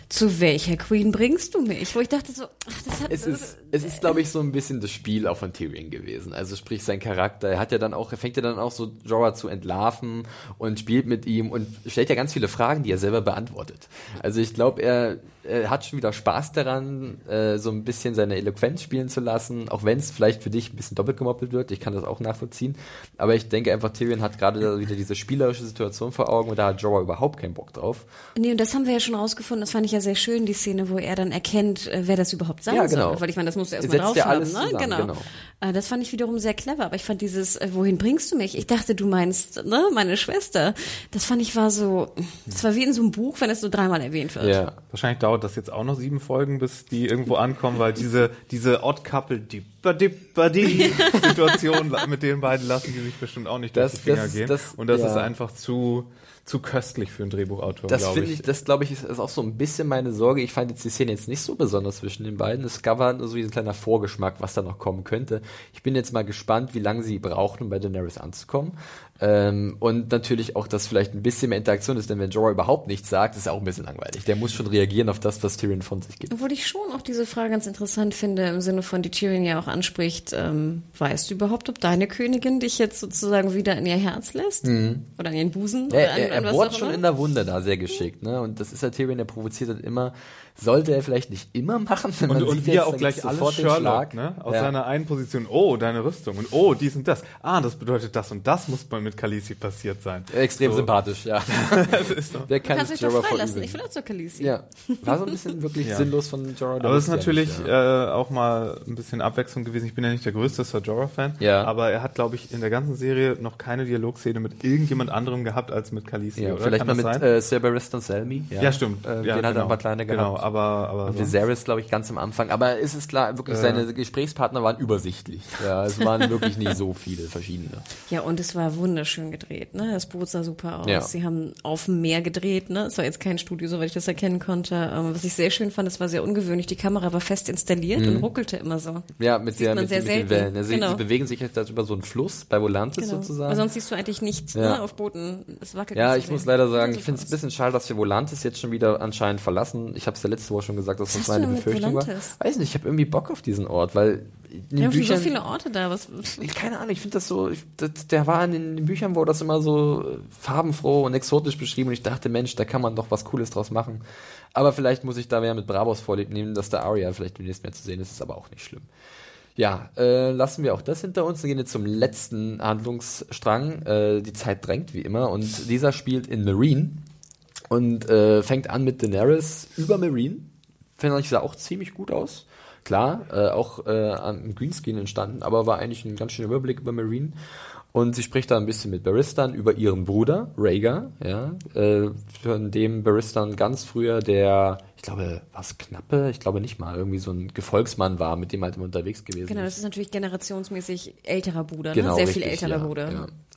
zu welcher Queen bringst du mich? Wo ich dachte so, ach, das hat... Es ist, es ist, glaube ich, so ein bisschen das Spiel auch von Tyrion gewesen. Also sprich sein Charakter. Er hat ja dann auch, er fängt ja dann auch so Jorah zu entlarven und spielt mit ihm und stellt ja ganz viele Fragen, die er selber beantwortet. Also ich glaube, er, er hat schon wieder Spaß daran, äh, so ein bisschen seine Eloquenz spielen zu lassen, auch wenn es vielleicht für dich ein bisschen doppelt gemoppelt wird. Ich kann das auch nachvollziehen. Aber ich denke einfach, Tyrion hat gerade wieder diese spielerische Situation vor Augen und da hat Jorah überhaupt keinen Bock drauf. Nee, und das haben wir ja schon rausgefunden. Das fand ich ja sehr schön, die Szene, wo er dann erkennt, äh, wer das überhaupt sein Ja, genau. soll. Weil ich meine, das musst du Er erstmal drauf ja haben. Ne? zusammen, Genau. genau. Äh, Das fand ich wiederum sehr clever. Aber ich fand dieses, äh, wohin bringst du mich? Ich dachte, du meinst, ne, meine Schwester. Das fand ich war so, das war wie in so einem Buch, wenn es so dreimal erwähnt wird. Ja. Wahrscheinlich dauert das jetzt auch noch sieben Folgen, bis die irgendwo ankommen, weil diese, diese Odd Couple, die Situation mit den beiden lassen die sich bestimmt auch nicht Das- durch die Finger das- gehen. das- Und das ja. ist einfach zu, zu köstlich für einen Drehbuchautor, Das glaube finde ich. ich, das glaube ich, ist, ist auch so ein bisschen meine Sorge. Ich fand jetzt die Szene jetzt nicht so besonders zwischen den beiden. Es gab halt nur so wie ein kleiner Vorgeschmack, was da noch kommen könnte. Ich bin jetzt mal gespannt, wie lange sie brauchen, um bei Daenerys anzukommen. Ähm, und natürlich auch, dass vielleicht ein bisschen mehr Interaktion ist, denn wenn Jorah überhaupt nichts sagt, ist er auch ein bisschen langweilig. Der muss schon reagieren auf das, was Tyrion von sich gibt. Obwohl ich schon auch diese Frage ganz interessant finde, im Sinne von, die Tyrion ja auch anspricht, ähm, weißt du überhaupt, ob deine Königin dich jetzt sozusagen wieder in ihr Herz lässt? Oder in ihren Busen? Mhm. Er, oder an, er, er bohrt schon in der Wunde da sehr geschickt, ne? Und das ist ja Tyrion, der provoziert halt immer. Sollte er vielleicht nicht immer machen, wenn Und, man und sieht jetzt, auch gleich alles sofort den Sherlock, Schlag. ne? Aus Ja. seiner einen Position, oh, deine Rüstung und oh, dies und das. Ah, das bedeutet das und das muss mal mit Khaleesi passiert sein. Extrem So. sympathisch, ja. Das ist doch- Der Du kann kannst sich doch Jorah freilassen. Ich will auch zur Khaleesi. Ja, war so ein bisschen wirklich Ja. sinnlos von Jorah. Aber es ist ja natürlich ja. äh, auch mal ein bisschen Abwechslung gewesen. Ich bin ja nicht der größte Sir Jorah-Fan, Ja. aber er hat, glaube ich, in der ganzen Serie noch keine Dialogszene mit irgendjemand anderem gehabt als mit Khaleesi, Ja, oder? vielleicht Kann mal mit sein? äh, Cerberus und Selmy. ja, stimmt. Äh, ja, den hat er genau. ein paar kleine Genau, gehabt. Aber, aber Und Viserys, glaube ich, ganz am Anfang. Aber es ist klar, wirklich, seine Gesprächspartner waren übersichtlich. Ja, es waren wirklich nie so viele verschiedene. Ja, und es war wunderschön gedreht, ne? Das Boot sah super aus. Ja. Sie haben auf dem Meer gedreht, ne? Es war jetzt kein Studio, soweit ich das erkennen konnte. Ähm, was ich sehr schön fand, es war sehr ungewöhnlich. Die Kamera war fest installiert und ruckelte immer so. Ja, mit, Sieht der, mit, sehr den- mit den selten. Wellen. Also Genau. Sie bewegen sich jetzt also über so einen Fluss bei Volantis Genau. sozusagen. Weil sonst siehst du eigentlich nichts Ja. ne? auf Booten. Es wackelt Ja, nicht ich muss leider sagen, ich finde es ein bisschen schade, dass wir Volantis jetzt schon wieder anscheinend verlassen. Ich habe es ja letzte Woche schon gesagt, dass das meine Befürchtung war. Weiß nicht, ich habe irgendwie Bock auf diesen Ort, weil in den Wir haben schon so Büchern, viele Orte da. Was, keine Ahnung, ich finde das so, ich, das, der war in den Büchern, wo das immer so äh, farbenfroh und exotisch beschrieben und ich dachte, Mensch, da kann man doch was Cooles draus machen. Aber vielleicht muss ich da mehr mit Bravos vorlieb nehmen, dass der Arya vielleicht demnächst mehr zu sehen ist, ist aber auch nicht schlimm. Ja, äh, lassen wir auch das hinter uns. Wir gehen jetzt zum letzten Handlungsstrang. Äh, die Zeit drängt wie immer und dieser spielt in Marine und äh, fängt an mit Daenerys über Marine. Finde ich, sah auch ziemlich gut aus. Klar, äh, auch äh, am Greenscreen entstanden, aber war eigentlich ein ganz schöner Überblick über Marine. Und sie spricht da ein bisschen mit Baristan über ihren Bruder, Rhaegar, ja, äh, von dem Baristan ganz früher der, ich glaube, was Knappe, ich glaube nicht mal, irgendwie so ein Gefolgsmann war, mit dem halt immer unterwegs gewesen Genau, das ist natürlich generationsmäßig älterer Bruder, Genau, ne? sehr richtig, viel älterer ja, Bruder.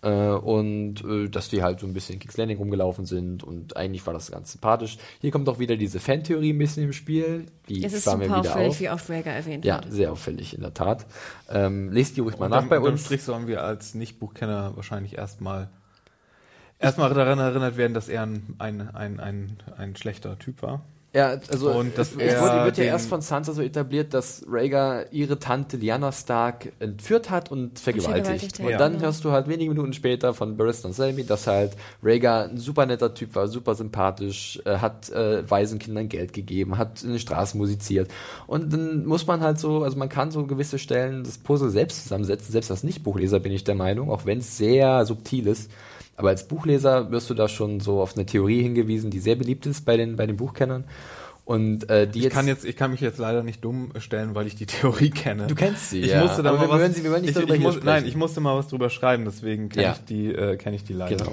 Ja. Äh, und äh, dass die halt so ein bisschen in King's Landing rumgelaufen sind und eigentlich war das ganz sympathisch. Hier kommt auch wieder diese Fantheorie ein bisschen im Spiel. Die Es ist super wieder auffällig, auf. wie oft Rhaegar erwähnt Ja, wird. sehr auffällig, in der Tat. Ähm, lest die ruhig mal nach Unterm- bei uns. Strich sollen wir als Nicht-Buchkenner wahrscheinlich erstmal erstmal daran erinnert werden, dass er ein, ein, ein, ein, ein schlechter Typ war. Ja, also Und dass es er wurde, wird ja erst von Sansa so etabliert, dass Rhaegar ihre Tante Lyanna Stark entführt hat und vergewaltigt. vergewaltigt hat, und ja. dann genau. hörst du halt wenige Minuten später von Barristan und Selmy, dass halt Rhaegar ein super netter Typ war, super sympathisch, äh, hat äh, Waisenkindern Geld gegeben, hat in den Straßen musiziert. Und dann muss man halt so, also man kann so gewisse Stellen das Puzzle selbst zusammensetzen, selbst als Nicht-Buchleser bin ich der Meinung, auch wenn es sehr subtil ist. Aber als Buchleser wirst du da schon so auf eine Theorie hingewiesen, die sehr beliebt ist bei den, bei den Buchkennern. Und äh, die Ich jetzt, kann jetzt, ich kann mich jetzt leider nicht dumm stellen, weil ich die Theorie kenne. Du kennst sie, ich ja. musste da Aber mal wir was, wollen sie- wir wollen nicht ich, darüber ich muss, Nein, ich musste mal was drüber schreiben, deswegen kenne Ja. ich die, äh, kenne ich die leider. Genau.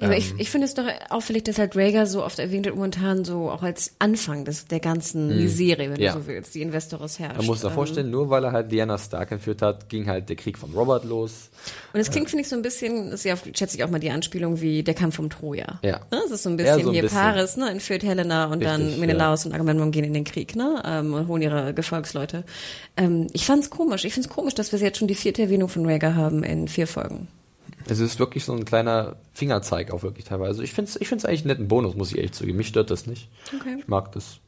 Ja, aber Ähm. ich, ich finde es doch auffällig, dass halt Rhaegar so oft erwähnt wird, momentan so auch als Anfang des, der ganzen Miserie, wenn Mhm. Ja. du so willst, die Investoros herrscht. Man muss sich Ähm, vorstellen, nur weil er halt Lyanna Stark entführt hat, ging halt der Krieg von Robert los. Und es klingt, finde ich, so ein bisschen, das ist ja, schätze ich auch mal die Anspielung wie der Kampf um Troja. Ja. Ne? Es ist so ein Ja, bisschen so ein hier bisschen. Paris, ne, entführt Helena und dann Richtig, Menelaus und Agamemnon gehen in den Krieg, ne, ähm, und holen ihre Gefolgsleute. Ähm, ich fand's komisch. Ich find's komisch, dass wir jetzt schon die vierte Erwähnung von Rhaegar haben in vier Folgen. Es ist wirklich so ein kleiner Fingerzeig auch wirklich teilweise. Ich finde es ich find's eigentlich einen netten Bonus, muss ich ehrlich zugeben. Mich stört das nicht. Okay. Ich mag das.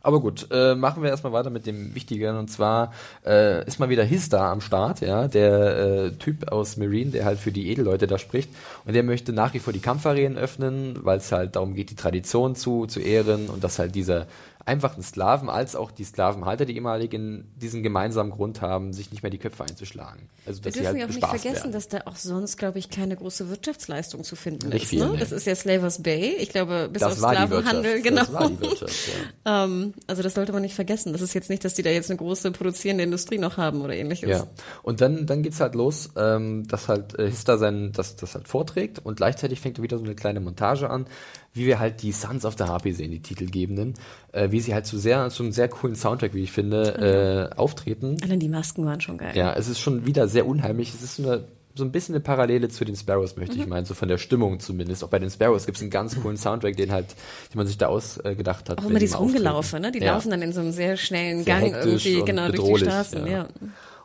Aber gut, äh, machen wir erstmal weiter mit dem Wichtigeren. Und zwar äh, ist mal wieder His da am Start, ja, der äh, Typ aus Marine, der halt für die Edelleute da spricht. Und der möchte nach wie vor die Kampfarenen öffnen, weil es halt darum geht, die Tradition zu, zu ehren und dass halt diese einfachen Sklaven als auch die Sklavenhalter, die ehemaligen, diesen gemeinsamen Grund haben, sich nicht mehr die Köpfe einzuschlagen. Also Wir dass dürfen halt ja auch nicht vergessen, werden. dass da auch sonst, glaube ich, keine große Wirtschaftsleistung zu finden Nicht ist. viel, ne? nee. Das ist ja Slavers Bay. Ich glaube, bis auf das die Sklavenhandel, genau. Das war die Wirtschaft, ja. ähm, also das sollte man nicht vergessen. Das ist jetzt nicht, dass die da jetzt eine große produzierende Industrie noch haben oder ähnliches. Ja. Und dann, dann geht's halt los, ähm, dass halt äh, Hista sein, das, das halt vorträgt und gleichzeitig fängt wieder so eine kleine Montage an, wie wir halt die Sons of the Harpy sehen, die Titelgebenden, äh, wie sie halt zu sehr, zu einem sehr coolen Soundtrack, wie ich finde, äh, auftreten. Allein die Masken waren schon geil. Ja, es ist schon wieder sehr unheimlich. Es ist so eine so ein bisschen eine Parallele zu den Sparrows, möchte Mhm. ich meinen, so von der Stimmung zumindest. Auch bei den Sparrows gibt es einen ganz coolen Soundtrack, den halt, den man sich da ausgedacht hat. Auch immer die dieses. Rumgelaufe, ne? Die Ja. laufen dann in so einem sehr schnellen Sehr Gang irgendwie genau durch die Straßen, ja. ja.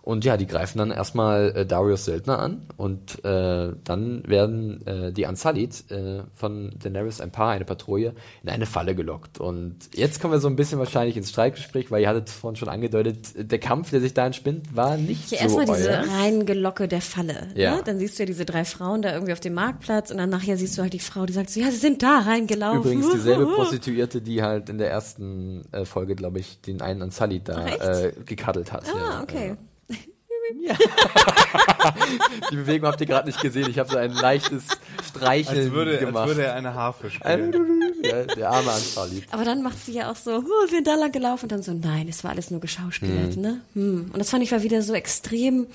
Und ja, die greifen dann erstmal äh, Darius Söldner an und äh, dann werden äh, die Unsullied äh, von Daenerys ein Paar, eine Patrouille, in eine Falle gelockt. Und jetzt kommen wir so ein bisschen wahrscheinlich ins Streitgespräch, weil ihr hattet vorhin schon angedeutet, der Kampf, der sich da entspinnt, war nicht Ja, so erstmal diese. Reingelocke der Falle. Ja. Ne? Dann siehst du ja diese drei Frauen da irgendwie auf dem Marktplatz und dann nachher siehst du halt die Frau, die sagt so, ja, sie sind da reingelaufen. Übrigens dieselbe Prostituierte, die halt in der ersten äh, Folge, glaube ich, den einen Unsullied da Ach, äh, gekaddelt hat. Ah, ja, okay. Die Bewegung habt ihr gerade nicht gesehen. Ich habe so ein leichtes Streicheln Als würde, gemacht. als würde er eine Harfe spielen. ja, der arme Unsullied. Aber dann macht sie ja auch so, oh, wir sind da lang gelaufen und dann so, nein, es war alles nur geschauspielert, ne? Hm. Und das fand ich war wieder so extrem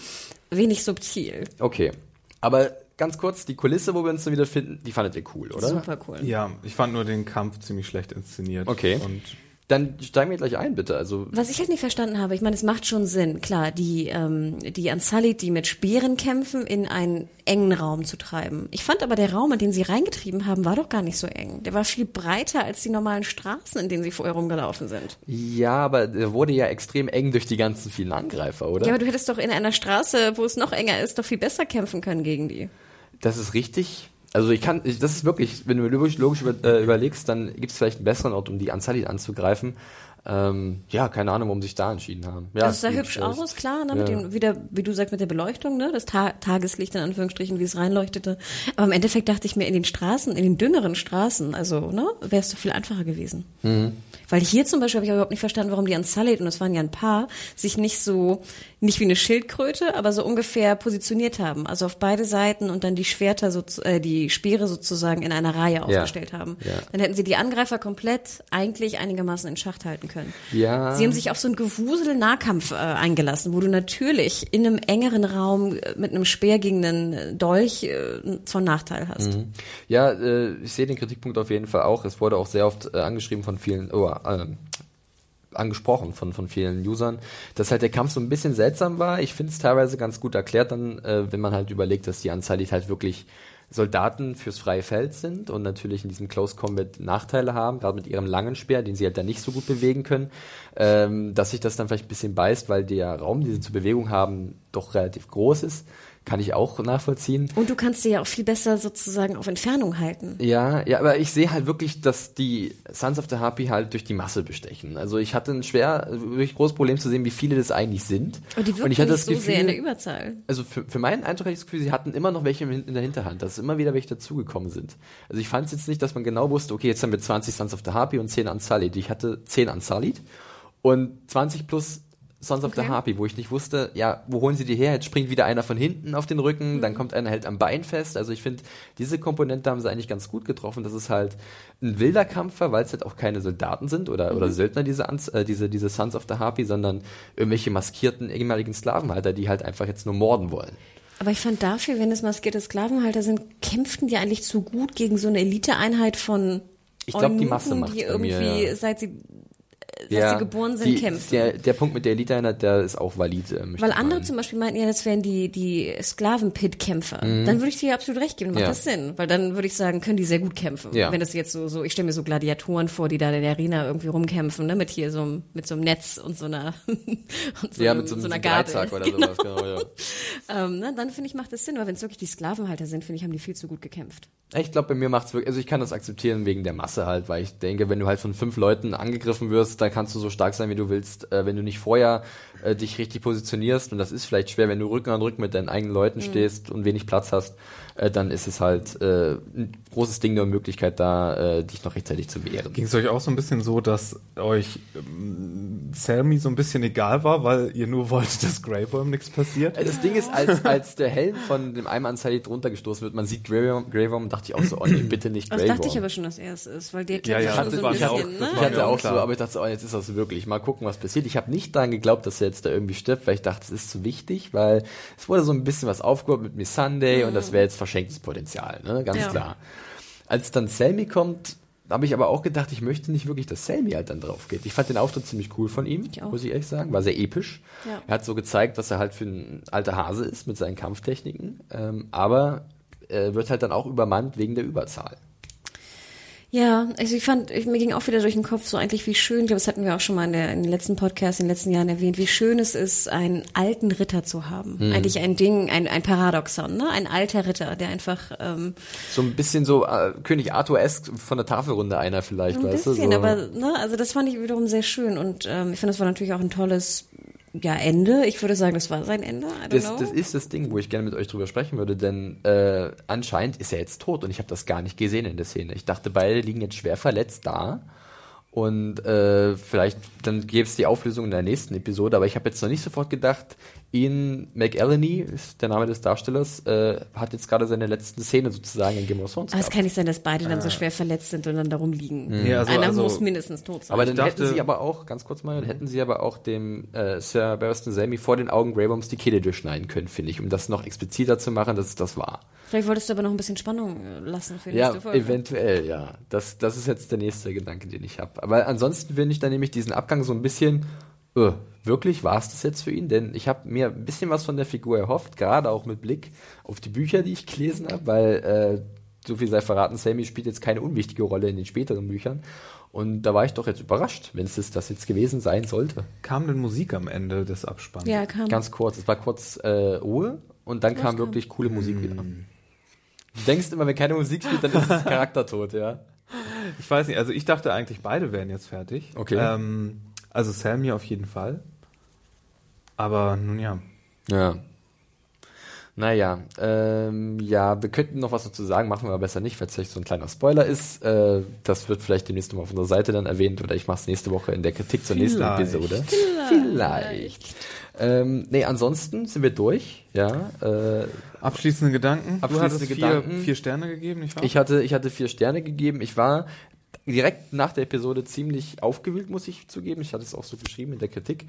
wenig subtil. Okay. Aber ganz kurz, die Kulisse, wo wir uns dann wieder finden, die fandet ihr cool, oder? Super cool. Ja, ich fand nur den Kampf ziemlich schlecht inszeniert. Okay. Und Dann steigen wir gleich ein, bitte. Also, Was ich halt nicht verstanden habe, ich meine, es macht schon Sinn, klar, die, ähm, die Unsullied, die mit Speeren kämpfen, in einen engen Raum zu treiben. Ich fand aber, der Raum, in den sie reingetrieben haben, war doch gar nicht so eng. Der war viel breiter als die normalen Straßen, in denen sie vorher rumgelaufen sind. ja, aber der wurde ja extrem eng durch die ganzen vielen Angreifer, oder? Ja, aber du hättest doch in einer Straße, wo es noch enger ist, doch viel besser kämpfen können gegen die. Das ist richtig. Also ich kann, ich, das ist wirklich, wenn du logisch, logisch über, äh, überlegst, dann gibt es vielleicht einen besseren Ort, um die Unsullied anzugreifen. Ähm, ja, keine Ahnung, warum sie sich da entschieden haben. Ja, das sah gebe hübsch ich recht. aus, klar, ne, mit Ja. dem, wieder, wie du sagst, mit der Beleuchtung, ne, das Ta Tageslicht in Anführungsstrichen, wie es reinleuchtete. Aber im Endeffekt dachte ich mir, in den Straßen, in den dünneren Straßen, also, ne, wäre es doch viel einfacher gewesen. Mhm. Weil hier zum Beispiel habe ich überhaupt nicht verstanden, warum die Unsullied, und es waren ja ein paar, sich nicht so, nicht wie eine Schildkröte, aber so ungefähr positioniert haben. Also auf beide Seiten und dann die Schwerter, so, äh, die Speere sozusagen in einer Reihe aufgestellt haben. Ja. Dann hätten sie die Angreifer komplett eigentlich einigermaßen in Schacht halten können. Können. Ja. Sie haben sich auf so einen Gewusel-Nahkampf äh, eingelassen, wo du natürlich in einem engeren Raum äh, mit einem Speer gegen einen Dolch äh, zwar Nachteil hast. Mhm. Ja, äh, ich sehe den Kritikpunkt auf jeden Fall auch. Es wurde auch sehr oft äh, angeschrieben von vielen, oh, äh, angesprochen von, von vielen Usern, dass halt der Kampf so ein bisschen seltsam war. Ich finde es teilweise ganz gut erklärt dann, äh, wenn man halt überlegt, dass die Anzahl halt wirklich Soldaten fürs freie Feld sind und natürlich in diesem Close Combat Nachteile haben, gerade mit ihrem langen Speer, den sie halt dann nicht so gut bewegen können, ähm, dass sich das dann vielleicht ein bisschen beißt, weil der Raum, den sie zur Bewegung haben, doch relativ groß ist kann ich auch nachvollziehen. Und du kannst sie ja auch viel besser sozusagen auf Entfernung halten. Ja, ja, aber ich sehe halt wirklich, dass die Sons of the Harpy halt durch die Masse bestechen. Also ich hatte ein schwer, wirklich großes Problem zu sehen, wie viele das eigentlich sind. Und die und ich hatte das so Gefühl, sehr in der Überzahl. Also für, für meinen Eindruck hatte ich das Gefühl, sie hatten immer noch welche in der Hinterhand, dass immer wieder welche dazugekommen sind. Also ich fand es jetzt nicht, dass man genau wusste, okay, jetzt haben wir 20 Sons of the Harpy und 10 Unsullied. Ich hatte 10 Unsullied und 20 plus Sons of Okay. the Harpy, wo ich nicht wusste, ja, wo holen sie die her? Jetzt springt wieder einer von hinten auf den Rücken, Mhm. dann kommt einer hält am Bein fest. Also ich finde, diese Komponente haben sie eigentlich ganz gut getroffen. Das ist halt ein wilder Kampf war, weil es halt auch keine Soldaten sind oder, Mhm. oder Söldner, diese, äh, diese, diese Sons of the Harpy, sondern irgendwelche maskierten ehemaligen Sklavenhalter, die halt einfach jetzt nur morden wollen. Aber ich fand dafür, wenn es maskierte Sklavenhalter sind, kämpften die eigentlich zu gut gegen so eine Eliteeinheit von Ich glaub, die Masse macht's die irgendwie, mir, ja. seit sie seit sie geboren sind, die, kämpfen. Der, der Punkt mit der Elite-Einheit, der ist auch valid. Äh, Weil andere meinen. zum Beispiel meinten ja, das wären die, die Sklaven-Pit-Kämpfer. Dann würde ich dir absolut recht geben, macht Mhm. Ja. das Sinn. Weil dann würde ich sagen, können die sehr gut kämpfen. Ja. Wenn das jetzt so, so, ich stelle mir so Gladiatoren vor, die da in der Arena irgendwie rumkämpfen, ne, mit hier so, einem- mit so einem Netz und so einer, und so, ja, einem- mit so, so einer Gabel. Oder Genau. sowas, genau, ja. Ähm, ne, dann finde ich, macht das Sinn. Aber wenn es wirklich die Sklavenhalter sind, finde ich, haben die viel zu gut gekämpft. Ich glaube, bei mir macht's wirklich, also ich kann das akzeptieren wegen der Masse halt, weil ich denke, wenn du halt von fünf Leuten angegriffen wirst, dann kannst du so stark sein, wie du willst. Äh, wenn du nicht vorher äh, dich richtig positionierst, und das ist vielleicht schwer, wenn du Rücken an Rücken mit deinen eigenen Leuten stehst und wenig Platz hast, äh, dann ist es halt äh, ein großes Ding der Möglichkeit da, äh, dich noch rechtzeitig zu wehren. Ging es euch auch so ein bisschen so, dass euch ähm, Selmy so ein bisschen egal war, weil ihr nur wolltet, dass Grey Worm nichts passiert? Äh, Das Ding ist, als, als der Helm von dem einen Anzahl runtergestoßen wird, man sieht Grey Worm, Grey Worm, dachte ich auch so, oh nee, bitte nicht Das Grey dachte ich aber schon, dass er es ist, weil der Ja, kämpft ja, schon das so ein ich auch- bisschen, das ne? Ich hatte auch auch so, aber ich dachte so, oh, jetzt ist das wirklich. Mal gucken, was passiert. Ich habe nicht daran geglaubt, dass er jetzt da irgendwie stirbt, weil ich dachte, es ist zu wichtig, weil es wurde so ein bisschen was aufgehoben mit Miss Sunday und das wäre jetzt verschenktes Potenzial, ne? Ganz Ja. klar. Als dann Selmy kommt, habe ich aber auch gedacht, ich möchte nicht wirklich, dass Selmy halt dann drauf geht. Ich fand den Auftritt ziemlich cool von ihm, Ich muss ich ehrlich sagen. War sehr episch. Ja. Er hat so gezeigt, dass er halt für ein alter Hase ist mit seinen Kampftechniken. Ähm, aber er wird halt dann auch übermannt wegen der Überzahl. Ja, also ich fand, ich, mir ging auch wieder durch den Kopf so eigentlich, wie schön, ich glaube, das hatten wir auch schon mal in, der, in den letzten Podcasts in den letzten Jahren erwähnt, wie schön es ist, einen alten Ritter zu haben. Mhm. Eigentlich ein Ding, ein, ein Paradoxon, ne? Ein alter Ritter, der einfach ähm, So ein bisschen so äh, König Arthur-esque von der Tafelrunde einer vielleicht, ein weißt bisschen, du? So. aber ne, also das fand ich wiederum sehr schön und ähm, ich finde, das war natürlich auch ein tolles ja, Ende. Ich würde sagen, das war sein Ende. Das, das ist das Ding, wo ich gerne mit euch drüber sprechen würde, denn äh, anscheinend ist er jetzt tot und ich habe das gar nicht gesehen in der Szene. Ich dachte, beide liegen jetzt schwer verletzt da und äh, vielleicht dann gäbe es die Auflösung in der nächsten Episode, aber ich habe jetzt noch nicht sofort gedacht, Ian McElhenney ist der Name des Darstellers, äh, hat jetzt gerade seine letzten Szene sozusagen in Game of Thrones aber es kann nicht sein, dass beide dann so schwer verletzt sind und dann darum liegen. Nee, also- Einer also- muss mindestens tot sein. Aber dann dachte- hätten sie aber auch, ganz kurz mal, hätten sie aber auch dem äh, Sir Barristan Selmy vor den Augen Grey Worms die Kehle durchschneiden können, finde ich, um das noch expliziter zu machen, dass es das war. Vielleicht wolltest du aber noch ein bisschen Spannung äh, lassen für die Ja, nächste Folge. eventuell, ja. Das, das ist jetzt der nächste Gedanke, den ich habe. Aber ansonsten finde ich dann nämlich diesen Abgang so ein bisschen, äh, wirklich, war es das jetzt für ihn? Denn ich habe mir ein bisschen was von der Figur erhofft, gerade auch mit Blick auf die Bücher, die ich gelesen habe, weil, äh, so viel sei verraten, Sammy spielt jetzt keine unwichtige Rolle in den späteren Büchern. Und da war ich doch jetzt überrascht, wenn es das, jetzt gewesen sein sollte. Kam denn Musik am Ende des Abspanns? Ja, kam. Ganz kurz, es war kurz äh, Ruhe und dann kam wirklich coole Musik wieder. Du denkst immer, wenn keine Musik spielt, dann ist es Charaktertod, ja. Ich weiß nicht, also ich dachte eigentlich, beide wären jetzt fertig. Okay. Ähm, also Selmy auf jeden Fall. Aber nun ja. Ja. Naja, ähm, ja, wir könnten noch was dazu sagen, machen wir aber besser nicht, weil es vielleicht so ein kleiner Spoiler ist. Äh, das wird vielleicht demnächst mal auf unserer Seite dann erwähnt oder ich mache es nächste Woche in der Kritik zur nächsten Vielleicht. Episode. Vielleicht. Ähm, nee, ansonsten sind wir durch, ja. Äh, Abschließende Gedanken. Abschließende du hattest vier, Gedanken. vier Sterne gegeben, nicht wahr? ich hatte, ich hatte vier Sterne gegeben. Ich war direkt nach der Episode ziemlich aufgewühlt, muss ich zugeben. Ich hatte es auch so geschrieben in der Kritik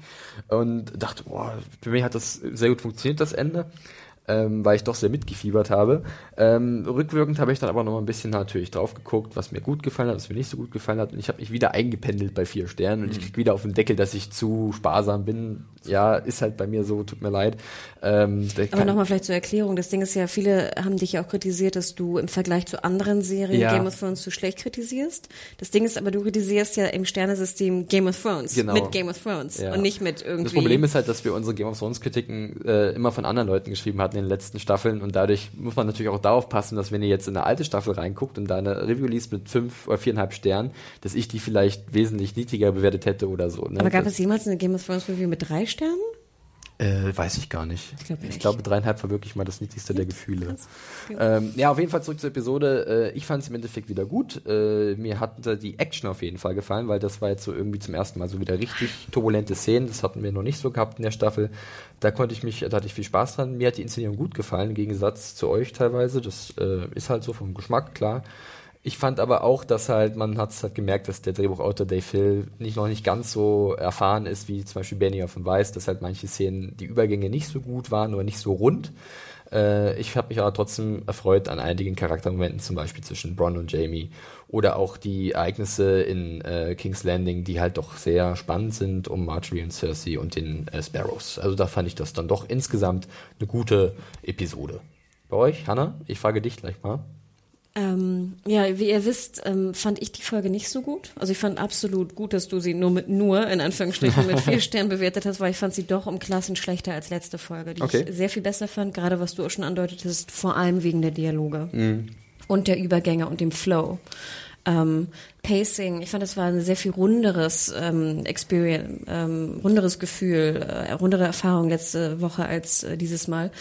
und dachte, boah, für mich hat das sehr gut funktioniert, das Ende ähm, weil ich doch sehr mitgefiebert habe. Ähm, rückwirkend habe ich dann aber noch mal ein bisschen natürlich drauf geguckt, was mir gut gefallen hat, was mir nicht so gut gefallen hat. Und ich habe mich wieder eingependelt bei vier Sternen und mhm. ich krieg wieder auf den Deckel, dass ich zu sparsam bin. Ja, ist halt bei mir so, tut mir leid. Ähm, aber nochmal vielleicht zur Erklärung. Das Ding ist ja, viele haben dich ja auch kritisiert, dass du im Vergleich zu anderen Serien ja. Game of Thrones zu schlecht kritisierst. Das Ding ist aber, du kritisierst ja im Sternesystem Game of Thrones. Genau. Mit Game of Thrones ja. und nicht mit irgendwie. Das Problem ist halt, dass wir unsere Game of Thrones Kritiken äh, immer von anderen Leuten geschrieben hatten in den letzten Staffeln und dadurch muss man natürlich auch darauf passen, dass wenn ihr jetzt in eine alte Staffel reinguckt und da eine Review liest mit fünf oder viereinhalb Sternen, dass ich die vielleicht wesentlich niedriger bewertet hätte oder so. Ne? Aber gab es jemals eine Game of Thrones Review mit drei Sternen? Äh, weiß ich gar nicht. Ich, glaub ich glaube, dreieinhalb war wirklich mal das niedrigste der Gefühle. Ähm, ja, auf jeden Fall zurück zur Episode. Äh, ich fand es im Endeffekt wieder gut. Äh, mir hat die Action auf jeden Fall gefallen, weil das war jetzt so irgendwie zum ersten Mal so wieder richtig turbulente Szenen. Das hatten wir noch nicht so gehabt in der Staffel. Da konnte ich mich, da hatte ich viel Spaß dran. Mir hat die Inszenierung gut gefallen, im Gegensatz zu euch teilweise. Das äh, ist halt so vom Geschmack, klar. Ich fand aber auch, dass halt, man hat halt gemerkt, dass der Drehbuchautor Dave Hill nicht noch nicht ganz so erfahren ist, wie zum Beispiel Benioff und Weiss, dass halt manche Szenen, die Übergänge nicht so gut waren oder nicht so rund. Äh, ich habe mich aber trotzdem erfreut an einigen Charaktermomenten, zum Beispiel zwischen Bron und Jamie oder auch die Ereignisse in äh, King's Landing, die halt doch sehr spannend sind um Marjorie und Cersei und den äh, Sparrows. Also da fand ich das dann doch insgesamt eine gute Episode. Bei euch, Hannah? Ich frage dich gleich mal. Ähm, ja, wie ihr wisst, ähm, fand ich die Folge nicht so gut. Also ich fand absolut gut, dass du sie nur mit nur, in Anführungsstrichen, mit vier Sternen bewertet hast, weil ich fand sie doch um Klassen schlechter als letzte Folge, die okay. ich sehr viel besser fand, gerade was du auch schon andeutetest, vor allem wegen der Dialoge mhm. und der Übergänge und dem Flow. Ähm, Pacing, ich fand, das war ein sehr viel runderes ähm, Experience, ähm, runderes Gefühl, äh, rundere Erfahrung letzte Woche als äh, dieses Mal.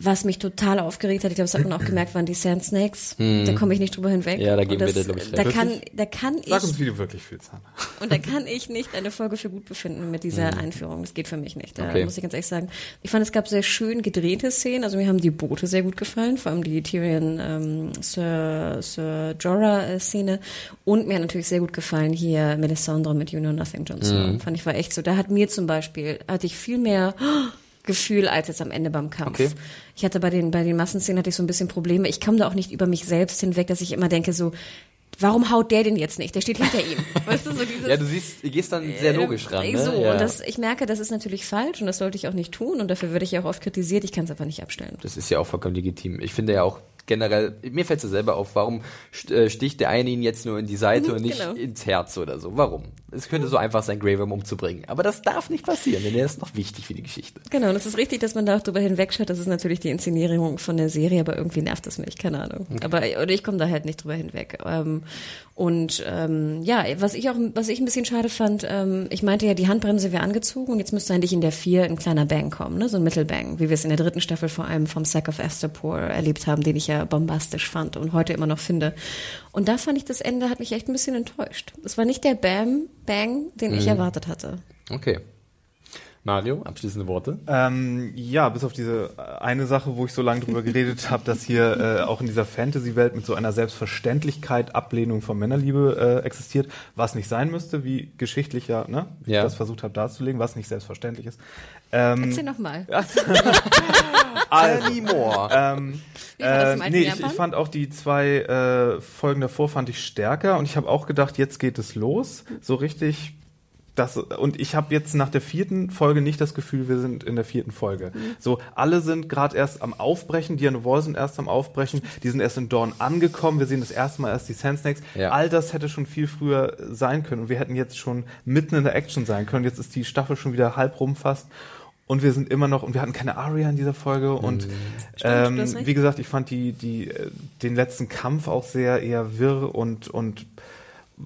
Was mich total aufgeregt hat, ich glaube, das hat man auch gemerkt, waren die Sand Snakes. Hm. Da komme ich nicht drüber hinweg. Ja, da geben das, wir dir, glaube ich, Da kann, da kann ich. Sag uns, wie du wirklich fühlst, Hanna. Und da kann ich nicht eine Folge für gut befinden mit dieser hm. Einführung. Das geht für mich nicht. Da okay. muss ich ganz ehrlich sagen. Ich fand, es gab sehr schön gedrehte Szenen. Also mir haben die Boote sehr gut gefallen, vor allem die Tyrion ähm, Sir, Sir Jorah Szene. Und mir hat natürlich sehr gut gefallen hier Melisandre mit You Know Nothing Johnson. Hm. Fand ich war echt so. Da hat mir zum Beispiel, hatte ich viel mehr, Gefühl als jetzt am Ende beim Kampf. Okay. Ich hatte bei den, bei den Massenszenen hatte ich so ein bisschen Probleme. Ich komme da auch nicht über mich selbst hinweg, dass ich immer denke so, warum haut der denn jetzt nicht? Der steht hinter ihm. Weißt du, so dieses, ja, du siehst, du gehst dann sehr logisch ran. Ne? So, ja. und das, ich merke, das ist natürlich falsch und das sollte ich auch nicht tun und dafür würde ich ja auch oft kritisiert. Ich kann es einfach nicht abstellen. Das ist ja auch vollkommen legitim. Ich finde ja auch, generell, mir fällt es selber auf, warum äh, sticht der eine ihn jetzt nur in die Seite mhm, und nicht genau. ins Herz oder so? Warum? Es könnte so einfach sein, Graham umzubringen. Aber das darf nicht passieren, denn er ist noch wichtig für die Geschichte. Genau, und es ist richtig, dass man da auch drüber hinwegschaut. Das ist natürlich die Inszenierung von der Serie, aber irgendwie nervt es mich, keine Ahnung. Okay. Aber oder ich komme da halt nicht drüber hinweg. Ähm, und ähm, ja, was ich auch, was ich ein bisschen schade fand, ähm, ich meinte ja, die Handbremse wäre angezogen und jetzt müsste eigentlich in der vier ein kleiner Bang kommen, ne? so ein Mittelbang, wie wir es in der dritten Staffel vor allem vom Sack of Astapor erlebt haben, den ich ja bombastisch fand und heute immer noch finde. Und da fand ich, das Ende hat mich echt ein bisschen enttäuscht. Es war nicht der Bam, Bang, den mhm. ich erwartet hatte. Okay. Mario, abschließende Worte? Ähm, ja, bis auf diese eine Sache, wo ich so lange drüber geredet habe, dass hier äh, auch in dieser Fantasy-Welt mit so einer Selbstverständlichkeit Ablehnung von Männerliebe äh, existiert, was nicht sein müsste, wie geschichtlich ja, ne, wie ja. ich das versucht habe darzulegen, was nicht selbstverständlich ist. Ähm, Erzähl nochmal. also, ähm, äh, nee, ich, ich, fand auch die zwei äh, Folgen davor fand ich stärker und ich habe auch gedacht, jetzt geht es los. So richtig das, und ich habe jetzt nach der vierten Folge nicht das Gefühl, wir sind in der vierten Folge. Mhm. So, alle sind gerade erst am Aufbrechen, Diana Wall sind erst am Aufbrechen, die sind erst in Dawn angekommen, wir sehen das erste Mal erst die Sand Snakes. Ja. All das hätte schon viel früher sein können und wir hätten jetzt schon mitten in der Action sein können. Jetzt ist die Staffel schon wieder halb rum fast und wir sind immer noch und wir hatten keine Aria in dieser Folge und mhm. Stimmt, ähm, wie gesagt, ich fand die die äh, den letzten Kampf auch sehr eher wirr und und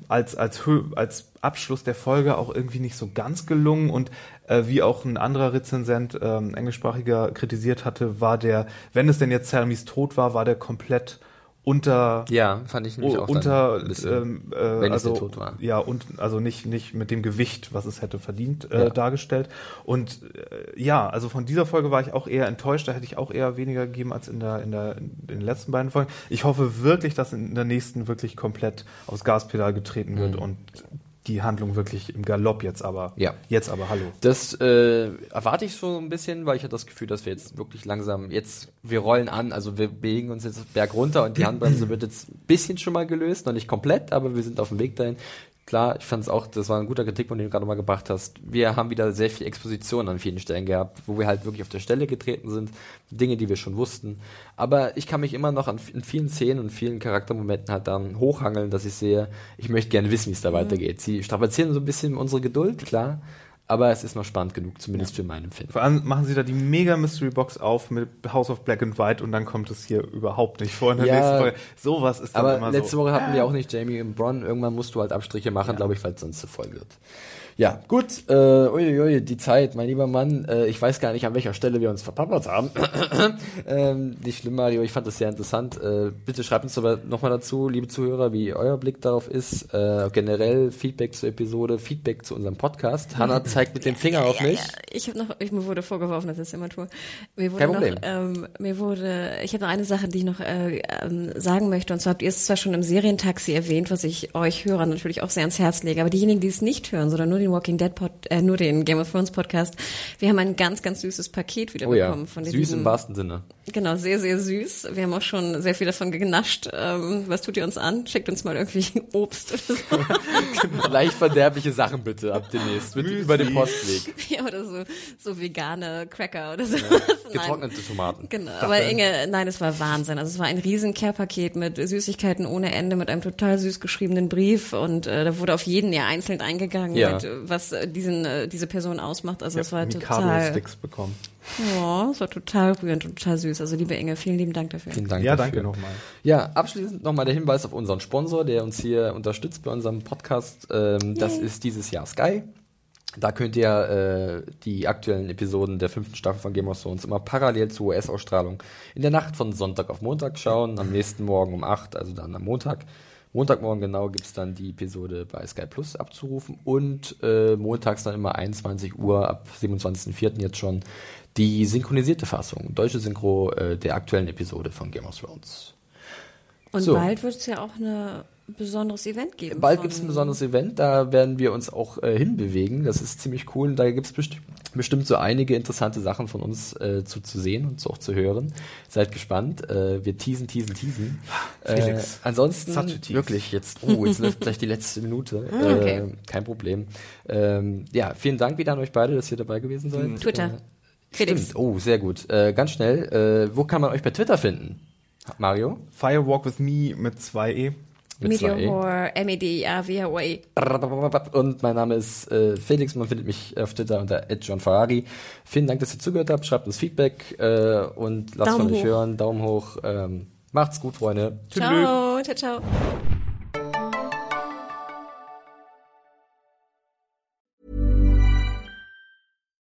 als, als, als Abschluss der Folge auch irgendwie nicht so ganz gelungen und äh, wie auch ein anderer Rezensent, ähm, englischsprachiger, kritisiert hatte, war der, wenn es denn jetzt Salmis Tod war, war der komplett unter ja fand ich nämlich auch unter dann bisschen, ähm, äh, wenn also tot war. ja und also nicht nicht mit dem Gewicht was es hätte verdient äh, Ja. dargestellt und äh, ja also von dieser Folge war ich auch eher enttäuscht da hätte ich auch eher weniger gegeben als in der in der in den letzten beiden Folgen ich hoffe wirklich dass in der nächsten wirklich komplett aufs Gaspedal getreten wird und die Handlung wirklich im Galopp jetzt aber. Ja. jetzt aber hallo Das äh, erwarte ich so ein bisschen, weil ich hatte das Gefühl, dass wir jetzt wirklich langsam, jetzt, wir rollen an, also wir bewegen uns jetzt berg runter und die Handbremse wird jetzt ein bisschen schon mal gelöst, noch nicht komplett, aber wir sind auf dem Weg dahin. Klar, ich fand es auch, das war ein guter Kritikpunkt, den du gerade mal gebracht hast. Wir haben wieder sehr viel Exposition an vielen Stellen gehabt, wo wir halt wirklich auf der Stelle getreten sind, Dinge, die wir schon wussten. Aber ich kann mich immer noch an in vielen Szenen und vielen Charaktermomenten halt dann hochhangeln, dass ich sehe, ich möchte gerne wissen, wie es da weitergeht. Sie strapazieren so ein bisschen unsere Geduld, klar, aber es ist noch spannend genug, zumindest für mein Empfinden. vor allem machen sie da die mega Mystery Box auf mit House of Black and White und dann kommt es hier überhaupt nicht vor in der Ja, nächsten Folge sowas ist dann Aber immer letzte so Woche hatten wir auch nicht Jamie und Bronn. Irgendwann musst du halt Abstriche machen, glaube ich, weil es sonst zu voll wird. Ja, gut. Äh, uiuiui, die Zeit, mein lieber Mann. Äh, ich weiß gar nicht, an welcher Stelle wir uns verpappert haben. ähm, nicht schlimm, Mario. Ich fand das sehr interessant. Äh, bitte schreibt uns aber nochmal dazu, liebe Zuhörer, wie euer Blick darauf ist. Äh, generell Feedback zur Episode, Feedback zu unserem Podcast. Hanna zeigt mit dem Finger auf mich. Ja, ich habe noch, ich, mir wurde vorgeworfen, dass ich das immer tue. Mir wurde Kein noch, Problem. ähm, mir wurde, ich habe noch eine Sache, die ich noch äh, ähm, sagen möchte. Und zwar habt ihr es zwar schon im Serientaxi erwähnt, was ich euch Hörern natürlich auch sehr ans Herz lege. Aber diejenigen, die es nicht hören, sondern nur den Walking Dead Pod, äh, nur den Game of Thrones Podcast, wir haben ein ganz, ganz süßes Paket wieder Oh ja, bekommen von süß diesem, im wahrsten Sinne. Genau, sehr, sehr süß. Wir haben auch schon sehr viel davon genascht. Ähm, was tut ihr uns an? Schickt uns mal irgendwie Obst oder so. Leicht verderbliche Sachen bitte ab demnächst. Mit, über den Postweg. ja, oder so, so vegane Cracker oder so. Getrocknete Tomaten. Genau, aber Inge, nein, es war Wahnsinn. Also es war ein riesen Care-Paket mit Süßigkeiten ohne Ende, mit einem total süß geschriebenen Brief und äh, da wurde auf jeden ja einzeln eingegangen, Ja. mit, äh, was äh, diesen äh, diese Person ausmacht. Also es war total, Mikado-Sticks bekommen. ja, es war total rührend und total süß. Also liebe Inge, vielen lieben Dank dafür. Vielen Dank Ja, dafür. danke nochmal. Ja, abschließend nochmal der Hinweis auf unseren Sponsor, der uns hier unterstützt bei unserem Podcast. Ähm, das ist dieses Jahr Sky. Da könnt ihr äh, die aktuellen Episoden der fünften Staffel von Game of Thrones immer parallel zur US-Ausstrahlung in der Nacht von Sonntag auf Montag schauen. Am nächsten Morgen um 8, also dann am Montag. Montagmorgen genau gibt's dann die Episode bei Sky Plus abzurufen und äh, montags dann immer 21 Uhr ab 27.04. jetzt schon die synchronisierte Fassung, deutsche Synchro äh, der aktuellen Episode von Game of Thrones. Und So. bald wird es ja auch ein besonderes Event geben. Bald gibt es ein besonderes Event, da werden wir uns auch äh, hinbewegen. Das ist ziemlich cool. Und da gibt es besti bestimmt so einige interessante Sachen von uns äh, zu, zu sehen und so auch zu hören. Seid gespannt. Äh, wir teasen, teasen, teasen. Felix, Äh, ansonsten such a tease. wirklich jetzt. Oh, jetzt läuft gleich die letzte Minute. okay. Äh, kein Problem. Ähm, ja, vielen Dank wieder an euch beide, dass ihr dabei gewesen seid. Twitter. Äh, Felix. Stimmt. Oh, sehr gut. Äh, ganz schnell. Äh, wo kann man euch bei Twitter finden? Mario? Firewalk with me mit zwei E. Mit zwei E. Meteor, M-E-D-I-A-W-H-O-A. Und mein Name ist äh, Felix, man findet mich auf Twitter unter @johnferrari. Vielen Dank, dass ihr zugehört habt. Schreibt uns Feedback äh, und lasst Daumen von euch hoch. hören. Daumen hoch. Ähm, macht's gut, Freunde. Ciao, ciao, ciao.